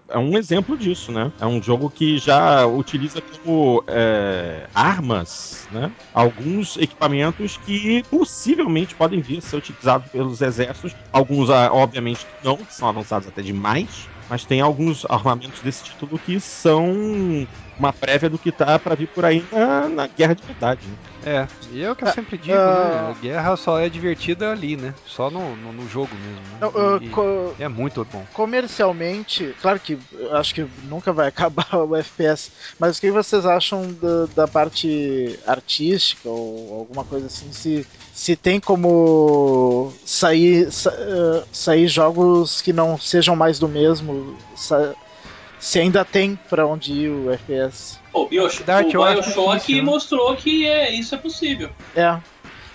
é um exemplo disso, né? É um jogo que já utiliza como é, armas né, alguns equipamentos que possivelmente podem vir a ser utilizados pelos exércitos. Alguns, ah, obviamente, não, são avançados até demais mas tem alguns armamentos desse título que são uma prévia do que tá para vir por aí na, na guerra de verdade. Né? É, e é o que eu sempre digo, uh, né? A guerra só é divertida ali, né? Só no, no, no jogo mesmo. Né? Uh, é muito bom. Comercialmente, claro que acho que nunca vai acabar o FPS, mas o que vocês acham da, da parte artística ou alguma coisa assim? Se, se tem como sair, sa, uh, sair jogos que não sejam mais do mesmo, sa, se ainda tem para onde ir o FPS. O, Bioshock, Dart, o Bioshock né? mostrou que é, isso é possível. É.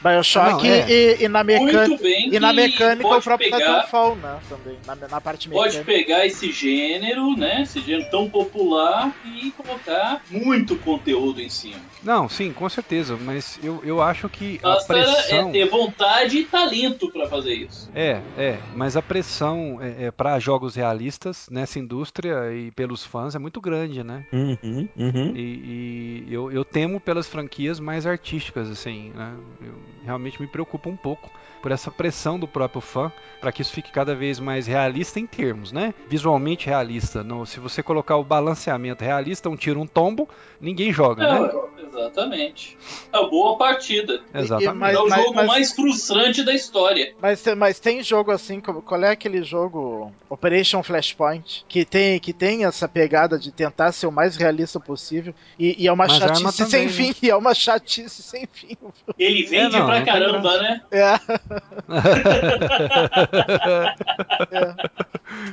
Bioshock não, é. e, e, na mecânica e na mecânica o próprio pegar, Titanfall, né? Também, na, na parte mecânica. Pode pegar esse gênero, né? Esse gênero tão popular e colocar muito conteúdo em cima. Não, sim, com certeza, mas eu, eu acho que Basta a é pressão... é ter vontade e talento para fazer isso. É, é, mas a pressão é, é para jogos realistas nessa indústria e pelos fãs é muito grande, né? Uhum, uhum. E, e eu, eu temo pelas franquias mais artísticas, assim, né? Eu, realmente me preocupa um pouco por essa pressão do próprio fã para que isso fique cada vez mais realista em termos, né? Visualmente realista. No, se você colocar o balanceamento realista, um tiro, um tombo, ninguém joga, É, né? Exatamente. É uma boa partida. Exatamente. Mas- é o mas- jogo mas- mais frustrante da história. Mas, tem- mas tem jogo assim, como- qual é aquele jogo Operation Flashpoint, que tem, que tem essa pegada de tentar ser o mais realista possível, e, e é uma chatice também, sem né? fim, e é uma chatice sem fim. Ele vende É, não, pra não tem caramba, né? É,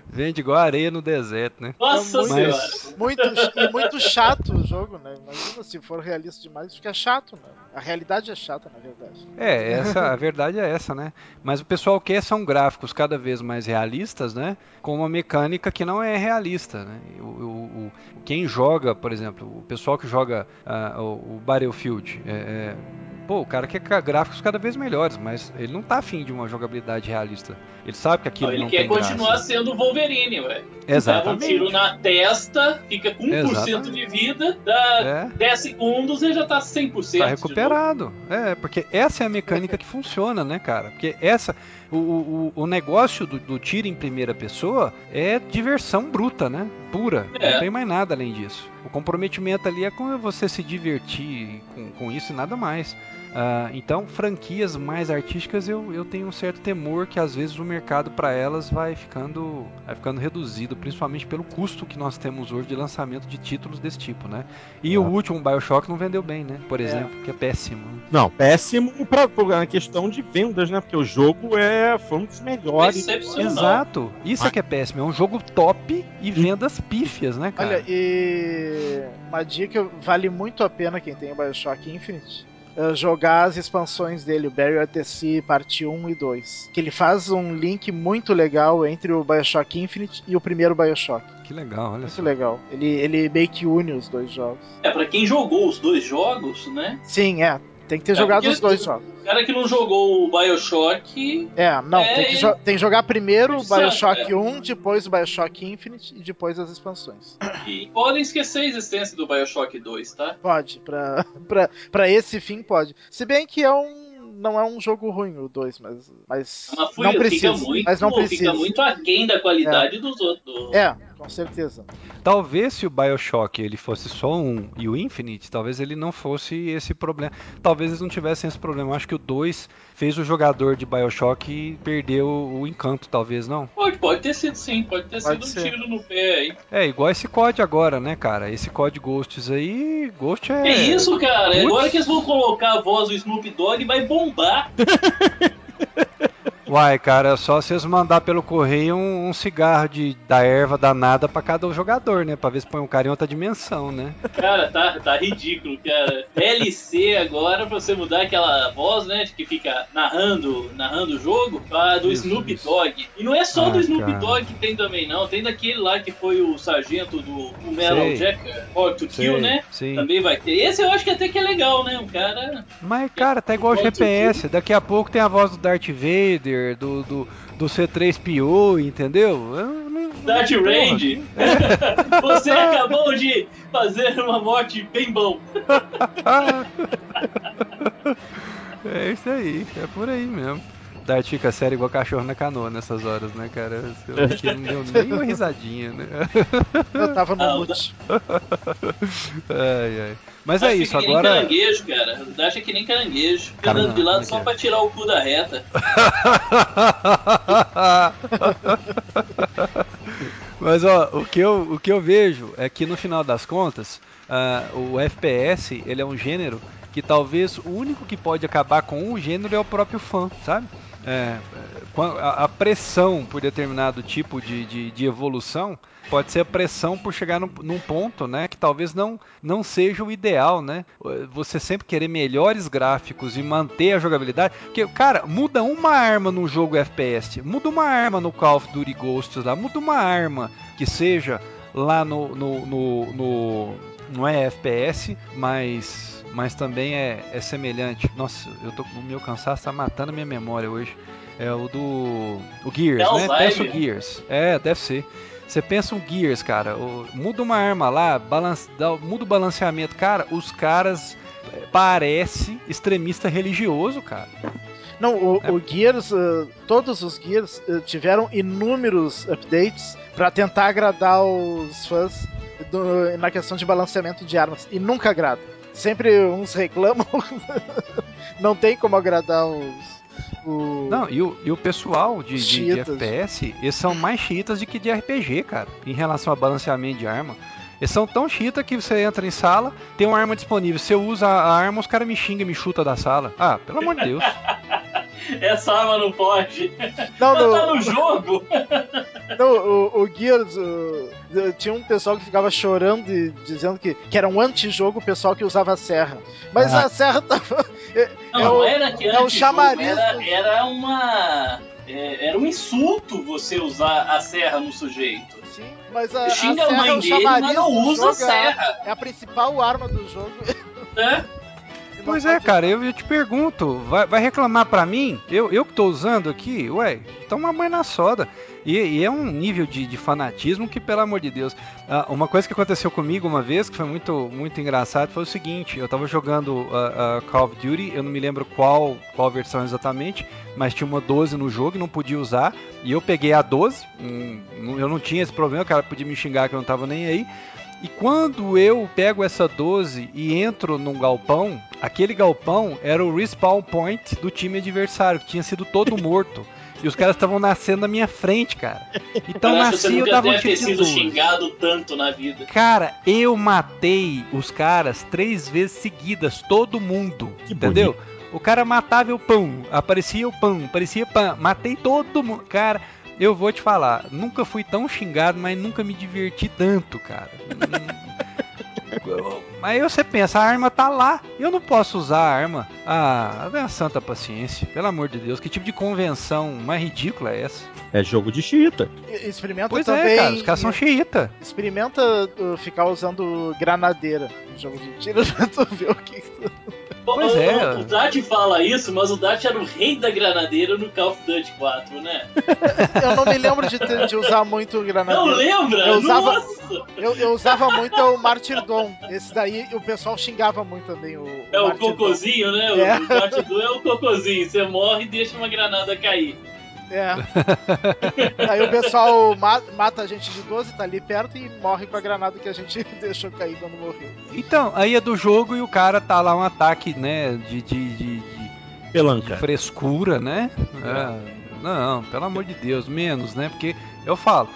Vende igual areia no deserto, né? Nossa Mas- senhora. muito, e muito chato o jogo, né? Imagina se for realista demais, fica chato, né? A realidade é chata, na verdade. É, essa, a verdade é essa, né? Mas o pessoal quer são gráficos cada vez mais realistas, né? Com uma mecânica que não é realista, né? O, o- o- quem joga, por exemplo, o pessoal que joga o, o Battlefield, é, é, pô, o cara quer gráficos cada vez melhores, mas ele não tá afim de uma jogabilidade realista. Ele sabe que aquilo ele não quer tem continuar graça. sendo o Wolverine, ué. Leva um Exatamente. tiro na testa, fica com 1% Exatamente. de vida, dá É. 10 segundos e já tá 100%. Tá recuperado. É, porque essa é a mecânica que funciona, né, cara? Porque essa. O, o, o negócio do, do tiro em primeira pessoa é diversão bruta, né? Pura. É. Não tem mais nada além disso. O comprometimento ali é com você se divertir com, com isso e nada mais. Ah, então, franquias mais artísticas, eu, eu tenho um certo temor que às vezes o mercado para elas vai ficando, vai ficando reduzido, principalmente pelo custo que nós temos hoje de lançamento de títulos desse tipo, né? E o último Bioshock não vendeu bem, né? Por exemplo, que é péssimo. Não, péssimo pra, pra questão de vendas, né? Porque o jogo é, foi um dos melhores. Exato. Isso é que é péssimo. É um jogo top e vendas pífias, né, cara? Olha, e uma dica vale muito a pena quem tem o Bioshock Infinite. É Jogar as expansões dele, o Barrier at the Sea, parte 1 e 2. Que ele faz um link muito legal entre o Bioshock Infinite e o primeiro Bioshock. Que legal, olha Muito só. legal. Ele, ele meio que une os dois jogos. É, pra quem jogou os dois jogos, né? Sim, é. Tem que ter É, jogado porque- os dois jogos. O cara que não jogou o Bioshock. É, não, É, tem, que é. jo- tem que jogar primeiro o Bioshock é. 1, depois o Bioshock Infinite e depois as expansões. E podem esquecer a existência do Bioshock 2, tá? Pode, pra, pra, pra esse fim pode. Se bem que é um. Não é um jogo ruim o 2, mas. Mas Mas fui- não precisa. fica muito, mas não fica precisa. muito aquém da qualidade dos outros. É, com certeza. Talvez se o Bioshock ele fosse só um e o Infinite, talvez ele não fosse esse problema. Talvez eles não tivessem esse problema. Eu acho que o 2 fez o jogador de Bioshock perder o, o encanto, talvez não. Pode, pode ter sido sim, pode ter Pode sido ser. um tiro no pé aí. É, igual esse COD agora, né, cara? Esse COD Ghosts aí, Ghost é. Que isso, cara? Putz. Agora que eles vão colocar a voz do Snoop Dogg, vai bombar. Uai, cara, é só vocês mandar pelo correio um, um cigarro de, da erva danada pra cada jogador, né? Pra ver se põe um cara em outra dimensão, né? Cara, tá, tá ridículo, cara. DLC agora pra você mudar aquela voz, né? Que fica narrando, narrando o jogo, pra do Isso, Snoop. Dogg. E não é só Ah, do Snoop cara. Dogg que tem também, não. Tem daquele lá que foi o sargento do o Metal. Jack, Hard to Kill, Sei, né? sim. Também vai ter. Esse eu acho que até que é legal, né? O cara. Mas, cara, tá igual o GPS. Daqui a pouco tem a voz do Darth Vader, do, do, do C3PO, entendeu? Eu não- Range. Você acabou de fazer uma morte bem bom. É isso aí, é por aí mesmo. Dart fica sério igual cachorro na canoa nessas horas, né, cara? Eu que ele não deu nem uma risadinha, né? Eu tava no Ah, mute. Ai, ai. Mas é Dash isso, que nem agora. caranguejo, cara. É que nem caranguejo. Fica Cara, andando de lado só quero. pra tirar o cu da reta. Mas ó, o que, eu, o que eu vejo é que no final das contas, ah, o FPS ele é um gênero que talvez o único que pode acabar com o gênero é o próprio fã, sabe? É, a, pressão por determinado tipo de, de, de evolução pode ser a pressão por chegar num, num ponto, né, que talvez não, não seja o ideal, né? Você sempre querer melhores gráficos e manter a jogabilidade, porque cara, muda uma arma num jogo FPS, muda uma arma no Call of Duty Ghosts lá, muda uma arma que seja lá no no, no, no não é FPS, mas mas também é, é semelhante. Nossa, eu tô o meu cansaço tá matando a minha memória hoje. É o do o Gears, É né? Pensa o Gears. É, deve ser. Você pensa um Gears, cara, o- muda uma arma lá, balance, dá- muda o balanceamento. Cara, os caras parece extremista religioso, cara. Não, o, É. o Gears, uh, todos os Gears uh, tiveram inúmeros updates pra tentar agradar os fãs do- na questão de balanceamento de armas. E nunca agrada. Sempre uns reclamam. Não tem como agradar os. o- Não, e o, e o pessoal de, de- de. FPS, eles são mais chiitas do que de RPG, cara, em relação a balanceamento de arma. Eles são tão chita que você entra em sala, tem uma arma disponível. Você usa a arma, os caras me xingam, me chuta da sala. Ah, pelo amor de Deus. Essa arma não pode. Não, tá no, jogo. não, o, o Gears. uh, tinha um pessoal que ficava chorando e dizendo que, que era um antijogo o pessoal que usava a serra. Mas Ah. a serra tava. Não, É não o- era que é o antes chamariz era, era uma. é, era um insulto você usar a serra no sujeito. Sim, mas a, a Xinga a serra é mãe o dele, mas não usa a jogo, é serra. É a principal arma do jogo. Né? Pois é, cara, eu, eu te pergunto, vai, vai reclamar pra mim? Eu, eu que tô usando aqui, ué, toma banho na soda. E, e é um nível de, de fanatismo que, pelo amor de Deus. Ah, uma coisa que aconteceu comigo uma vez, que foi muito, muito engraçado, foi o seguinte: eu tava jogando ah, ah, Call of Duty, eu não me lembro qual, qual versão exatamente, mas tinha uma 12 no jogo e não podia usar. E eu peguei a 12, hum, eu não tinha esse problema, o cara podia me xingar que eu não tava nem aí. E quando eu pego essa 12 e entro num galpão, aquele galpão era o respawn point do time adversário, que tinha sido todo morto. E os caras estavam nascendo na minha frente, cara. Então você nasci eu dava um tiro de sido 12. xingado tanto na vida. Cara, eu matei os caras três vezes seguidas, todo mundo. Que entendeu? O cara matava o pão, aparecia o pão, aparecia pão, matei todo mundo. Cara, eu vou te falar, nunca fui tão xingado, mas nunca me diverti tanto, cara. Aí você pensa, a arma tá lá, eu não posso usar a arma. Ah, tenha santa paciência, pelo amor de Deus, que tipo de convenção mais ridícula é essa? É jogo de chita. E- Experimenta Pois também. é, cara, os caras são xiita. Experimenta uh, ficar usando granadeira no jogo de tiro pra tu ver o que. Pois o, é. O Dart fala isso, mas o Dart era o rei da granadeira no Call of Duty 4, né? Eu não me lembro de, ter- de usar muito Não granadeira. lembra? Eu usava-! Eu, eu usava muito o Martyrdom. Esse daí o pessoal xingava muito também. O, É o Martyrdom. cocôzinho, né? É. O Dart 2 é o cocôzinho. Você morre e deixa uma granada cair. É. Aí o pessoal ma- mata a gente de 12, tá ali perto e morre com a granada que a gente deixou cair quando morreu. Então, aí é do jogo e o cara tá lá um ataque, né, de, de, de, de- de Pelanca. frescura, né? É, não, pelo amor de Deus, menos, né? Porque eu falo,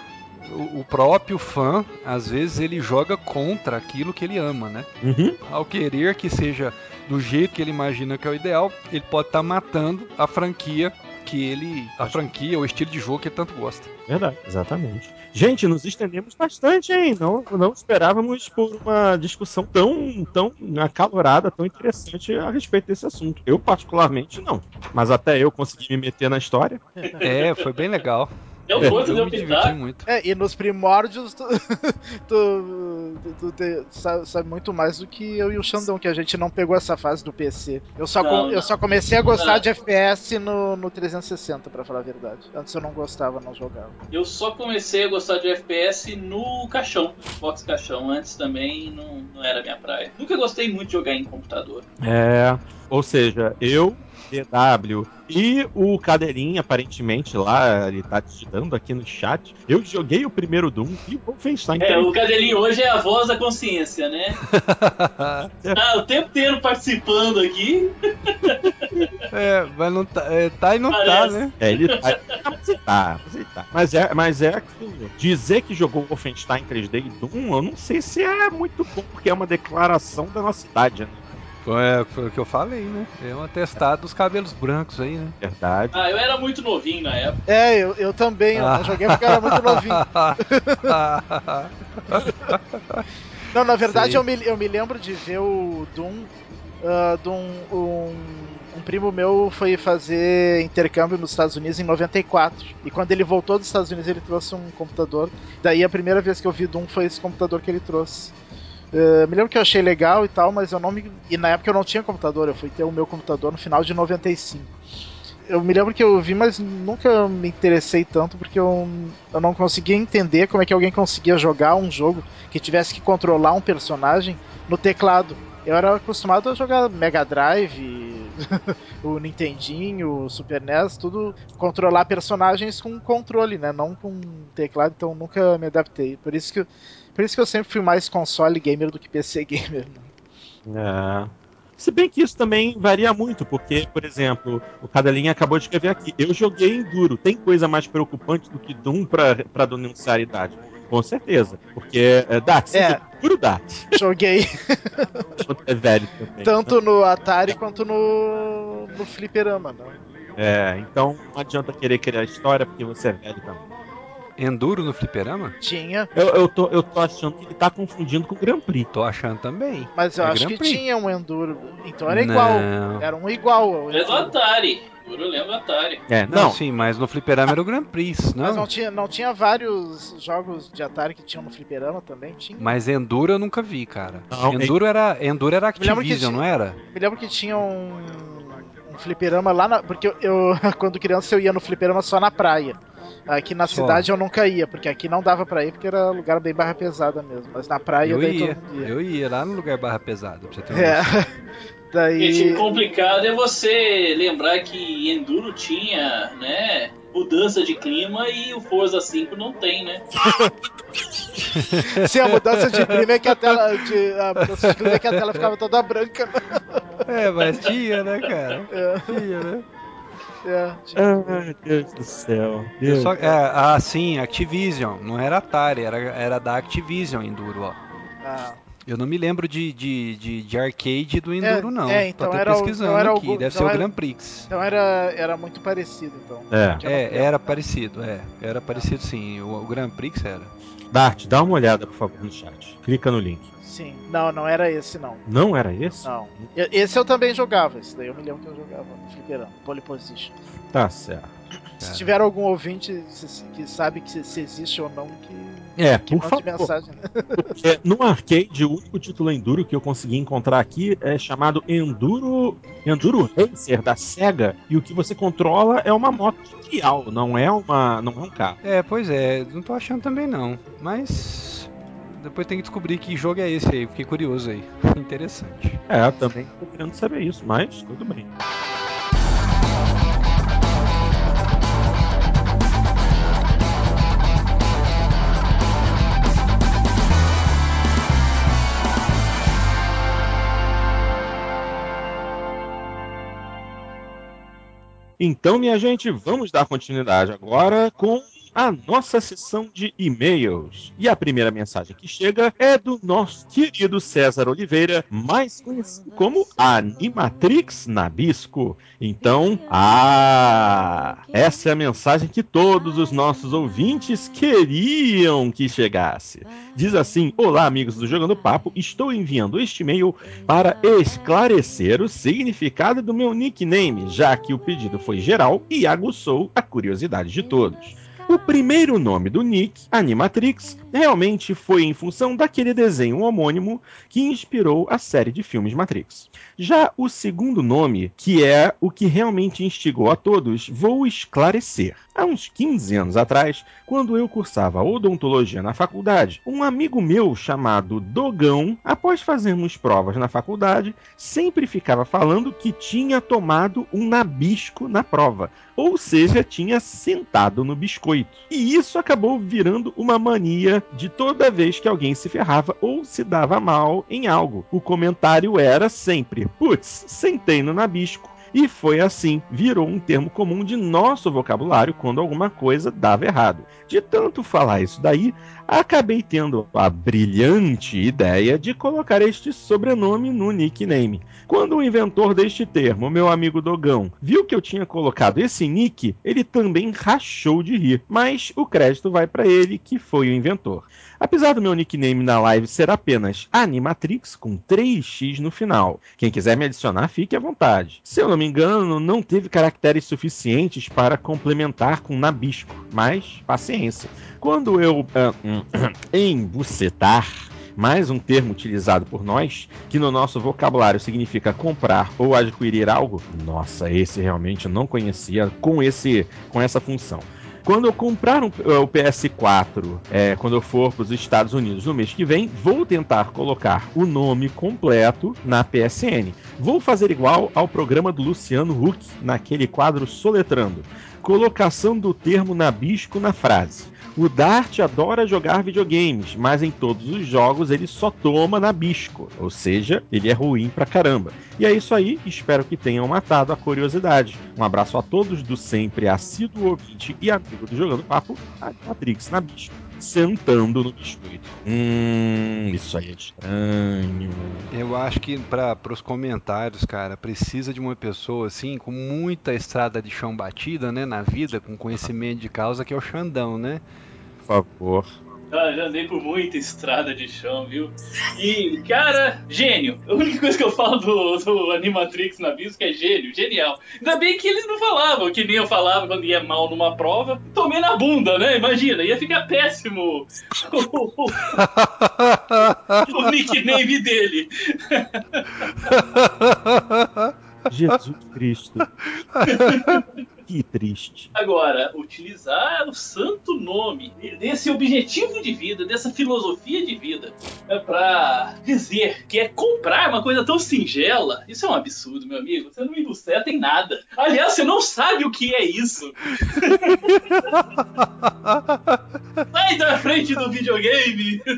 o, o próprio fã, às vezes, ele joga contra aquilo que ele ama, né? Uhum. Ao querer que seja do jeito que ele imagina que é o ideal, ele pode estar matando a franquia que ele. a franquia, o estilo de jogo que ele tanto gosta. Verdade, exatamente. Gente, nos estendemos bastante, hein? Não, não esperávamos por uma discussão tão, tão acalorada, tão interessante a respeito desse assunto. Eu, particularmente, não. Mas até eu consegui me meter na história. É, foi bem legal. É o É, Eu deu me diverti pitaco. muito. É, e nos primórdios tu, tu, tu- tu sabe, sabe muito mais do que eu e o Xandão, que a gente não pegou essa fase do PC. Eu só, Não, com- não. eu só comecei a gostar Não. de FPS no, no 360, pra falar a verdade. Antes eu não gostava, não jogava. Eu só comecei a gostar de FPS no caixão, Xbox caixão. Antes também não, não era minha praia. Nunca gostei muito de jogar em computador. É. Ou seja, eu, DW e o Cadeirinha, aparentemente, lá, ele tá digitando aqui no chat. Eu joguei o primeiro Doom e o Wolfenstein. É, o cadelinho hoje é a voz da consciência, né? Ah, o tempo inteiro participando aqui. É, mas não tá, é, tá e não tá, Parece. né? É, ele tá, mas ele tá, mas ele tá. Mas é, mas é aquilo. Dizer que jogou Wolfenstein 3D e Doom, eu não sei se é muito bom, porque é uma declaração da nossa idade, né? Foi, foi o que eu falei, né? É um atestado dos cabelos brancos aí, né? Verdade. Ah, eu era muito novinho na época. É, eu, eu também, eu Ah. joguei porque eu era muito novinho. Não, na verdade eu me, eu me lembro de ver o Doom. ah, de um, um, um primo meu foi fazer intercâmbio nos Estados Unidos em 94. E quando ele voltou dos Estados Unidos, ele trouxe um computador. Daí a primeira vez que eu vi Doom foi esse computador que ele trouxe. Ah, me lembro que eu achei legal e tal, mas eu não me. E na época eu não tinha computador, eu fui ter o meu computador no final de 95. eu me lembro que eu vi, mas nunca me interessei tanto porque eu, eu não conseguia entender como é que alguém conseguia jogar um jogo que tivesse que controlar um personagem no teclado. Eu era acostumado a jogar Mega Drive, o Nintendinho, o Super NES, tudo controlar personagens com controle, né? Não com teclado, então nunca me adaptei. Por isso que, por isso que eu sempre fui mais console gamer do que PC gamer. Né? É. Se bem que isso também varia muito, porque, por exemplo, o Cadelinha acabou de escrever aqui. Eu joguei Enduro. Tem coisa mais preocupante do que Doom pra, denunciar a idade? Com certeza. Porque é, Dart, é. puro Dart. Joguei. é velho também. Tanto no Atari quanto no, no Fliperama, né? É, então não adianta querer criar história porque você é velho também. Enduro no fliperama? Tinha. Eu, eu, tô, eu tô achando que ele tá confundindo com o Grand Prix. Tô achando também. Mas eu é acho Grand que Prix. tinha um Enduro. Então era Não. igual. Era um igual. É do Atari. Eu lembro Atari. É, Não, não. sim, mas no fliperama era o Grand Prix, não? Mas não tinha, não tinha vários jogos de Atari que tinham no Fliperama também? Tinha. Mas Enduro eu nunca vi, cara. Não, Enduro era, Enduro era Activision, tinha- não era? Me lembro que tinha um, um fliperama lá na. Porque eu, eu, quando criança, eu ia no fliperama só na praia. Aqui na Só. cidade eu nunca ia, porque aqui não dava pra ir, porque era lugar bem barra pesada mesmo. Mas na praia Eu daí ia, todo mundo ia. eu ia lá no lugar Barra Pesada, pra você ter uma É. Daí. Gente, o complicado é você lembrar que Enduro tinha, né, mudança de clima e o Forza 5 não tem, né? Sim, a mudança de clima é que a tela. De, a mudança de clima é que a tela ficava toda branca. né? É, mas tinha, né, cara? É, Tinha, né? é, tinha- Ai, Deus do céu. Eu Deus. só, é, ah, sim, Activision. Não era Atari, era, era da Activision Enduro, ó. ah. Eu não me lembro de, de, de, de arcade do Enduro, É, não. é, então Tô até era o- pesquisando então era o aqui. Gu- Deve então ser o era- Grand Prix. Então era, era muito parecido, então. É. É, era parecido, é. Era parecido sim. O, o Grand Prix era. Dart, dá uma olhada, por favor, no chat. Clica no link. Sim. Não, não era esse, não. Não era esse? Não. Eu- Esse eu também jogava, esse daí eu me lembro que eu jogava no fliperama, pole position. Tá certo. Se Cara. tiver algum ouvinte que sabe que se existe ou não, que, É, que por favor. mensagem. Né? Porque no arcade, o único título Enduro que eu consegui encontrar aqui é chamado Enduro Enduro Racer da Sega. E o que você controla é uma moto real, não é uma, não é um carro. É, pois é. Não tô achando também não. Mas. Depois tem que descobrir que jogo é esse aí. Fiquei curioso aí. Interessante. É, também tô querendo saber isso, mas tudo bem. Então, minha gente, vamos dar continuidade agora com a nossa sessão de e-mails. E a primeira mensagem que chega é do nosso querido César Oliveira, mais conhecido como Animatrix Nabisco. Então, ah, essa é a mensagem que todos os nossos ouvintes queriam que chegasse. Diz assim: Olá, amigos do Jogando Papo, estou enviando este e-mail para esclarecer o significado do meu nickname, já que o pedido foi geral e aguçou a curiosidade de todos. O primeiro nome do Nick, Animatrix, realmente foi em função daquele desenho homônimo que inspirou a série de filmes Matrix. Já o segundo nome, que é o que realmente instigou a todos, vou esclarecer. Há uns 15 anos atrás, quando eu cursava odontologia na faculdade, um amigo meu chamado Dogão, após fazermos provas na faculdade, sempre ficava falando que tinha tomado um nabisco na prova, ou seja, tinha sentado no biscoito. E isso acabou virando uma mania de toda vez que alguém se ferrava ou se dava mal em algo. O comentário era sempre: putz, sentei no nabisco. E foi assim, virou um termo comum de nosso vocabulário quando alguma coisa dava errado. De tanto falar isso daí, acabei tendo a brilhante ideia de colocar este sobrenome no nickname. Quando o inventor deste termo, meu amigo Dogão, viu que eu tinha colocado esse nick, ele também rachou de rir, mas o crédito vai para ele, que foi o inventor. Apesar do meu nickname na live ser apenas Animatrix com 3x no final, quem quiser me adicionar, fique à vontade. Se eu não me engano, não teve caracteres suficientes para complementar com Nabisco, mas paciência. Quando eu hum, embucetar mais um termo utilizado por nós, que no nosso vocabulário significa comprar ou adquirir algo. Nossa, esse realmente eu não conhecia com, esse, com essa função. Quando eu comprar um, o PS4, é, quando eu for para os Estados Unidos no mês que vem, vou tentar colocar o nome completo na PSN. Vou fazer igual ao programa do Luciano Huck, naquele quadro Soletrando. Colocação do termo nabisco na frase. O Dart adora jogar videogames, mas em todos os jogos ele só toma na bisco, ou seja, ele é ruim pra caramba. E é isso aí, espero que tenham matado a curiosidade. Um abraço a todos do sempre assíduo ouvinte e amigo do Jogando Papo, a Matrix na bisco sentando no biscoito. Hum, isso aí é estranho. Eu acho que para os comentários, cara, precisa de uma pessoa assim com muita estrada de chão batida, né, na vida, com conhecimento de causa que é o Xandão, né? Por favor. Ah, já andei por muita estrada de chão, viu? E, cara, gênio. A única coisa que eu falo do, do Animatrix na Bisco é gênio, genial. Ainda bem que eles não falavam, que nem eu falava quando ia mal numa prova. Tomei na bunda, né? Imagina, ia ficar péssimo o nickname dele. Jesus Cristo. Que triste. Agora, utilizar o santo nome desse objetivo de vida, dessa filosofia de vida, é para dizer que é comprar uma coisa tão singela, isso é um absurdo, meu amigo. Você não ilustreta em nada. Aliás, você não sabe o que é isso. Sai da frente do videogame.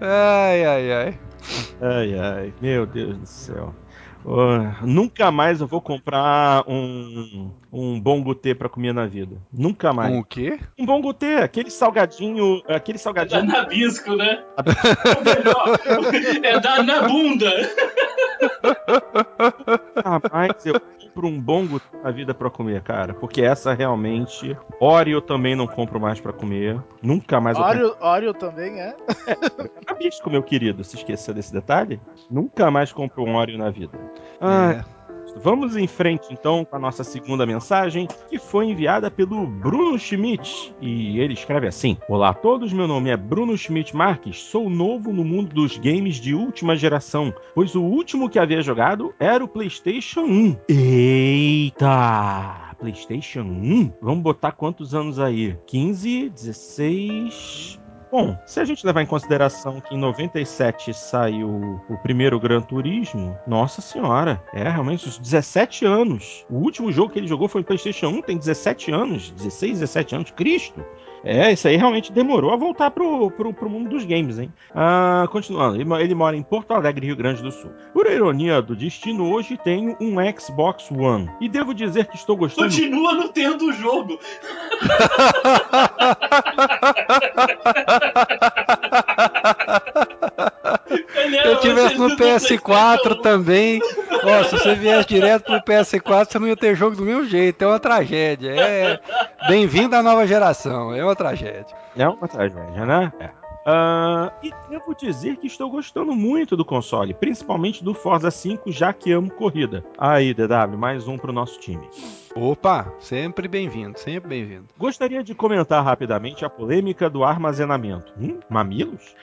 ai, ai, ai. Ai, ai, meu Deus do céu. Oh, nunca mais eu vou comprar um, um bom gutê pra comer na vida. Nunca mais. Um o quê? Um bom gutê, aquele salgadinho. Aquele salgadinho. É da nabisco, né? é da na bunda. Jamais eu compro um bom gutê na vida pra comer, cara. Porque essa realmente. Oreo eu também não compro mais pra comer. Nunca mais eu Oreo, Oreo também é? é nabisco, meu querido. Se esqueceu desse detalhe? Nunca mais compro um Oreo na vida. Ah, Vamos em frente então com a nossa segunda mensagem, que foi enviada pelo Bruno Schmidt. E ele escreve assim: Olá a todos, meu nome é Bruno Schmidt Marques, sou novo no mundo dos games de última geração, pois o último que havia jogado era o PlayStation 1. Eita! PlayStation 1? Vamos botar quantos anos aí? 15, 16. Bom, se a gente levar em consideração que em 97 saiu o primeiro Gran Turismo, nossa senhora, é realmente os 17 anos. O último jogo que ele jogou foi no PlayStation 1, tem 17 anos, 16, 17 anos, Cristo. É, isso aí realmente demorou a voltar pro, pro, pro mundo dos games, hein? Ah, continuando, ele, mora em Porto Alegre, Rio Grande do Sul. Por ironia do destino, hoje tenho um Xbox One. E devo dizer que estou gostando. Continua não tendo o jogo. Se eu tivesse no PS4 também, ó, se você viesse direto pro PS4, você não ia ter jogo do mesmo jeito. É uma tragédia. É bem-vindo à nova geração. É uma tragédia. É uma tragédia, né? É. Uh, e devo dizer que estou gostando muito do console, principalmente do Forza 5, já que amo corrida. Aí, DW, mais um pro nosso time. Opa, sempre bem-vindo, sempre bem-vindo. Gostaria de comentar rapidamente a polêmica do armazenamento. Hum, mamilos?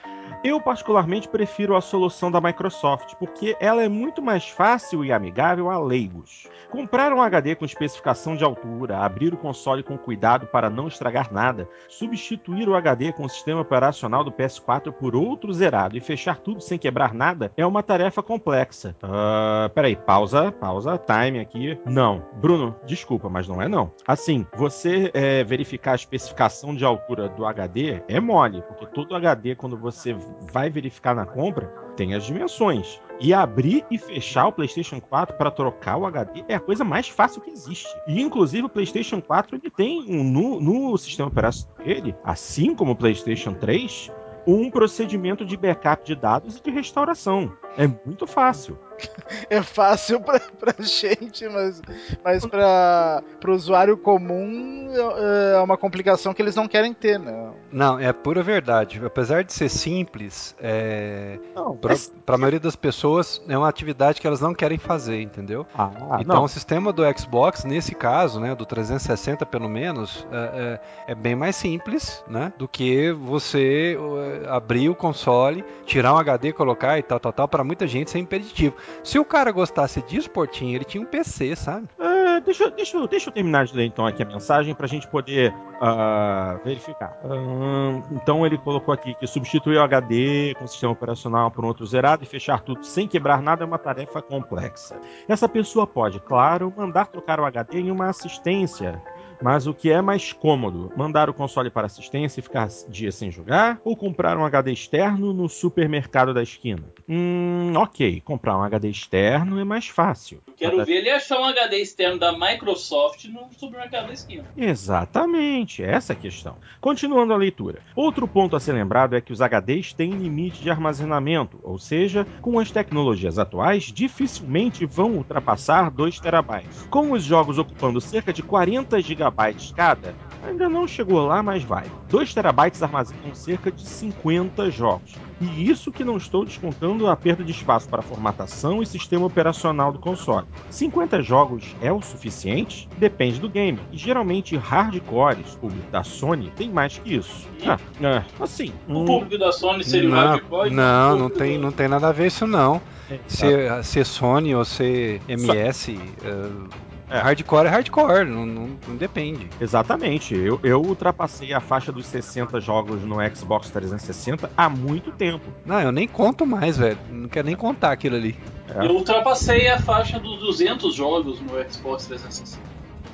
Eu, particularmente, prefiro a solução da Microsoft, porque ela é muito mais fácil e amigável a leigos. Comprar um HD com especificação de altura, abrir o console com cuidado para não estragar nada, substituir o HD com o sistema operacional do PS4 por outro zerado e fechar tudo sem quebrar nada é uma tarefa complexa. Uh, peraí, pausa, pausa, time aqui. Não, Bruno, desculpa, mas não é não. Assim, você é, verificar a especificação de altura do HD é mole, porque todo HD, quando você vai verificar na compra, tem as dimensões. E abrir e fechar o PlayStation 4 para trocar o HD é a coisa mais fácil que existe. E inclusive o PlayStation 4 ele tem um, no, no sistema operacional dele, assim como o PlayStation 3, um procedimento de backup de dados e de restauração. É muito fácil. é fácil pra, pra gente, mas, mas pra, pro usuário comum é, é uma complicação que eles não querem ter, né? Não, é pura verdade. Apesar de ser simples, é... Não, pra, pra maioria das pessoas é uma atividade que elas não querem fazer, entendeu? Ah, então não. o sistema do Xbox, nesse caso, né, do 360 pelo menos, é, é- é bem mais simples, né, do que você uh, abrir o console, tirar um HD, colocar e tal, tal, tal. Para muita gente isso é impeditivo. Se o cara gostasse disso, Portinho, ele tinha um PC, sabe? É, deixa, deixa, deixa eu terminar de ler então aqui a mensagem pra gente poder ah, verificar. Ahn, então ele colocou aqui que substituir o HD com o sistema operacional por um outro zerado e fechar tudo sem quebrar nada é uma tarefa complexa. Essa pessoa pode, claro, mandar trocar o HD em uma assistência. Mas o que é mais cômodo? Mandar o console para assistência e ficar dias sem jogar? Ou comprar um HD externo no supermercado da esquina? Hum, ok. Comprar um HD externo é mais fácil. Quero ver ele achar um HD externo da Microsoft no supermercado da esquina. Exatamente, essa é a questão. Continuando a leitura. Outro ponto a ser lembrado é que os HDs têm limite de armazenamento, ou seja, com as tecnologias atuais, dificilmente vão ultrapassar 2 terabytes. Com os jogos ocupando cerca de 40 gigabytes cada, ainda não chegou lá, mas vai. 2 terabytes armazenam cerca de 50 jogos. E isso que não estou descontando a perda de espaço para formatação e sistema operacional do console. 50 jogos é o suficiente? Depende do game. E geralmente hardcores, o da Sony, tem mais que isso. Ah, ah, assim. O hum, público da Sony seria o não, hardcore. não, não público tem, do- não tem nada a ver isso não. é, Ser, ser Sony ou ser MS, eh, É. hardcore é hardcore, não, não- não depende. Exatamente. Eu, eu ultrapassei a faixa dos 60 jogos no Xbox 360 há muito tempo. Não, eu nem conto mais, velho. Não quero nem contar aquilo ali. É. Eu ultrapassei a faixa dos 200 jogos no Xbox 360.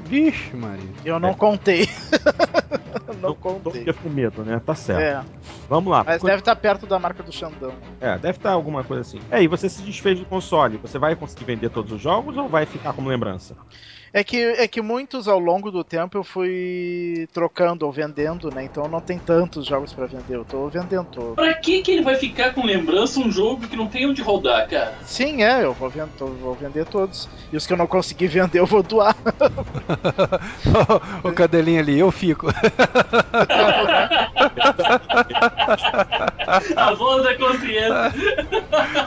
Vixe, Maria. Eu não contei. não Não contei. fica com medo, né? Tá certo. É, Vamos lá. mas deve estar perto da marca do Xandão. É, deve estar alguma coisa assim. É, e você se desfez do console. Você vai conseguir vender todos os jogos ou vai ficar como lembrança? É que, é que muitos ao longo do tempo eu fui trocando ou vendendo, né? Então não tem tantos jogos pra vender. Eu tô vendendo. Tô... Pra que, que ele vai ficar com lembrança um jogo que não tem onde rodar, cara? Sim, é, eu vou, vend... tô- vou vender todos. E os que eu não consegui vender, eu vou doar. o cadelinho ali, eu fico. A voz da consciência.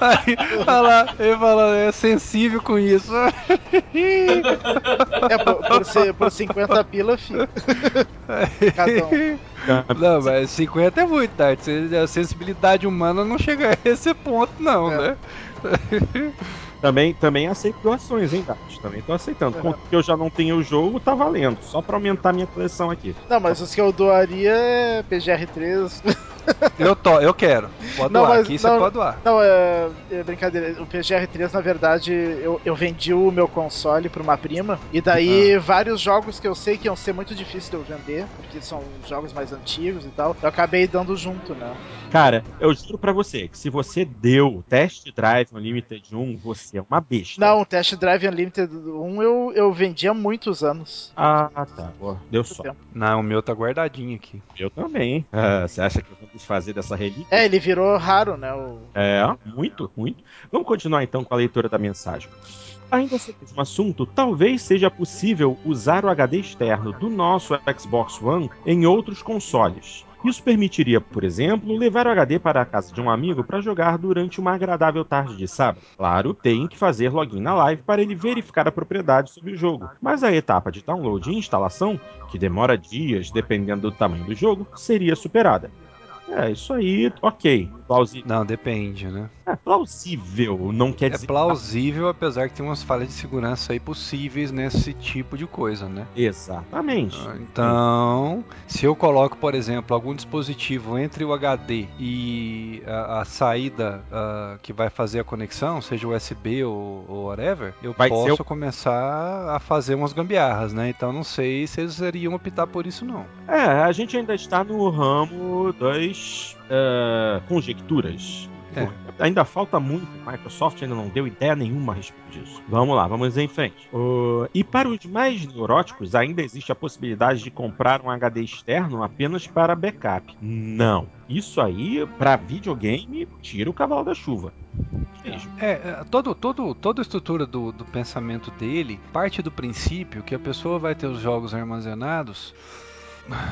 Aí, olha lá, ele fala, é sensível com isso. É, por, por, ser, por 50 pila, fica. Cada um. Não, mas 50 é muito, tá? A sensibilidade humana não chega a esse ponto, não, É. né? Também, também aceito doações, hein, Datos? Também tô aceitando. Como que eu já não tenho o jogo, tá valendo. Só pra aumentar minha coleção aqui. Não, mas os que eu doaria é PGR3. Eu, to, eu quero. Pode Não, doar, mas aqui não- você pode doar. Não, é, é brincadeira. O PGR3, na verdade, eu, eu vendi o meu console pra uma prima. E daí, vários jogos que eu sei que iam ser muito difíceis de eu vender, porque são jogos mais antigos e tal, eu acabei dando junto, né? Cara, eu juro pra você que se você deu Test Drive Unlimited 1, você é uma besta. Não, o Test Drive Unlimited 1 eu, eu vendi há muitos anos. Ah, tá. Pô, deu só. tempo. Não, o meu tá guardadinho aqui. Eu também, hein? Ah, você acha que eu vou desfazer dessa relíquia? É, ele virou raro, né? O... É, muito, muito. Vamos continuar então com a leitura da mensagem. Ainda sobre esse assunto, talvez seja possível usar o HD externo do nosso Xbox One em outros consoles. Isso permitiria, por exemplo, levar o HD para a casa de um amigo para jogar durante uma agradável tarde de sábado. Claro, tem que fazer login na live para ele verificar a propriedade sobre o jogo, mas a etapa de download e instalação, que demora dias dependendo do tamanho do jogo, seria superada. É, isso aí, ok. Não, depende, né? É plausível, não quer É dizer. plausível, apesar que tem umas falhas de segurança aí possíveis nesse tipo de coisa, né? Exatamente. Ah, Então, se eu coloco, por exemplo, algum dispositivo entre o HD e a, a saída ah, que vai fazer a conexão, seja USB ou, ou whatever, eu Vai posso começar a fazer umas gambiarras, né? Então não sei se eles iriam optar por isso não. É, a gente ainda está no ramo das eh, conjecturas. É. Ainda falta muito, a Microsoft ainda não deu ideia nenhuma a respeito disso. Vamos lá, vamos em frente. O- E para os mais neuróticos, ainda existe a possibilidade de comprar um HD externo apenas para backup. Não. Isso aí, para videogame, tira o cavalo da chuva. mesmo. É, é, todo, todo, toda a estrutura do, do pensamento dele parte do princípio que a pessoa vai ter os jogos armazenados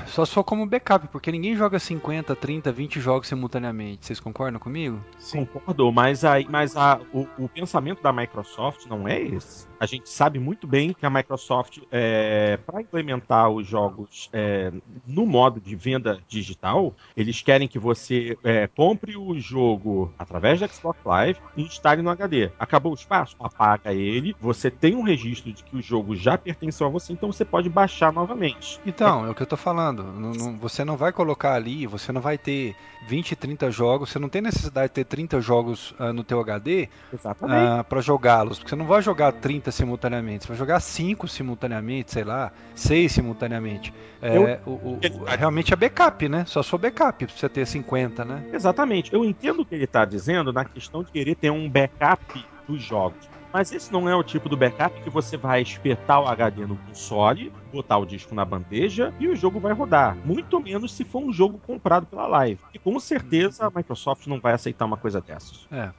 só só como backup, porque ninguém joga 50, 30, 20 jogos simultaneamente. Vocês concordam comigo? Sim. Concordo, mas, a, mas a, o, o pensamento da Microsoft não é esse. A gente sabe muito bem que a Microsoft, é, para implementar os jogos é, no modo de venda digital, eles querem que você é, compre o jogo através da Xbox Live e instale no HD. Acabou o espaço? Apaga ele. Você tem um registro de que o jogo já pertenceu a você, então você pode baixar novamente. Então, é, o que eu tô falando. Não, não, você não vai colocar ali, você não vai ter 20, 30 jogos, você não tem necessidade de ter 30 jogos uh, no teu HD uh, para jogá-los, porque você não vai jogar 30 simultaneamente, você vai jogar 5 simultaneamente, sei lá, 6 simultaneamente. É, eu... o, o, realmente é backup, né? Só sou backup pra você ter 50, né? Exatamente. Eu entendo o que ele está dizendo na questão de querer ter um backup dos jogos. Mas esse não é o tipo do backup que você vai espetar o HD no console, botar o disco na bandeja e o jogo vai rodar. Muito menos se for um jogo comprado pela Live. E com certeza a Microsoft não vai aceitar uma coisa dessas. É,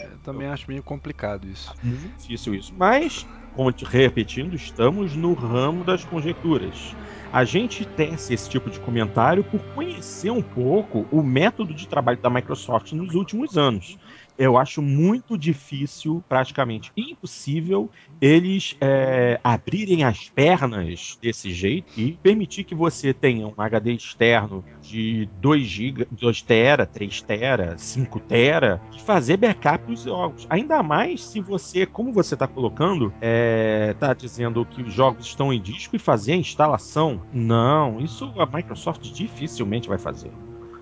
é também acho meio complicado isso. Muito difícil isso. Mas, repetindo, estamos no ramo das conjecturas. A gente tece esse tipo de comentário por conhecer um pouco o método de trabalho da Microsoft nos últimos anos eu acho muito difícil, praticamente impossível, eles é, abrirem as pernas desse jeito e permitir que você tenha um HD externo de 2 GB, 2 TB, 3 TB, 5 TB e fazer backup dos jogos. Ainda mais se você, como você está colocando, está é, dizendo que os jogos estão em disco e fazer a instalação. Não, isso a Microsoft dificilmente vai fazer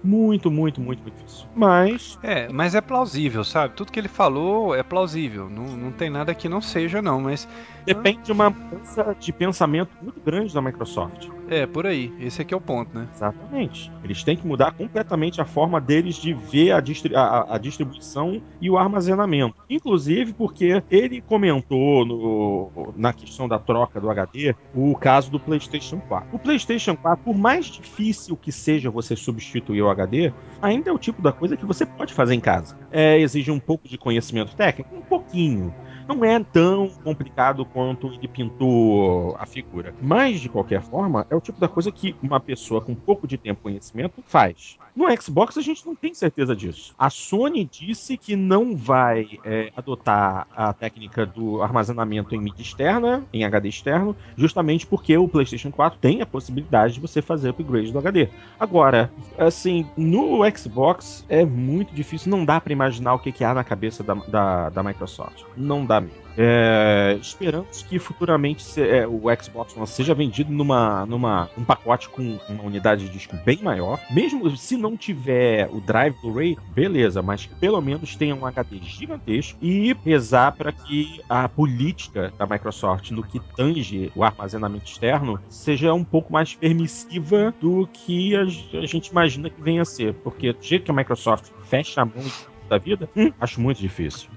muito, muito, muito, muito difícil. Mas. É, mas é plausível, sabe? Tudo que ele falou é plausível. Não, não tem nada que não seja, não, mas. Depende de uma mudança de pensamento muito grande da Microsoft. É, por aí. Esse aqui é o ponto, né? Exatamente. Eles têm que mudar completamente a forma deles de ver a, distri a, a distribuição e o armazenamento. Inclusive porque ele comentou no, na questão da troca do HD o caso do PlayStation 4. O PlayStation 4, por mais difícil que seja você substituir o HD, ainda é o tipo da coisa que você pode fazer em casa. É, exige um pouco de conhecimento técnico, um pouquinho não é tão complicado quanto ele pintou a figura. Mas, de qualquer forma, é o tipo da coisa que uma pessoa com pouco de tempo e conhecimento faz. No Xbox a gente não tem certeza disso. A Sony disse que não vai é, adotar a técnica do armazenamento em mídia externa, em HD externo, justamente porque o PlayStation 4 tem a possibilidade de você fazer upgrade do HD. Agora, assim, no Xbox é muito difícil, não dá para imaginar o que, que há na cabeça da, da, da Microsoft. Não dá mesmo. É, esperamos que futuramente se, é, o Xbox One seja vendido numa, numa um pacote com uma unidade de disco bem maior. Mesmo se não tiver o drive Blu-ray, beleza, mas que pelo menos tenha um HD gigantesco e rezar para que a política da Microsoft no que tange o armazenamento externo seja um pouco mais permissiva do que a, a gente imagina que venha a ser. Porque do jeito que a Microsoft fecha a mão da vida, hum, acho muito difícil.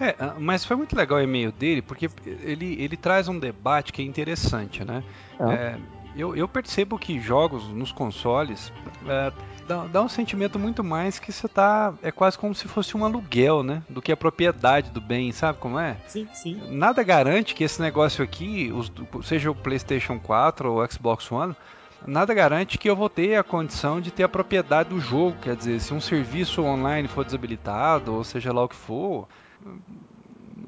É, ah, mas foi muito legal o e-mail dele, porque ele, ele traz um debate que é interessante, né? É. É, eu, eu, percebo que jogos nos consoles é, dá, dá, um sentimento muito mais que você tá. É quase como se fosse um aluguel, né? Do que a propriedade do bem, sabe como é? Sim, sim. Nada garante que esse negócio aqui, os, seja o PlayStation 4 ou o Xbox One, nada garante que eu vou ter a condição de ter a propriedade do jogo. Quer dizer, se um serviço online for desabilitado, ou seja lá o que for,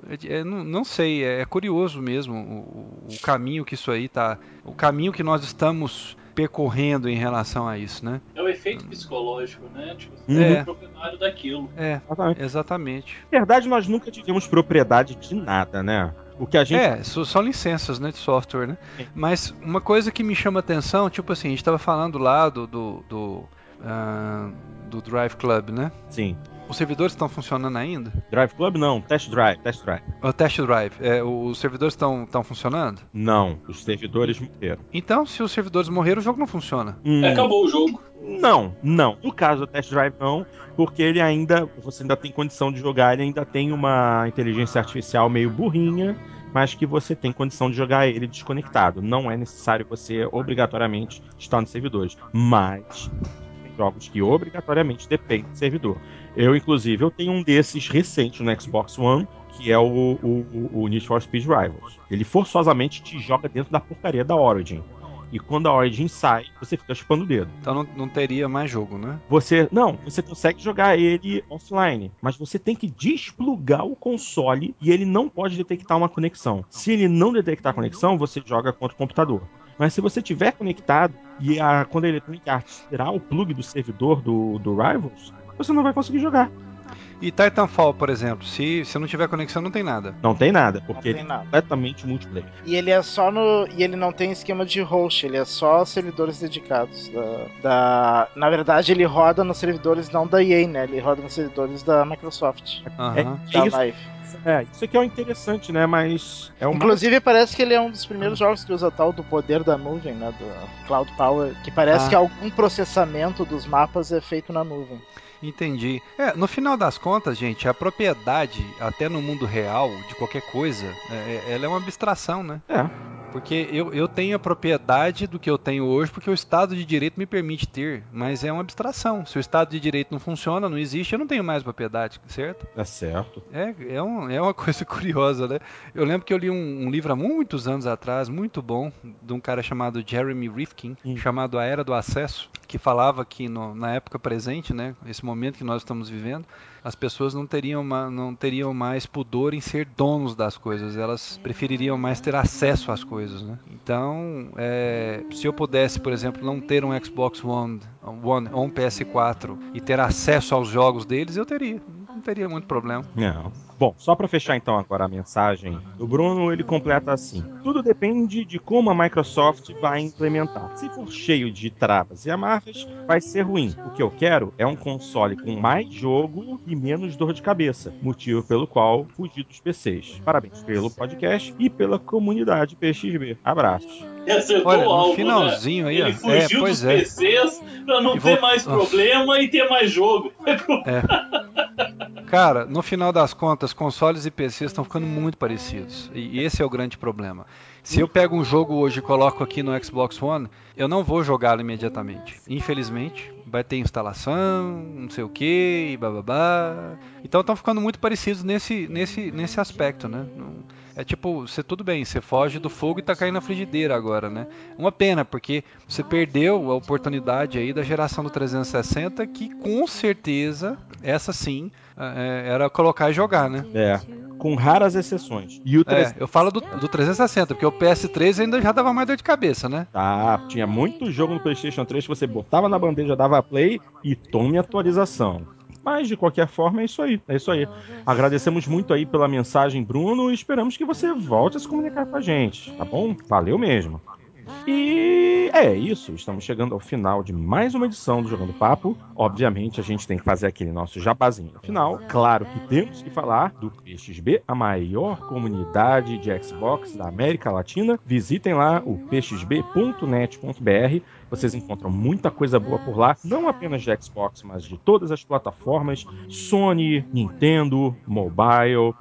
é, é, não, não, sei, é, é curioso mesmo o, o, caminho que isso aí tá. O caminho que nós estamos percorrendo em relação a isso, né? É o efeito psicológico, né? Tipo, você uhum. é proprietário daquilo. É, exatamente. Na verdade, nós nunca tivemos propriedade de nada, né? O que a gente. É, são licenças né, de software, né? Mas uma coisa que me chama atenção, tipo assim, a gente estava falando lá do. do, do, uh, do Drive Club, né? Sim. Os servidores estão funcionando ainda? Drive Club não, Test Drive, Test Drive. O Test Drive, é, os servidores estão funcionando? Não, os servidores morreram. Então, se os servidores morreram, o jogo não funciona. Hum. Acabou o jogo. Não, não. No caso do Test Drive não, porque ele ainda, você ainda tem condição de jogar, ele ainda tem uma inteligência artificial meio burrinha, mas que você tem condição de jogar ele desconectado. Não é necessário você obrigatoriamente estar nos servidores. Mas jogos que obrigatoriamente dependem do servidor. Eu, inclusive, eu tenho um desses recentes no Xbox One, que é o, o, o Need for Speed Rivals. Ele forçosamente te joga dentro da porcaria da Origin. E quando a Origin sai, você fica chupando o dedo. Então não, não teria mais jogo, né? Você. Não, você consegue jogar ele offline. Mas você tem que desplugar o console e ele não pode detectar uma conexão. Se ele não detectar a conexão, você joga contra o computador. Mas se você tiver conectado e a, quando a Electronic Arts tirar o plug do servidor do, do Rivals, você não vai conseguir jogar. E Titanfall, por exemplo, se, se não tiver conexão, não tem nada. Não tem nada, porque tem ele nada. é completamente multiplayer. E ele é só no. E ele não tem esquema de host, ele é só servidores dedicados. Da, da- Na verdade, ele roda nos servidores não da EA, né? Ele roda nos servidores da Microsoft. Aham. É, Da é isso, Live. É, isso aqui é o interessante, né? Mas é um Inclusive, parece que ele é um dos primeiros jogos que usa tal do poder da nuvem, né? Do Cloud Power. Que parece Ah. que algum processamento dos mapas é feito na nuvem. Entendi. É, no final das contas, gente, a propriedade, até no mundo real, de qualquer coisa, é- é- ela é uma abstração, né? É. Porque eu, eu tenho a propriedade do que eu tenho hoje porque o Estado de Direito me permite ter, mas é uma abstração. Se o Estado de Direito não funciona, não existe, eu não tenho mais propriedade, certo? É certo. É, é, um- é uma coisa curiosa, né? Eu lembro que eu li um, um livro há muitos anos atrás, muito bom, de um cara chamado Jeremy Rifkin, Hum. chamado A Era do Acesso, que falava que no- na época presente, né, esse momento que nós estamos vivendo, as pessoas não teriam, ma- não teriam mais pudor em ser donos das coisas, elas prefeririam mais ter acesso às coisas, né? Então, é, se eu pudesse, por exemplo, não ter um Xbox One, One ou um PS4 e ter acesso aos jogos deles, eu teria, não teria muito problema. Não. Bom, só para fechar então agora a mensagem do Bruno, ele completa assim: tudo depende de como a Microsoft vai implementar. Se for cheio de travas e amarras, vai ser ruim. O que eu quero é um console com mais jogo e menos dor de cabeça, motivo pelo qual fugi dos PCs. Parabéns pelo podcast e pela comunidade PXB. Abraços. Acertou Olha, o no alvo, finalzinho né? aí. Ele fugiu É, pois dos é. PCs pra não E ter vou- mais Nossa. problema e ter mais jogo. Cara, no final das contas, consoles e PCs estão ficando muito parecidos. E esse é o grande problema. Se eu pego um jogo hoje e coloco aqui no Xbox One, eu não vou jogá-lo imediatamente. Infelizmente, vai ter instalação, não sei o que, bababá. Então estão ficando muito parecidos nesse, nesse, nesse aspecto, né? Não- É tipo, você tudo bem, você foge do fogo e tá caindo na frigideira agora, né? Uma pena, porque você perdeu a oportunidade aí da geração do 360, que com certeza, essa sim, é, era colocar e jogar, né? É, com raras exceções. E o É, 300 eu falo do, do 360, porque o PS3 ainda já dava mais dor de cabeça, né? Tá, tinha muito jogo no PlayStation 3 que você botava na bandeja, dava play e tome atualização. Mas de qualquer forma é isso aí, é isso aí. Agradecemos muito aí pela mensagem, Bruno, e esperamos que você volte a se comunicar com a gente, tá bom? Valeu mesmo. E é isso, estamos chegando ao final de mais uma edição do Jogando Papo. Obviamente a gente tem que fazer aquele nosso jabazinho final. Claro que temos que falar do PXB, a maior comunidade de Xbox da América Latina. Visitem lá o pxb.net.br. Vocês encontram muita coisa boa por lá, não apenas de Xbox, mas de todas as plataformas: Sony, Nintendo, mobile.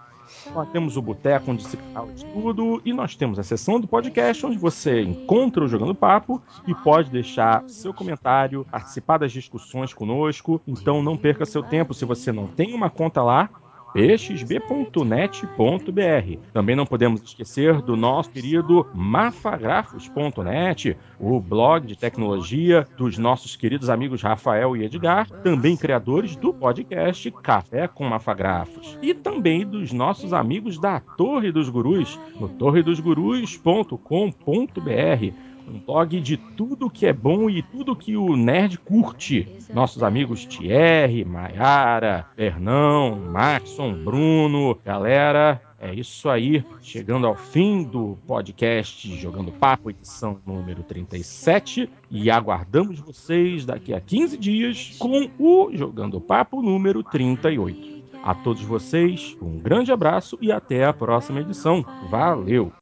Nós temos o Boteco, onde se fala de tudo, e nós temos a seção do podcast, onde você encontra o Jogando Papo e pode deixar seu comentário, participar das discussões conosco. Então não perca seu tempo. Se você não tem uma conta lá, pxb.net.br. Também não podemos esquecer do nosso querido mafagrafos.net, o blog de tecnologia dos nossos queridos amigos Rafael e Edgar, também criadores do podcast Café com Mafagrafos, e também dos nossos amigos da Torre dos Gurus, no torredosgurus.com.br um blog de tudo que é bom e tudo que o nerd curte. Nossos amigos Thierry, Maiara, Fernão, Maxon, Bruno, galera. É isso aí, chegando ao fim do podcast Jogando Papo, edição número 37, e aguardamos vocês daqui a 15 dias com o Jogando Papo número 38. A todos vocês, um grande abraço e até a próxima edição. Valeu!